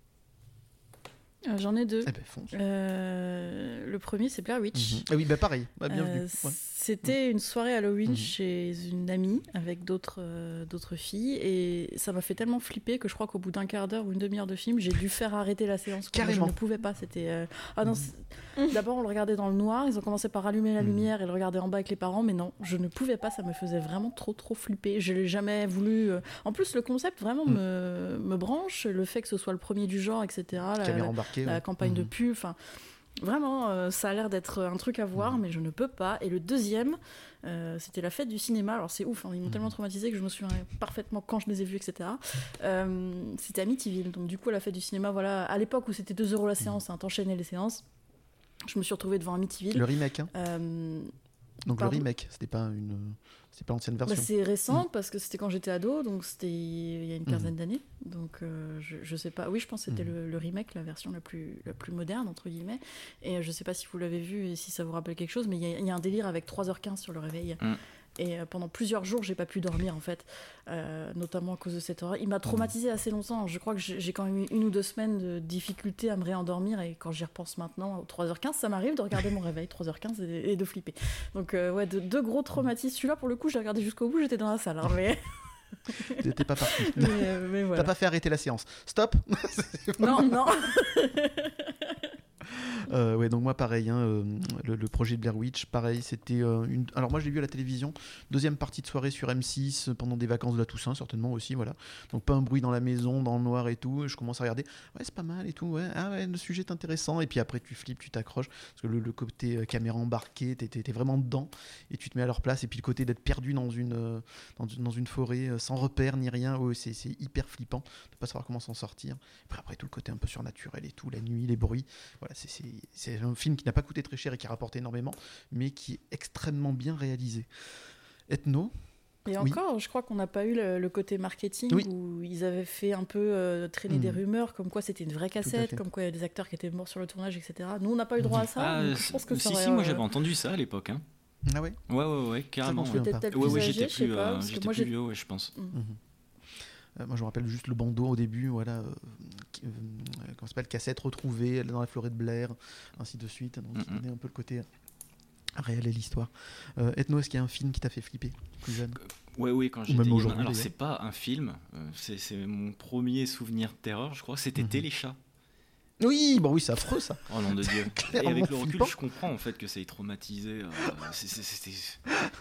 Euh, J'en ai deux. Eh ben. Euh, le premier, c'est Blair Witch. Mhm. Ah oui, bah pareil. Bah, bienvenue. Euh. C'était une soirée Halloween Mhm. chez une amie avec d'autres euh, d'autres filles et ça m'a fait tellement flipper que je crois qu'au bout d'un quart d'heure ou une demi-heure de film, j'ai dû faire arrêter la séance. Carrément. Je ne pouvais pas. C'était euh, ah non. C'est- D'abord on le regardait dans le noir. Ils ont commencé par allumer la lumière et le regarder en bas avec les parents, mais non, je ne pouvais pas. Ça me faisait vraiment trop trop flipper. Je l'ai jamais voulu. euh, En plus, le concept vraiment me, me branche. Le fait que ce soit le premier du genre, etc. La- Caméra la- embarquée. la ouais. campagne de Mhm. pub. Enfin, vraiment, euh, ça a l'air d'être un truc à voir, mais je ne peux pas. Et le deuxième, euh, c'était la fête du cinéma. Alors c'est ouf, hein, ils m'ont Mhm. tellement traumatisé que je me souviens parfaitement quand je les ai vus, etc. Euh, c'était à Amityville. Donc du coup, à la fête du cinéma, voilà, à l'époque où c'était 2 euros la séance, hein, t'enchaînais les séances. Je me suis retrouvée devant Amityville. Le remake, hein. Donc pardon le remake, c'était pas une, c'est pas l'ancienne bah, version. c'est récent parce que c'était quand j'étais ado, donc c'était il y a une quinzaine d'années. Donc euh, je, je sais pas. Oui, je pense que c'était Mhm. le, le remake, la version la plus, la plus moderne, entre guillemets. Et euh, je sais pas si vous l'avez vu et si ça vous rappelle quelque chose, mais il y, y a un délire avec 3h15 sur le réveil. Et euh, pendant plusieurs jours, j'ai pas pu dormir en fait, euh, notamment à cause de cette horreur. Il m'a traumatisé assez longtemps. Je crois que j'ai quand même eu une ou deux semaines de difficulté à me réendormir. Et quand j'y repense maintenant, aux 3h15, ça m'arrive de regarder mon réveil, 3h15, et, et de flipper. Donc, euh, ouais, de- deux gros traumatismes. Celui-là, pour le coup, j'ai regardé jusqu'au bout, j'étais dans la salle. hein, mais, T'es pas parti. mais, euh, mais voilà. T'as pas fait arrêter la séance. Stop. Non, non. Euh, ouais, donc moi pareil, hein, euh, le, projet de Blair Witch, pareil, c'était euh, une. Alors moi je l'ai vu à la télévision, deuxième partie de soirée sur M6 euh, pendant des vacances de la Toussaint certainement aussi, voilà. Donc pas un bruit dans la maison, dans le noir et tout. je commence à regarder, ouais c'est pas mal et tout, ouais, ah le sujet est intéressant. Et puis après tu flippes, tu t'accroches parce que le, côté caméra embarquée, t'es, vraiment dedans et tu te mets à leur place. Et puis le côté d'être perdu dans une dans, une- forêt sans repère ni rien, c'est hyper flippant de pas savoir comment s'en sortir. Après, après tout le côté un peu surnaturel et tout, la nuit, les bruits. Voilà, c'est, un film qui n'a pas coûté très cher et qui a rapporté énormément, mais qui est extrêmement bien réalisé. Ethno, Et Oui. encore, je crois qu'on n'a pas eu le, le côté marketing Oui. où ils avaient fait un peu euh, traîner des Mhm. rumeurs comme quoi c'était une vraie cassette, comme quoi il y a des acteurs qui étaient morts sur le tournage, etc. Nous, on n'a pas eu droit à ça. Ah, donc je pense que si, ça si, moi euh, j'avais entendu ça à l'époque. Hein. ah ouais? Ouais, ouais, ouais, carrément. m'en ouais. Ouais, plus âgé, j'étais plus, pas, euh, parce que j'étais moi plus j'ai vieux, ouais, je pense. Mhm. Euh, moi, je me rappelle juste le bandeau au début, voilà, euh, euh, comment s'appelle, cassette retrouvée dans la forêt de Blair, ainsi de suite. Donc, Mhm. donnait un peu le côté réel et l'histoire. Euh, Ethno, est-ce qu'il y a un film qui t'a fait flipper plus jeune? Ouais, oui, quand j'étais Alors, c'est pas un film, euh, c'est c'est mon premier souvenir de terreur, je crois. C'était Mhm. Téléchat. Oui, bon oui, c'est affreux ça. Oh nom de Dieu. Et avec le recul, flippant. je comprends en fait que ça ait traumatisé. euh,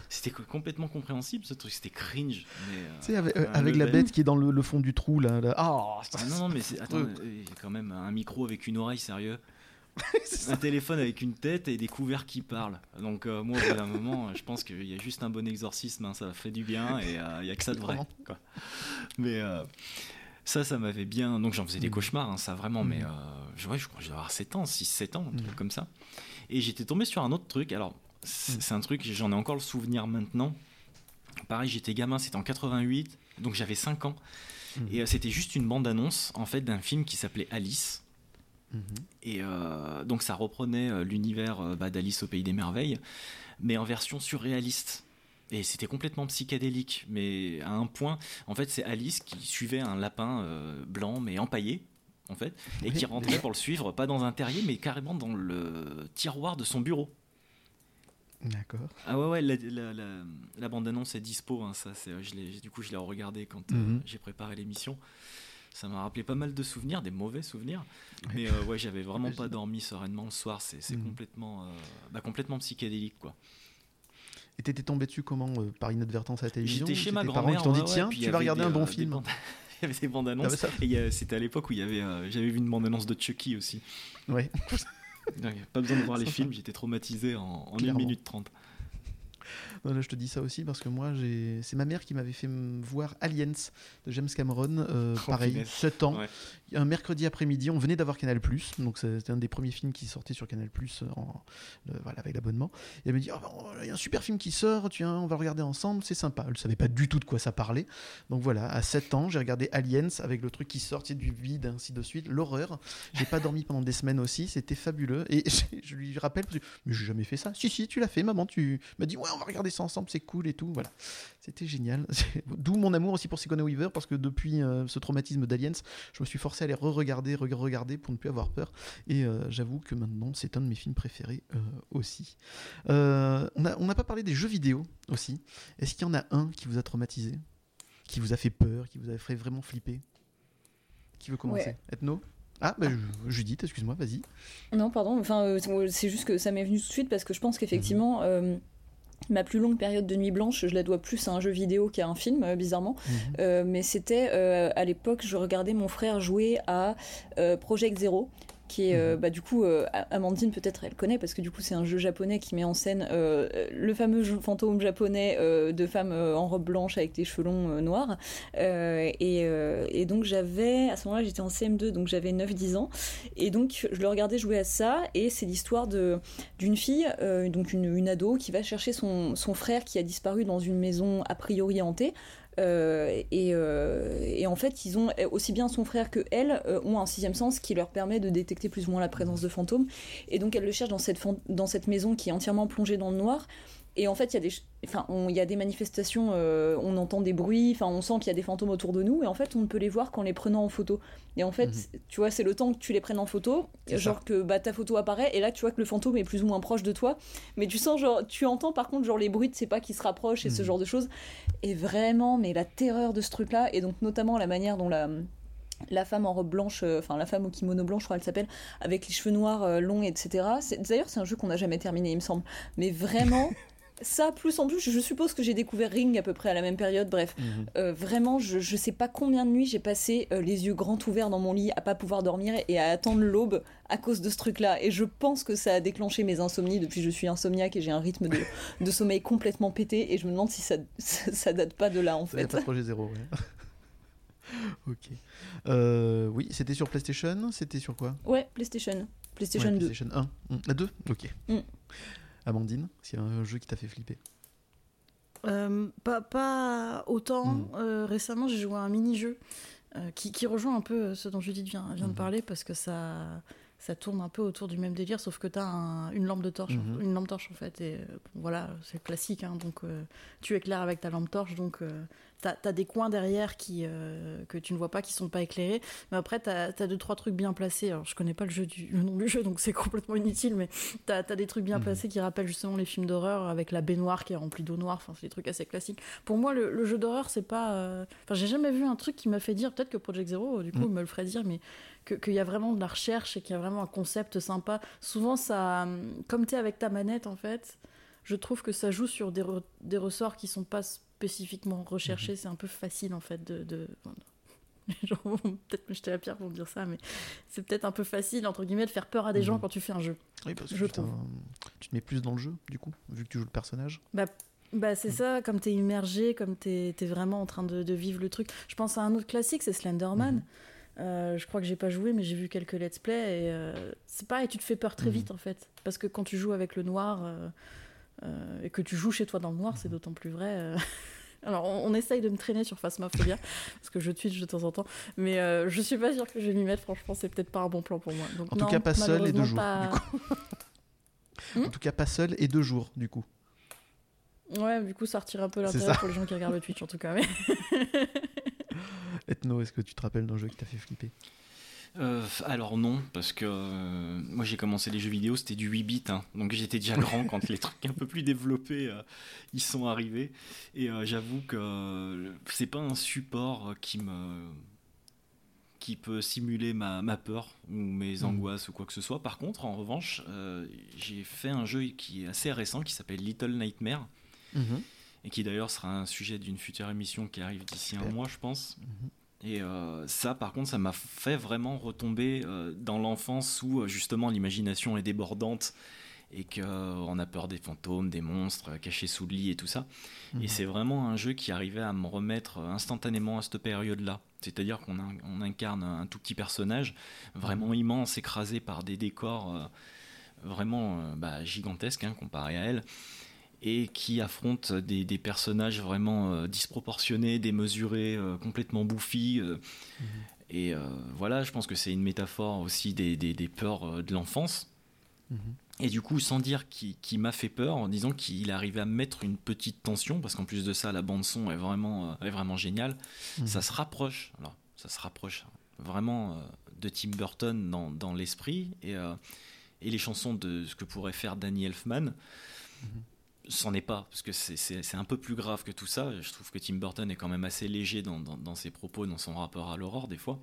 C'était complètement compréhensible ce truc, c'était cringe. mais, euh, Tu sais, avec, euh, la bête qui est dans le, le fond du trou là. là. Ah, Ah non, non, mais attends, euh, il y a quand même un micro avec une oreille, sérieux. un téléphone avec une tête et des couverts qui parlent. Donc, moi, au bout d'un moment, je pense qu'il y a juste un bon exorcisme, hein, ça fait du bien et il y a que ça de vrai. Quoi. Mais ça, ça m'avait bien. Donc, j'en faisais des Mm. cauchemars, hein, ça vraiment, mais Mm. euh, je, ouais, je crois que avoir 7 ans, 6-7 ans, un truc Mm. comme ça. Et j'étais tombé sur un autre truc. Alors, c'est un truc, j'en ai encore le souvenir maintenant. Pareil, j'étais gamin, c'était en 88, donc j'avais 5 ans. Et euh, c'était juste une bande-annonce en fait d'un film qui s'appelait Alice. Mhm. Et euh, donc ça reprenait euh, l'univers bah, d'Alice au pays des merveilles, mais en version surréaliste. Et c'était complètement psychédélique, mais à un point, en fait, c'est Alice qui suivait un lapin euh, blanc mais empaillé, en fait, et Oui, qui rentrait pour le suivre, pas dans un terrier, mais carrément dans le tiroir de son bureau. D'accord. Ah ouais, ouais, la, la- la- la bande-annonce est dispo, hein, ça, c'est, je l'ai- du coup je l'ai regardé quand euh, Mhm. j'ai préparé l'émission. Ça m'a rappelé pas mal de souvenirs, des mauvais souvenirs. Mais euh, ouais, j'avais vraiment pas dormi sereinement le soir, c'est, Mhm. complètement, bah, complètement psychédélique quoi. Et t'étais tombé dessus comment euh, Par inadvertance à la télévision J'étais chez ma grand-mère. qui t'ont dit ouais, tiens, tu vas regarder des, un bon euh, film. bandes- Il y avait des bandes Ah annonces. bah Et a- c'était à l'époque où il y avait, euh, j'avais vu une bande annonce de Chucky aussi. Ouais. Donc, pas besoin de voir les films, j'étais traumatisé en, en 1 Clairement. minute 30. Non, là, je te dis ça aussi parce que moi, c'est ma mère qui m'avait fait voir Aliens de James Cameron. euh, Oh, pareil, punaise. 7 ans. Ouais. Un mercredi après-midi, on venait d'avoir Canal donc c'était un des premiers films qui sortait sur Canal en, euh, voilà, avec l'abonnement. Et elle me dit Ah, bon, il y a un super film qui sort, tu on va regarder ensemble, c'est sympa. Elle ne savait pas du tout de quoi ça parlait. Donc voilà, à 7 ans, j'ai regardé Aliens avec le truc qui sort, c'est du vide, ainsi de suite. L'horreur. J'ai pas dormi pendant des semaines aussi, c'était fabuleux. Et je, je lui rappelle Mais j'ai jamais fait ça. Si, si, tu l'as fait, maman. Tu m'as dit Ouais, on va regarder ça ensemble, c'est cool et tout. Voilà. C'était génial. D'où mon amour aussi pour Sigourney Weaver parce que depuis euh, ce traumatisme d'Aliens, je me suis forcé à les re-regarder, re-regarder pour ne plus avoir peur. Et euh, j'avoue que maintenant, c'est un de mes films préférés euh, aussi. Euh, on n'a on pas parlé des jeux vidéo aussi. Est-ce qu'il y en a un qui vous a traumatisé? Qui vous a fait peur? Qui vous a fait vraiment flipper? Qui veut commencer? Ouais. Ethno? Ah, bah, Judith, excuse-moi, vas-y. Non, pardon, enfin, euh, c'est juste que ça m'est venu tout de suite parce que je pense qu'effectivement, euh, ma plus longue période de nuit blanche, je la dois plus à un jeu vidéo qu'à un film, euh, bizarrement. Mhm. Euh, mais c'était euh, à l'époque, je regardais mon frère jouer à euh, Project Zero. Qui est, euh, bah, du coup, euh, Amandine, peut-être elle connaît, parce que du coup, c'est un jeu japonais qui met en scène euh, le fameux jeu fantôme japonais de femmes euh, en robe blanche avec des cheveux longs noirs. Et, et donc, j'avais, à ce moment-là, j'étais en CM2, donc j'avais 9-10 ans. Et donc, je le regardais jouer à ça, et c'est l'histoire de, d'une fille, donc une, une ado, qui va chercher son, son frère qui a disparu dans une maison a priori hantée. Euh, et, euh, et en fait, ils ont aussi bien son frère que elle euh, ont un sixième sens qui leur permet de détecter plus ou moins la présence de fantômes. Et donc, elle le cherche dans cette, dans cette maison qui est entièrement plongée dans le noir. Et en fait, il y a des, enfin, on- y a des manifestations, euh, on entend des bruits, enfin, on sent qu'il y a des fantômes autour de nous, et en fait, on ne peut les voir qu'en les prenant en photo. Et en fait, Mhm. tu vois, c'est le temps que tu les prennes en photo, genre que bah, ta photo apparaît, et là, tu vois que le fantôme est plus ou moins proche de toi, mais tu sens, genre, tu entends par contre, genre, les bruits de ses pas qui se rapprochent et ce Mhm. genre de choses. Et vraiment, mais la terreur de ce truc-là, et donc notamment la manière dont la la femme en robe blanche, euh, enfin la femme au kimono blanc, je crois elle s'appelle, avec les cheveux noirs euh, longs, etc. D'ailleurs, c'est un jeu qu'on n'a jamais terminé, il me semble. Mais vraiment, ça, plus en plus, je suppose que j'ai découvert Ring à peu près à la même période. Bref, Mhm. euh, vraiment, je, je sais pas combien de nuits j'ai passé euh, les yeux grands ouverts dans mon lit à pas pouvoir dormir et à attendre l'aube à cause de ce truc-là. Et je pense que ça a déclenché mes insomnies. Depuis, je suis insomniaque et j'ai un rythme de, de sommeil complètement pété. Et je me demande si ça, ça, ça date pas de là en Ça fait. de projet zéro, ouais. ok. Euh, oui, c'était sur PlayStation C'était sur quoi? Ouais, PlayStation. PlayStation Ouais, 2. PlayStation 1. Mm. La 2 Ok. Mm. Amandine, s'il y a un jeu qui t'a fait flipper? Euh, pas, pas autant. Mm. Euh, récemment, j'ai joué à un mini-jeu euh, qui, qui rejoint un peu ce dont Judith vient, vient de Mhm. parler parce que ça, ça tourne un peu autour du même délire, sauf que tu as une lampe de torche, Mhm. une lampe torche en fait. Et euh, bon, voilà, c'est classique. hein, donc euh, tu éclaires avec ta lampe torche, donc t'as as des coins derrière qui, euh, que tu ne vois pas, qui sont pas éclairés. Mais après, t'as as deux, trois trucs bien placés. Alors, je connais pas le, jeu du, le nom du jeu, donc c'est complètement inutile, mais t'as as des trucs bien Mhm. placés qui rappellent justement les films d'horreur avec la baignoire qui est remplie d'eau noire. Enfin, c'est des trucs assez classiques. Pour moi, le, le jeu d'horreur, c'est pas. euh, Enfin, j'ai jamais vu un truc qui m'a fait dire, peut-être que Project Zero, du coup, Mhm. me le ferait dire, mais que- qu'il y a vraiment de la recherche et qu'il y a vraiment un concept sympa. Souvent, ça. Comme t'es avec ta manette, en fait je trouve que ça joue sur des, re- des ressorts qui sont pas spécifiquement recherchés. C'est un peu facile en fait de. de... enfin, Les gens vont peut-être me jeter la pierre pour me dire ça, mais c'est peut-être un peu facile entre guillemets de faire peur à des gens Mhm. quand tu fais un jeu. Oui, parce que Je tu, tu te mets plus dans le jeu, du coup, vu que tu joues le personnage. Bah, bah c'est ça, comme t'es immergé, comme t'es es vraiment en train de, de vivre le truc. Je pense à un autre classique, c'est Slenderman. Mhm. Euh, je crois que j'ai pas joué, mais j'ai vu quelques let's play et euh, c'est pareil, tu te fais peur très Mhm. vite en fait, parce que quand tu joues avec le noir euh, euh, et que tu joues chez toi dans le noir, c'est Mhm. d'autant plus vrai. Alors on, on essaye de me traîner sur Phasmophobia parce que je twitch de temps en temps, mais je suis pas sûre que je vais m'y mettre. Franchement, c'est peut-être pas un bon plan pour moi. Donc, En tout cas, pas seul et deux jours, du Hmm En tout cas, pas seul et deux jours, du coup. Ouais, du coup, ça retire un peu l'intérêt pour les gens qui regardent le Twitch en tout cas. Mais... Ethno, est-ce que tu te rappelles d'un jeu qui t'a fait flipper Euh, alors non, parce que euh, moi j'ai commencé les jeux vidéo, c'était du 8 bits, hein. donc j'étais déjà grand quand les trucs un peu plus développés euh, ils sont arrivés. Et j'avoue que c'est pas un support qui me qui peut simuler ma, ma peur ou mes Mhm. angoisses ou quoi que ce soit. Par contre, en revanche, j'ai fait un jeu qui est assez récent qui s'appelle Little Nightmare et qui d'ailleurs sera un sujet d'une future émission qui arrive d'ici un mois, je pense. Mhm. Et euh, ça, par contre, ça m'a fait vraiment retomber euh, dans l'enfance où euh, justement l'imagination est débordante et qu'on a peur des fantômes, des monstres cachés sous le lit et tout ça. Mhm. Et c'est vraiment un jeu qui arrivait à me remettre instantanément à cette période-là. C'est-à-dire qu'on in- on incarne un tout petit personnage vraiment immense, écrasé par des décors euh, vraiment bah, gigantesques hein, comparé à elle et qui affronte des, des personnages vraiment euh, disproportionnés, démesurés, euh, complètement bouffis. euh, Et euh, voilà, je pense que c'est une métaphore aussi des, des- des peurs de l'enfance. Mhm. Et du coup, sans dire qu'il m'a fait peur, en disant qu'il arrivait à mettre une petite tension, parce qu'en plus de ça, la bande son est vraiment, est vraiment géniale. Mhm. Ça se rapproche, alors ça se rapproche vraiment de Tim Burton dans, dans l'esprit et, et les chansons de ce que pourrait faire Danny Elfman. C'en est pas, parce que c'est- un peu plus grave que tout ça. Je trouve que Tim Burton est quand même assez léger dans, dans- dans ses propos, dans son rapport à l'aurore des fois.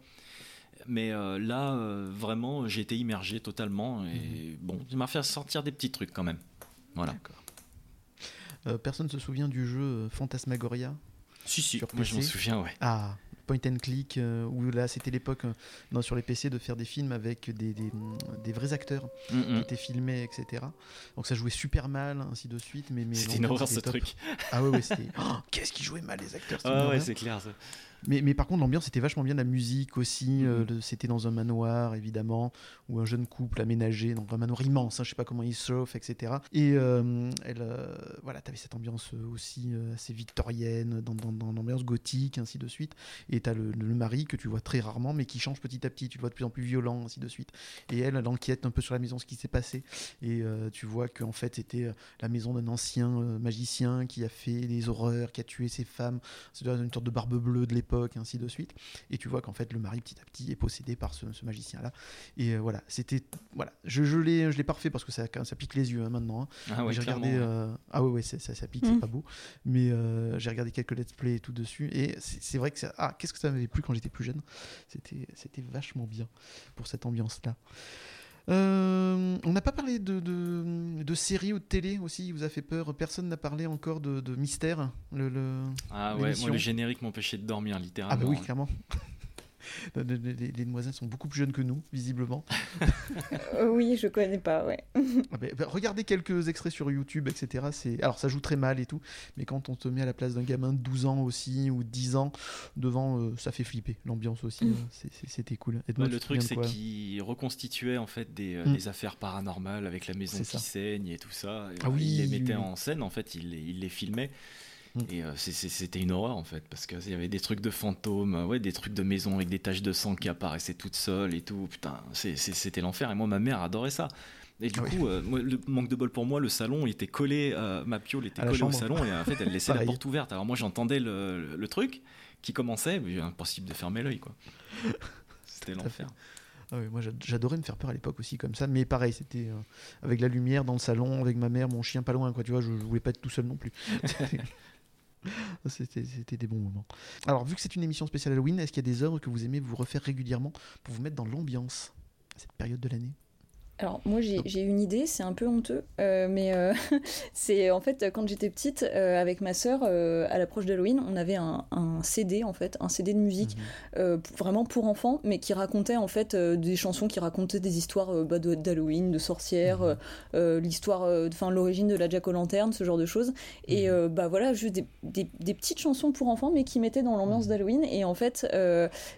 Mais euh, là, euh, vraiment, j'ai été immergé totalement. Et bon, ça m'a fait sortir des petits trucs quand même. Voilà. Euh, personne se souvient du jeu euh, Phantasmagoria Si, si, moi je m'en souviens, ouais. Ah, point and click, euh, où là c'était l'époque euh, non, sur les PC de faire des films avec des, des, des vrais acteurs Mm, qui mm. étaient filmés, etc. Donc ça jouait super mal, ainsi de suite. Mais, mais C'était une horreur, ce top. truc. Ah ouais, ouais, c'était. Oh, Qu'est-ce qui jouait mal les acteurs Ah ouais, c'est clair. ça. Mais, mais par contre, l'ambiance était vachement bien, la musique aussi. Mhm. euh, le- c'était dans un manoir, évidemment, où un jeune couple aménagé, donc un manoir immense, hein, je sais pas comment il chauffe, etc. Et euh, elle, euh, voilà, t'avais cette ambiance euh, aussi euh, assez victorienne, dans, dans, dans l'ambiance gothique, ainsi de suite. Et t'as le, le mari que tu vois très rarement, mais qui change petit à petit. Tu le vois de plus en plus violent, ainsi de suite. Et elle, elle enquête un peu sur la maison, ce qui s'est passé. Et euh, tu vois qu'en fait, c'était euh, la maison d'un ancien euh, magicien qui a fait des horreurs, qui a tué ses femmes. C'est une sorte de barbe bleue de l'époque, ainsi de suite. Et tu vois qu'en fait, le mari, petit à petit, est possédé par ce, ce magicien-là. Et euh, voilà, c'était. Voilà, je, je l'ai je l'ai pas refait parce que ça, ça pique les yeux hein, maintenant. hein. Ah ouais, j'ai regardé. euh, Ah ouais, ouais, ça, ça pique, Mm. c'est pas beau. Mais euh, j'ai regardé quelques let's play et tout dessus. Et c'est c'est vrai que ça. Ah, qu'est-ce que ça m'avait plu quand j'étais plus jeune? C'était c'était vachement bien pour cette ambiance-là. Euh, on n'a pas parlé de, de, de séries ou de télé aussi, il vous a fait peur. Personne n'a parlé encore de, de Mystère. Le, le- Ah ouais, moi le générique m'empêchait de dormir Ah littéralement. bah oui, clairement. Les, les- les demoiselles sont beaucoup plus jeunes que nous, visiblement. Euh, oui, je connais pas, ouais. Ah bah, bah, regardez quelques extraits sur YouTube, etc. C'est Alors, ça joue très mal et tout, mais quand on te met à la place d'un gamin de 12 ans aussi, ou 10 ans, devant, euh, ça fait flipper. L'ambiance aussi, Mm. c'est- c'est- c'était cool. Ouais, le truc, c'est qu'il reconstituait en fait des, euh, Mm. des affaires paranormales avec la maison C'est qui ça. saigne et tout ça. Et, Ah oui, il les mettait oui. en scène, en fait, il les filmait. Mm. Et euh, c'était une horreur en fait, parce qu'il y avait des trucs de fantômes, euh, ouais, des trucs de maison avec des taches de sang qui apparaissaient toutes seules et tout. Putain, c'était l'enfer. Et moi, ma mère adorait ça. Et du Ah oui. coup, euh, moi, le manque de bol pour moi, le salon il était collé, euh, ma piole était collée au salon et en fait elle laissait la porte ouverte. Alors moi j'entendais le, le truc qui commençait, mais impossible de fermer l'œil quoi. C'était l'enfer. Ah oui, moi j'ad- j'adorais me faire peur à l'époque aussi comme ça, mais pareil, c'était euh, avec la lumière dans le salon, avec ma mère, mon chien pas loin, quoi, tu vois, je, je voulais pas être tout seul non plus. C'était des bons moments. Alors, vu que c'est une émission spéciale Halloween, est-ce qu'il y a des œuvres que vous aimez vous refaire régulièrement pour vous mettre dans l'ambiance à cette période de l'année? Alors moi j'ai une idée, c'est un peu honteux, euh, mais euh, c'est en fait quand j'étais petite euh, avec ma sœur à l'approche d'Halloween, on avait un, un CD en fait, un CD de musique p- vraiment pour enfants, mais qui racontait en fait des chansons qui racontaient des histoires bah, d'Halloween, de sorcières, euh, l'histoire, enfin l'origine de la Jack o' Lantern, ce genre de choses. Et euh, bah voilà, juste des, des- des petites chansons pour enfants, mais qui mettaient dans l'ambiance d'Halloween. Et en fait,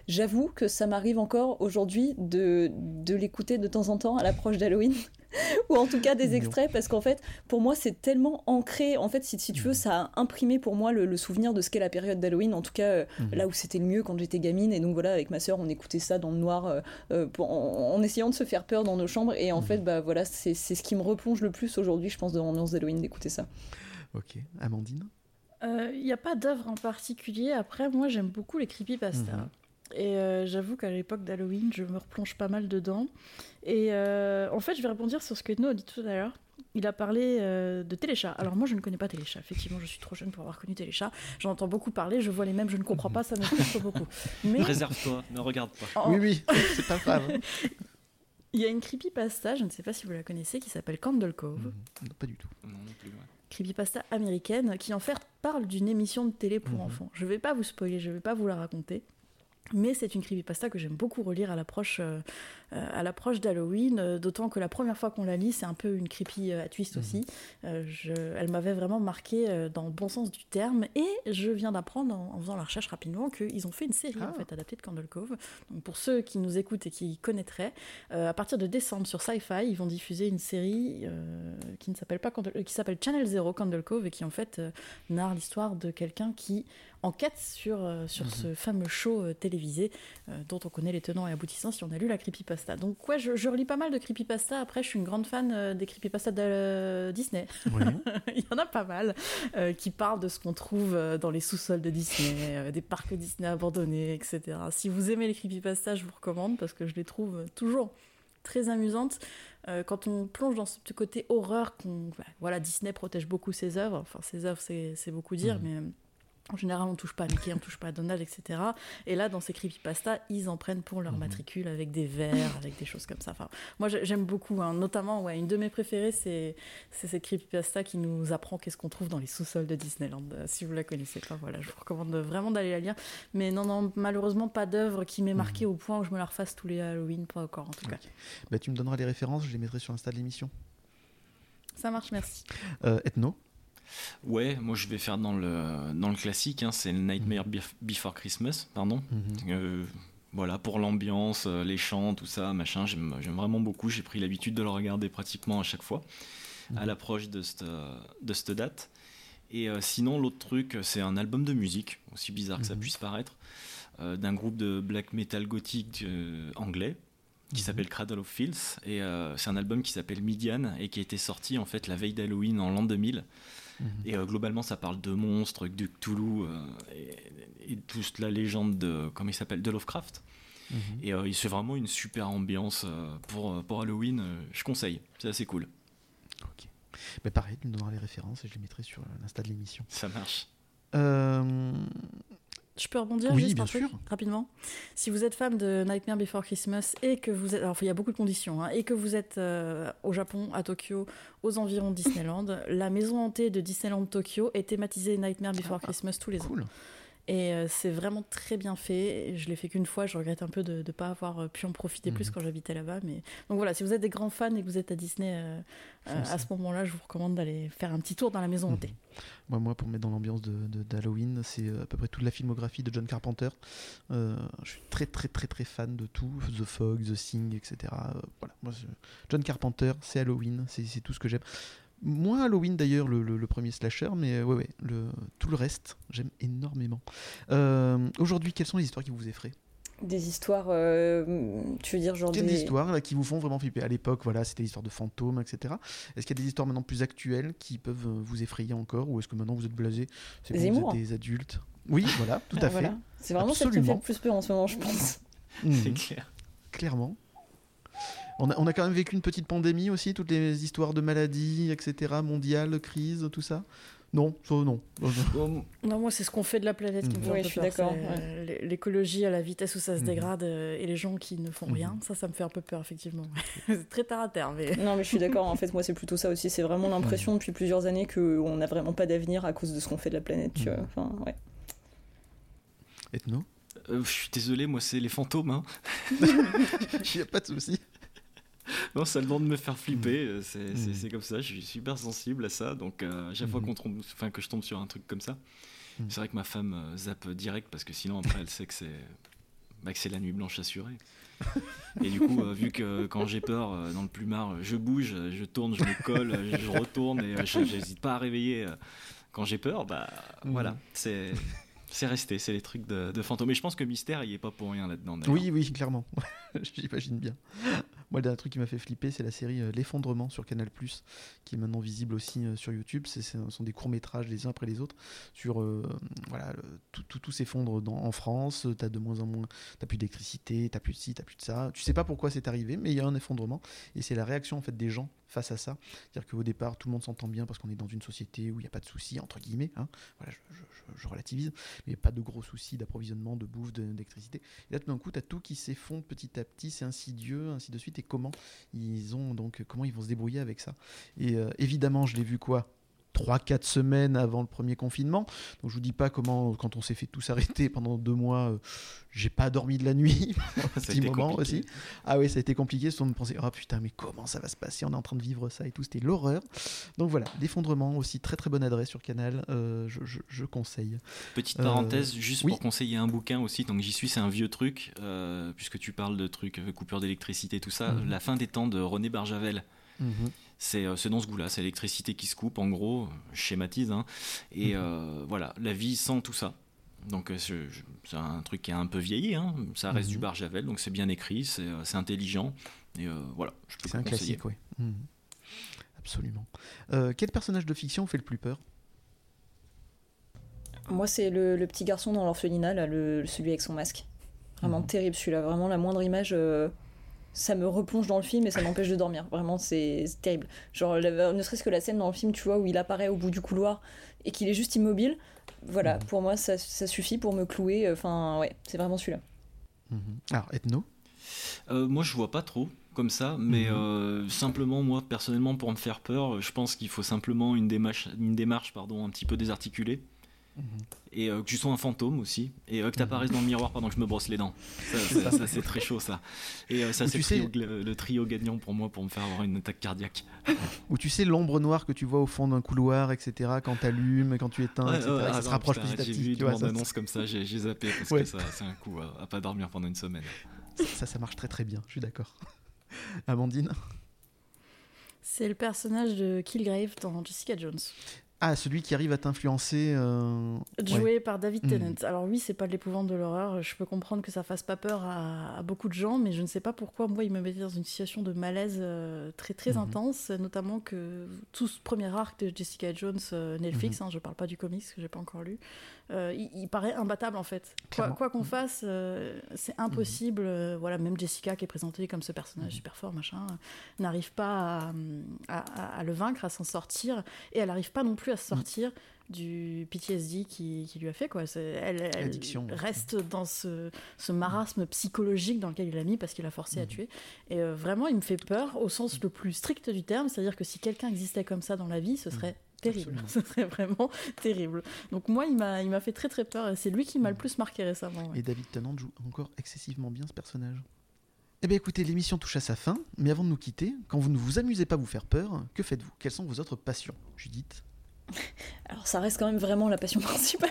j'avoue que ça m'arrive encore aujourd'hui de, de l'écouter de temps en temps à l'approche d'Halloween. ou en tout cas des extraits parce qu'en fait pour moi c'est tellement ancré en fait si, si tu veux ça a imprimé pour moi le, le souvenir de ce qu'est la période d'Halloween en tout cas euh, Mhm. là où c'était le mieux quand j'étais gamine et donc voilà avec ma sœur on écoutait ça dans le noir euh, euh, pour- en, en essayant de se faire peur dans nos chambres et en fait bah voilà c'est c'est ce qui me replonge le plus aujourd'hui je pense dans l'ambiance d'Halloween d'écouter ça Ok, Amandine? Il n'y a pas d'œuvre en particulier. Après, moi, j'aime beaucoup les creepypasta. Mhm. Et euh, j'avoue qu'à l'époque d'Halloween, je me replonge pas mal dedans. Et euh, en fait, je vais rebondir sur ce que No a dit tout à l'heure. Il a parlé euh, de Téléchat. Alors moi, je ne connais pas Téléchat. Effectivement, je suis trop jeune pour avoir connu Téléchat. J'en entends beaucoup parler, je vois les mêmes, je ne comprends pas, ça me frustre beaucoup. Mais Réserve-toi, ne regarde pas. en- Oui, oui, c'est pas grave. il y a une creepypasta, je ne sais pas si vous la connaissez, qui s'appelle Candle Cove. Non, pas du tout. Non, non plus, ouais. creepypasta américaine qui en fait parle d'une émission de télé pour Mhm. enfants. Je vais pas vous spoiler, je vais pas vous la raconter. Mais c'est une creepypasta que j'aime beaucoup relire à l'approche euh, euh, à l'approche d'Halloween, euh, d'autant que la première fois qu'on la lit, c'est un peu une creepy euh, à twist aussi. Je- elle m'avait vraiment marqué dans le bon sens du terme, et je viens d'apprendre en, en faisant la recherche rapidement qu'ils ont fait une série en Ah. fait adaptée de Candle Cove. Donc pour ceux qui nous écoutent et qui connaîtraient, à partir de décembre sur Sci-Fi, ils vont diffuser une série qui ne s'appelle pas Candle- qui s'appelle Channel Zero Candle Cove et qui en fait narre l'histoire de quelqu'un qui enquête sur, euh, sur ce fameux show euh, télévisé euh, dont on connaît les tenants et aboutissants si on a lu la creepypasta. Donc ouais, je, je relis pas mal de creepypasta. Après, je suis une grande fan des creepypasta de euh, Disney. Oui. Il y en a pas mal euh, qui parlent de ce qu'on trouve dans les sous-sols de Disney, des parcs Disney abandonnés, etc. Si vous aimez les creepypasta, je vous recommande parce que je les trouve toujours très amusantes. Euh, quand on plonge dans ce petit côté horreur, qu'on, bah, voilà, Disney protège beaucoup ses œuvres. Enfin, ses œuvres, c'est, beaucoup dire, Mhm. mais en général, on touche pas à Mickey, on touche pas à Donald, etc. Et là, dans ces creepypasta, ils en prennent pour leur Mhm. matricule avec des vers, avec des choses comme ça. Enfin, moi, j'ai- j'aime beaucoup. hein. Notamment, ouais, une de mes préférées, c'est, cette creepypasta qui nous apprend qu'est-ce qu'on trouve dans les sous-sols de Disneyland. Euh, si vous la connaissez pas, voilà, je vous recommande vraiment d'aller la lire. Mais non, non, malheureusement, pas d'œuvre qui m'ait marqué au point où je me la refasse tous les Halloween, pas encore en tout cas. Bah, tu me donneras les références, je les mettrai sur l'insta de l'émission. Ça marche, merci. Euh, Ethno Ouais, moi je vais faire dans le, dans le classique, hein, c'est le Nightmare Bef- Before Christmas, pardon. Mhm. Euh, voilà, pour l'ambiance, euh, les chants, tout ça, machin, j'aime vraiment beaucoup. J'ai pris l'habitude de le regarder pratiquement à chaque fois, à l'approche de cette, de cette date. Et euh, sinon, l'autre truc, c'est un album de musique, aussi bizarre que ça Mhm. puisse paraître, euh, d'un groupe de black metal gothique anglais qui Mhm. s'appelle Cradle of Filth. Et euh, c'est un album qui s'appelle Midian et qui a été sorti en fait la veille d'Halloween en l'an 2000. Mhm. Et euh, globalement, ça parle de monstres, de Cthulhu euh, et, et toute la légende de, comment il s'appelle, de Lovecraft. Mhm. Et euh, il fait vraiment une super ambiance pour, pour Halloween. je conseille, c'est assez cool. Ok. Bah, pareil, tu me donneras les références et je les mettrai sur l'insta de l'émission. Ça marche. Euh, Je peux rebondir Oui, juste bien un truc rapidement. Si vous êtes fan de Nightmare Before Christmas et que vous êtes, alors il y a beaucoup de conditions, hein, et que vous êtes euh, au Japon, à Tokyo, aux environs de Disneyland, la maison hantée de Disneyland Tokyo est thématisée Nightmare Before Ah, Christmas tous les ans. Et euh, c'est vraiment très bien fait. Je l'ai fait qu'une fois, je regrette un peu de ne pas avoir euh, pu en profiter plus Mhm. quand j'habitais là-bas. Mais... Donc voilà, si vous êtes des grands fans et que vous êtes à Disney euh, euh, à ce moment-là, je vous recommande d'aller faire un petit tour dans la maison hantée. Moi, moi, pour me mettre dans l'ambiance de, de- d'Halloween, c'est à peu près toute la filmographie de John Carpenter. Je suis très, très, très, très fan de tout. The Fog, The Thing, etc. Voilà. Moi, John Carpenter, c'est Halloween, c'est tout ce que j'aime. Moins Halloween d'ailleurs, le, le- le premier slasher, mais euh, ouais, ouais, le, tout le reste, j'aime énormément. Euh, Aujourd'hui, quelles sont les histoires qui vous effraient? Des histoires, euh, tu veux dire genre Quelles des... histoires là, qui vous font vraiment flipper À l'époque, voilà, c'était l'histoire de fantômes, etc. Est-ce qu'il y a des histoires maintenant plus actuelles qui peuvent vous effrayer encore Ou est-ce que maintenant vous êtes blasé? C'est bon, vous êtes des adultes Oui, voilà, tout à fait. C'est vraiment ça qui me fait Absolument. le plus peur en ce moment, je pense. C'est Mhm. clair. Clairement. On a, on a quand même vécu une petite pandémie aussi, toutes les histoires de maladies, etc., mondiales, crises, tout ça Non, ça non. Non, moi, c'est ce qu'on fait de la planète qui me Mhm. fait peu je suis peur, d'accord, ouais. euh, l'é- L'écologie à la vitesse où ça se Mhm. dégrade euh, et les gens qui ne font Mhm. rien, ça, ça me fait un peu peur, effectivement. c'est très terre à terre, mais... Non, mais je suis d'accord. En fait, moi, c'est plutôt ça aussi. C'est vraiment l'impression depuis plusieurs années qu'on n'a vraiment pas d'avenir à cause de ce qu'on fait de la planète. Tu Mhm. vois. Enfin, ouais. Ethno? Euh, je suis désolé, moi c'est les fantômes. Hein. Il n'y a pas de souci. Non, don de me faire flipper. euh, C'est Mhm. c'est- comme ça. Je suis super sensible à ça. Donc euh, à chaque fois Mhm. qu'on tombe, enfin que je tombe sur un truc comme ça, Mhm. c'est vrai que ma femme euh, zappe direct parce que sinon après elle sait que c'est bah, la nuit blanche assurée. Et du coup, euh, vu que quand j'ai peur euh, dans le plumard, euh, je bouge, euh, je tourne, je me colle, euh, je, retourne et euh, j'hésite pas à réveiller euh, quand j'ai peur. Bah voilà, c'est c'est resté, c'est les trucs de, de fantômes. Et je pense que Mystère, il est pas pour rien là-dedans. Oui, oui, clairement. J'imagine bien. Moi, le dernier truc qui m'a fait flipper, c'est la série euh, L'effondrement sur Canal+, qui est maintenant visible aussi euh, sur YouTube. Ce sont des courts-métrages les uns après les autres sur... euh, voilà, tout, s'effondre en France. T'as de moins en moins... Plus d'électricité, t'as plus de ci, t'as plus de ça. Tu sais pas pourquoi c'est arrivé, mais il y a un effondrement. Et c'est la réaction en des gens face à ça. C'est-à-dire qu'au départ, tout le monde s'entend bien parce qu'on est dans une société où il n'y a pas de soucis, entre guillemets. hein. Voilà, je, je- je- relativise. Mais pas de gros soucis d'approvisionnement, de bouffe, d'électricité. Et là, tout d'un coup, tu as tout qui s'effondre petit à petit, c'est insidieux, ainsi de suite. Et comment ils ont donc comment ils vont se débrouiller avec ça? Et euh, évidemment, je l'ai vu quoi? 3-4 semaines avant le premier confinement. Donc je vous dis pas comment, quand on s'est fait tous arrêter pendant deux mois, euh, j'ai pas dormi de la nuit. un petit moment compliqué. aussi. Ah oui, ça a été compliqué. On me pensait, oh putain, mais comment ça va se passer? On est en train de vivre ça et tout. C'était l'horreur. Donc voilà, l'effondrement aussi, très très bonne adresse sur Canal. euh, je, je- je conseille. Petite Euh, parenthèse, juste oui. pour conseiller un bouquin aussi, donc j'y suis, c'est un vieux truc, euh, puisque tu parles de trucs, coupure d'électricité, tout ça. Mhm. La fin des temps de René Barjavel. Mhm. C'est euh, c'est dans ce goût-là, c'est l'électricité qui se coupe, en gros, je schématise, hein. et Mhm. euh, voilà, la vie sans tout ça. Donc euh, c'est un truc qui a un peu vieilli, hein. ça reste Mhm. du Barjavel, donc c'est bien écrit, c'est intelligent, et euh, voilà, je peux C'est un le conseiller. classique, oui. Mhm. Absolument. Euh, quel personnage de fiction fait le plus peur? Moi, c'est le, le petit garçon dans l'orphelinat, là, le, celui avec son masque. Vraiment terrible celui-là. Vraiment, la moindre image, euh, ça me replonge dans le film et ça m'empêche de dormir. Vraiment, c'est terrible. Genre, ne serait-ce que la scène dans le film, tu vois, où il apparaît au bout du couloir et qu'il est juste immobile. Voilà, Mhm. pour moi, ça, ça suffit pour me clouer. Enfin, ouais, c'est vraiment celui-là. Mhm. Alors, Ethno Euh, moi, je vois pas trop comme ça, mais Mhm. euh, simplement, moi, personnellement, pour me faire peur, je pense qu'il faut simplement une démarche, une démarche pardon, un petit peu désarticulée. Mhm. Et euh, que tu sois un fantôme aussi, et euh, que tu Mhm. apparaisses dans le miroir pendant que je me brosse les dents. Ça, ça, ça, c'est très chaud, ça. Et euh, ça, c'est tu le, le trio gagnant pour moi pour me faire avoir une attaque cardiaque. Ou tu sais l'ombre noire que tu vois au fond d'un couloir, etc. Quand t'allumes, quand tu éteins, Ouais, etc. ouais, et ah ça se rapproche putain, petit à J'ai petit. vu tu une ça, bande-annonce comme ça, j'ai j'ai zappé parce Ouais. que ça, c'est un coup à, à pas dormir pendant une semaine. ça, ça marche très très bien. Je suis d'accord. Amandine? C'est le personnage de Killgrave dans Jessica Jones, Ah, celui qui arrive à t'influencer. euh, joué ouais. par David Mhm. Tennant. Alors oui, c'est pas de l'épouvante de l'horreur. Je peux comprendre que ça fasse pas peur à, à beaucoup de gens, mais je ne sais pas pourquoi moi il me mettait dans une situation de malaise euh, très très Mhm. intense, notamment que tout ce premier arc de Jessica Jones euh, Netflix, Mhm. hein, je parle pas du comics que j'ai pas encore lu, euh, il, il paraît imbattable en fait. Quoi qu'on fasse, euh, c'est impossible. euh, voilà, même Jessica qui est présentée comme ce personnage Mhm. super fort, machin, euh, n'arrive pas à, à- à- à le vaincre, à s'en sortir, et elle n'arrive pas non plus à se sortir du PTSD qui, qui lui a fait quoi. Elle, elle reste dans ce, ce marasme psychologique dans lequel il l'a mis parce qu'il a forcé à tuer. Et vraiment, il me fait peur au sens le plus strict du terme, c'est-à-dire que si quelqu'un existait comme ça dans la vie, ce serait terrible. Ce serait vraiment terrible. Donc moi, il m'a, il m'a fait très très peur et c'est lui qui m'a le plus marqué récemment. ouais. Et David Tennant joue encore excessivement bien ce personnage. Eh bien écoutez, l'émission touche à sa fin, mais avant de nous quitter, quand vous ne vous amusez pas à vous faire peur, que faites-vous? Quelles sont vos autres passions? Judith? Alors ça reste quand même vraiment la passion principale.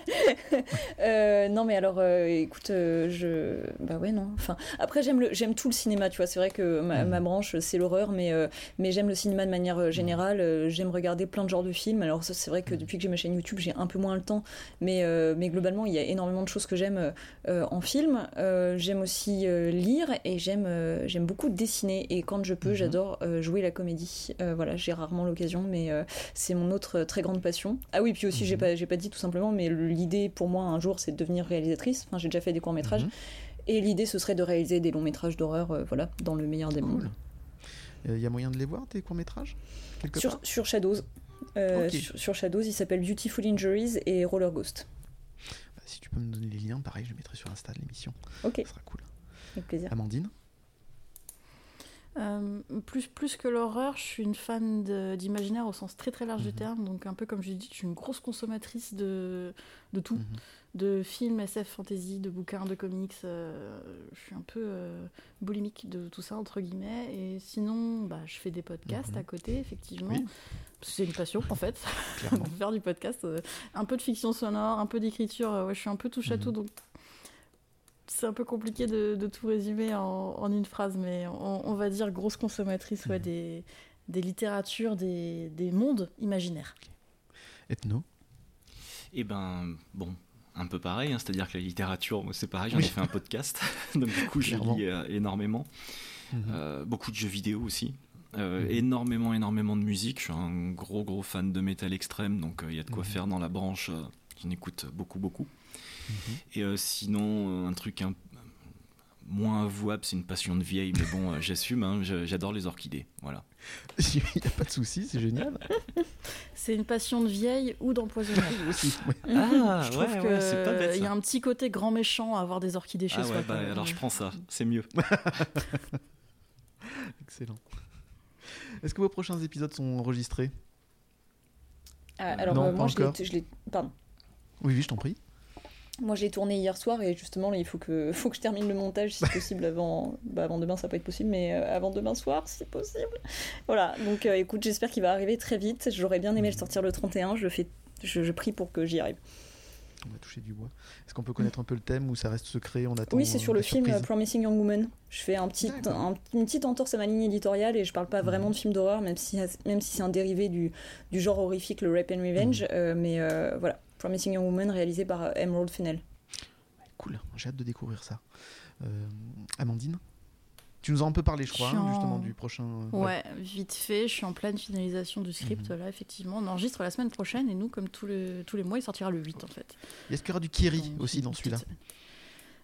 Euh, non mais alors euh, écoute, euh, je bah ouais non. Enfin après j'aime le j'aime tout le cinéma, tu vois. C'est vrai que ma, ma branche c'est l'horreur, mais mais j'aime le cinéma de manière générale. Euh, j'aime regarder plein de genres de films. Alors ça, c'est vrai que depuis que j'ai ma chaîne YouTube, j'ai un peu moins le temps, mais mais globalement il y a énormément de choses que j'aime en film. J'aime aussi lire et j'aime j'aime beaucoup dessiner et quand je peux j'adore euh, jouer la comédie. Voilà j'ai rarement l'occasion, mais c'est mon autre très grande passion. Ah oui puis aussi j'ai pas j'ai pas dit tout simplement, mais l'idée pour moi un jour c'est de devenir réalisatrice. Enfin j'ai déjà fait des courts métrages. Mhm. Et l'idée, ce serait de réaliser des longs métrages d'horreur, euh, voilà, dans le meilleur des mondes. Il y a moyen de les voir, tes courts-métrages quelque Sur, part? sur Shadows. Euh, sur, sur Shadows, il s'appelle Beautiful Injuries et Roller Ghost. Bah, Si tu peux me donner les liens, pareil, je mettrai sur Insta de l'émission. Ok. Ça sera cool. Avec plaisir. Amandine? Euh, plus, plus que l'horreur, je suis une fan d'imaginaire au sens très très large du terme. Donc, un peu comme je l'ai dit, je suis une grosse consommatrice de, de tout. De films, SF, fantasy, de bouquins, de comics. euh, je suis un peu euh, boulimique de tout ça, entre guillemets. Et sinon, bah, je fais des podcasts Mhm. à côté, effectivement. Oui. C'est une passion, en fait, de faire du podcast. un peu de fiction sonore, un peu d'écriture. ouais, je suis un peu touche à Mhm. tout. Donc, c'est un peu compliqué de, de tout résumer en, en une phrase, mais on, on va dire grosse consommatrice ouais, des, des littératures, des, des mondes imaginaires. Ethno? Eh ben, bon, un peu pareil, hein, c'est-à-dire que la littérature, c'est pareil, j'en ai fait un podcast, donc du coup, je lis euh, énormément. Mhm. Euh, beaucoup de jeux vidéo aussi. Euh, Mhm. Énormément, énormément de musique. Je suis un gros, gros fan de métal extrême, donc euh, il y a de quoi Mhm. faire dans la branche. euh, J'en écoute beaucoup, beaucoup. Mhm. Et euh, sinon, euh, un truc un- moins avouable, c'est une passion de vieille, mais bon, euh, j'assume, hein, j'adore les orchidées. Voilà. Il n'y a pas de souci, c'est génial. C'est une passion de vieille ou ouais. Ah, je trouve ouais, que ouais, c'est pas bête, il y a un petit côté grand méchant à avoir des orchidées chez Ah soi. ouais, bah, alors je prends ça, c'est mieux. Excellent. Est-ce que vos prochains épisodes sont enregistrés? Ah, alors, Non, euh, moi, je l'ai- encore. je l'ai. Pardon. Oui, oui, je t'en prie. Moi, j'ai tourné hier soir et justement, là, il faut que, faut que je termine le montage si possible avant. Bah, avant demain, ça va pas être possible, mais euh, avant demain soir, si possible. Voilà, donc euh, écoute, j'espère qu'il va arriver très vite. J'aurais bien aimé le sortir le 31, je, fais, je, je prie pour que j'y arrive. On va toucher du bois. Est-ce qu'on peut connaître un peu le thème ou ça reste secret? On attend. Oui, c'est sur le film surprise Promising Young Woman. Je fais un petit, D'accord. un- une petite entorse à ma ligne éditoriale et je parle pas vraiment Mhm. de film d'horreur, même si, même si c'est un dérivé du, du genre horrifique, le Rape and Revenge. Mhm. euh, mais euh, voilà, Promising Young Woman réalisé par euh, Emerald Fennell. Cool, j'ai hâte de découvrir ça. Euh, Amandine Tu nous as un peu parlé, je crois, Je en- justement, du prochain. euh, Ouais, vite fait, je suis en pleine finalisation du script Mhm. là, effectivement. On enregistre la semaine prochaine et nous, comme tous les, tous les mois, il sortira le 8 en fait. Est-ce qu'il y aura du Kiri Donc, aussi dans celui-là?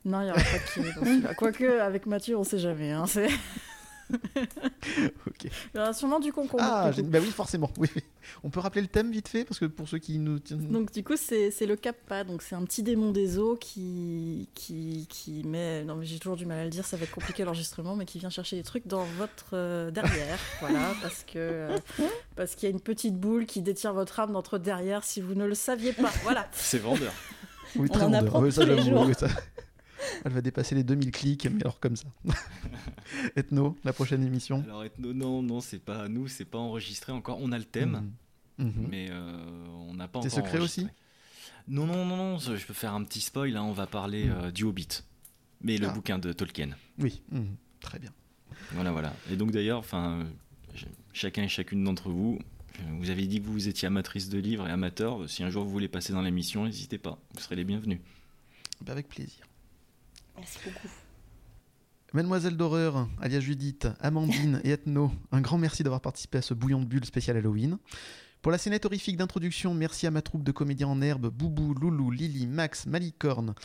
Non, il n'y aura pas de Kiri dans celui-là. Quoique, avec Mathieu, on sait jamais. Hein, Ok. il y aura sûrement du concombre. Ah, du bah oui, forcément. Oui, oui. On peut rappeler le thème vite fait parce que pour ceux qui nous tiennent. Donc du coup c'est c'est le Kappa, donc c'est un petit démon des eaux qui, qui, qui met, non mais j'ai toujours du mal à le dire, ça va être compliqué l'enregistrement, mais qui vient chercher des trucs dans votre euh, derrière, voilà, parce que euh, parce qu'il y a une petite boule qui détient votre âme dans votre derrière si vous ne le saviez pas, voilà. C'est vendeur. Oui, On très en vendeur. apprend Ouais, ça, tous les jours. oui, ça- Elle va dépasser les 2000 clics, mais alors comme ça. Ethno, la prochaine émission. Alors, ethno, non, non, c'est pas à nous, c'est pas enregistré encore. On a le thème, Mhm. Mhm. mais euh, on n'a pas C'est encore. secret enregistré. aussi Non, non, non, non, je peux faire un petit spoil. hein, on va parler euh, du Hobbit, mais le Ah. bouquin de Tolkien. Oui, mhm. très bien. Voilà, voilà. Et donc d'ailleurs, enfin, chacun et chacune d'entre vous, vous avez dit que vous étiez amatrice de livres et amateur. Si un jour vous voulez passer dans l'émission, n'hésitez pas. Vous serez les bienvenus. Bah, avec plaisir. Merci beaucoup. Mademoiselle d'horreur, alias Judith, Amandine et Ethno, un grand merci d'avoir participé à ce bouillon de bulles spécial Halloween. Pour la scénette horrifique d'introduction, merci à ma troupe de comédiens en herbe, Boubou, Loulou, Lily, Max, Malicorne,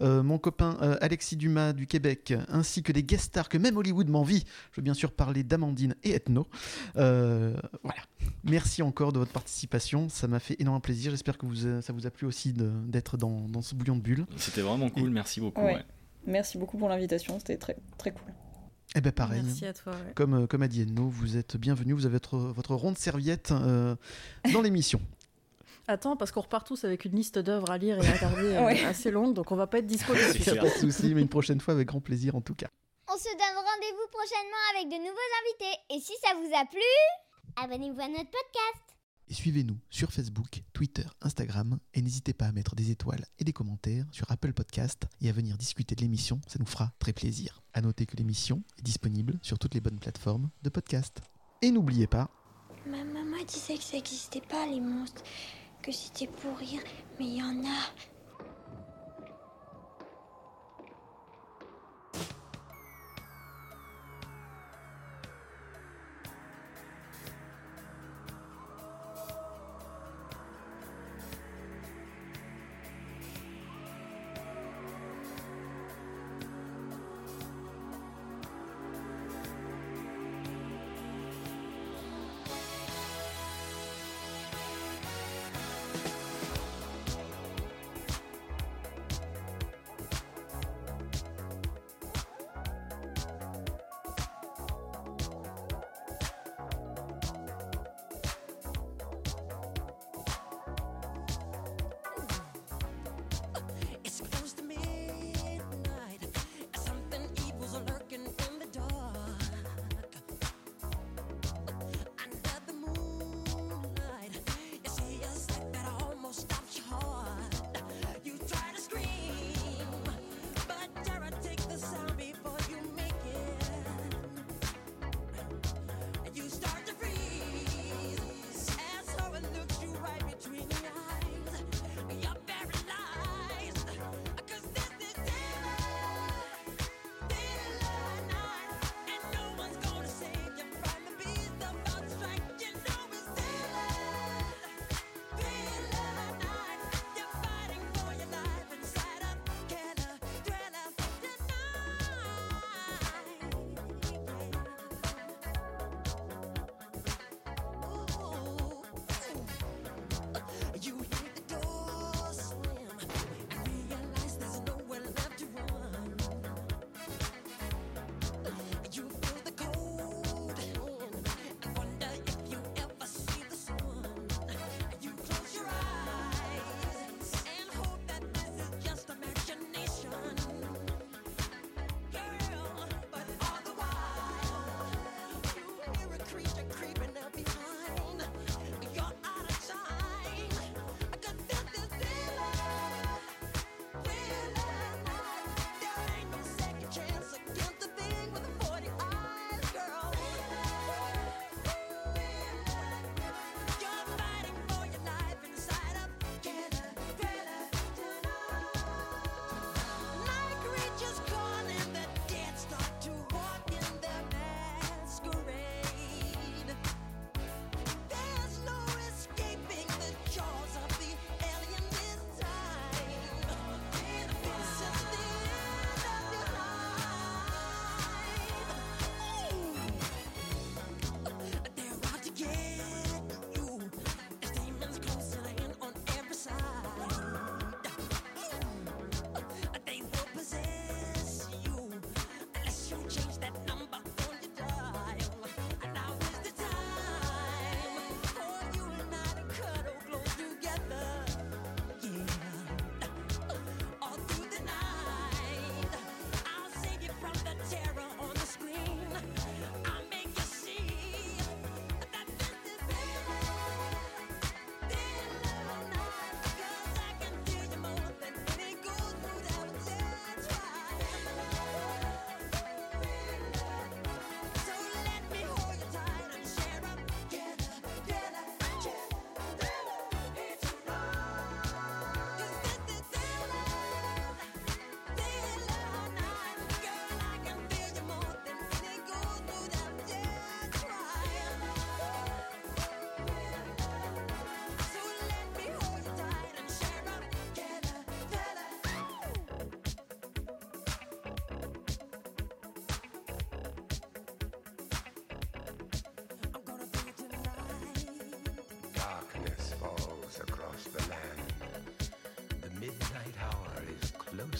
euh, mon copain euh, Alexis Dumas du Québec, ainsi que des guest stars que même Hollywood m'envie. Je veux bien sûr parler d'Amandine et Ethno. Euh, voilà. Merci encore de votre participation, ça m'a fait énormément plaisir. J'espère que vous, ça vous a plu aussi d'être dans, dans ce bouillon de bulles. C'était vraiment cool. Merci beaucoup. Ouais. ouais. Merci beaucoup pour l'invitation, c'était très, très cool. Eh ben pareil. Merci à toi. ouais. Comme, euh, comme a dit Enno, vous êtes bienvenue, vous avez votre, votre ronde serviette euh, dans l'émission. Attends, parce qu'on repart tous avec une liste d'œuvres à lire et à regarder euh, Ouais. assez longue, donc on va pas être dispo. Clair. pas de souci, mais une prochaine fois avec grand plaisir en tout cas. On se donne rendez-vous prochainement avec de nouveaux invités. Et si ça vous a plu, abonnez-vous à notre podcast. Et suivez-nous sur Facebook, Twitter, Instagram et n'hésitez pas à mettre des étoiles et des commentaires sur Apple Podcast et à venir discuter de l'émission, ça nous fera très plaisir. À noter que l'émission est disponible sur toutes les bonnes plateformes de podcast. Et n'oubliez pas Ma maman disait que ça n'existait pas les monstres, que c'était pour rire, mais il y en a.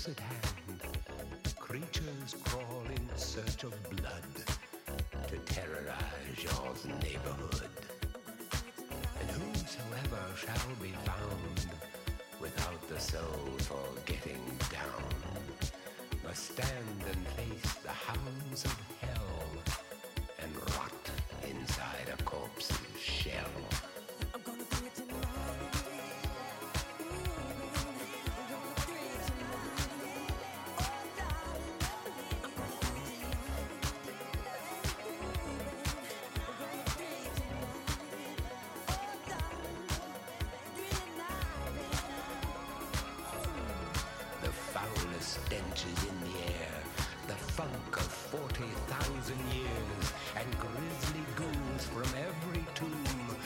close at hand, creatures crawl in search of blood to terrorize your neighborhood. And whosoever shall be found without the soul for getting down must stand avalanches in the air, the funk of 40,000 years, and grisly ghouls from every tomb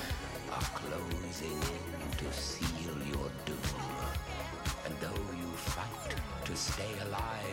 are closing in to seal your doom. And though you fight to stay alive,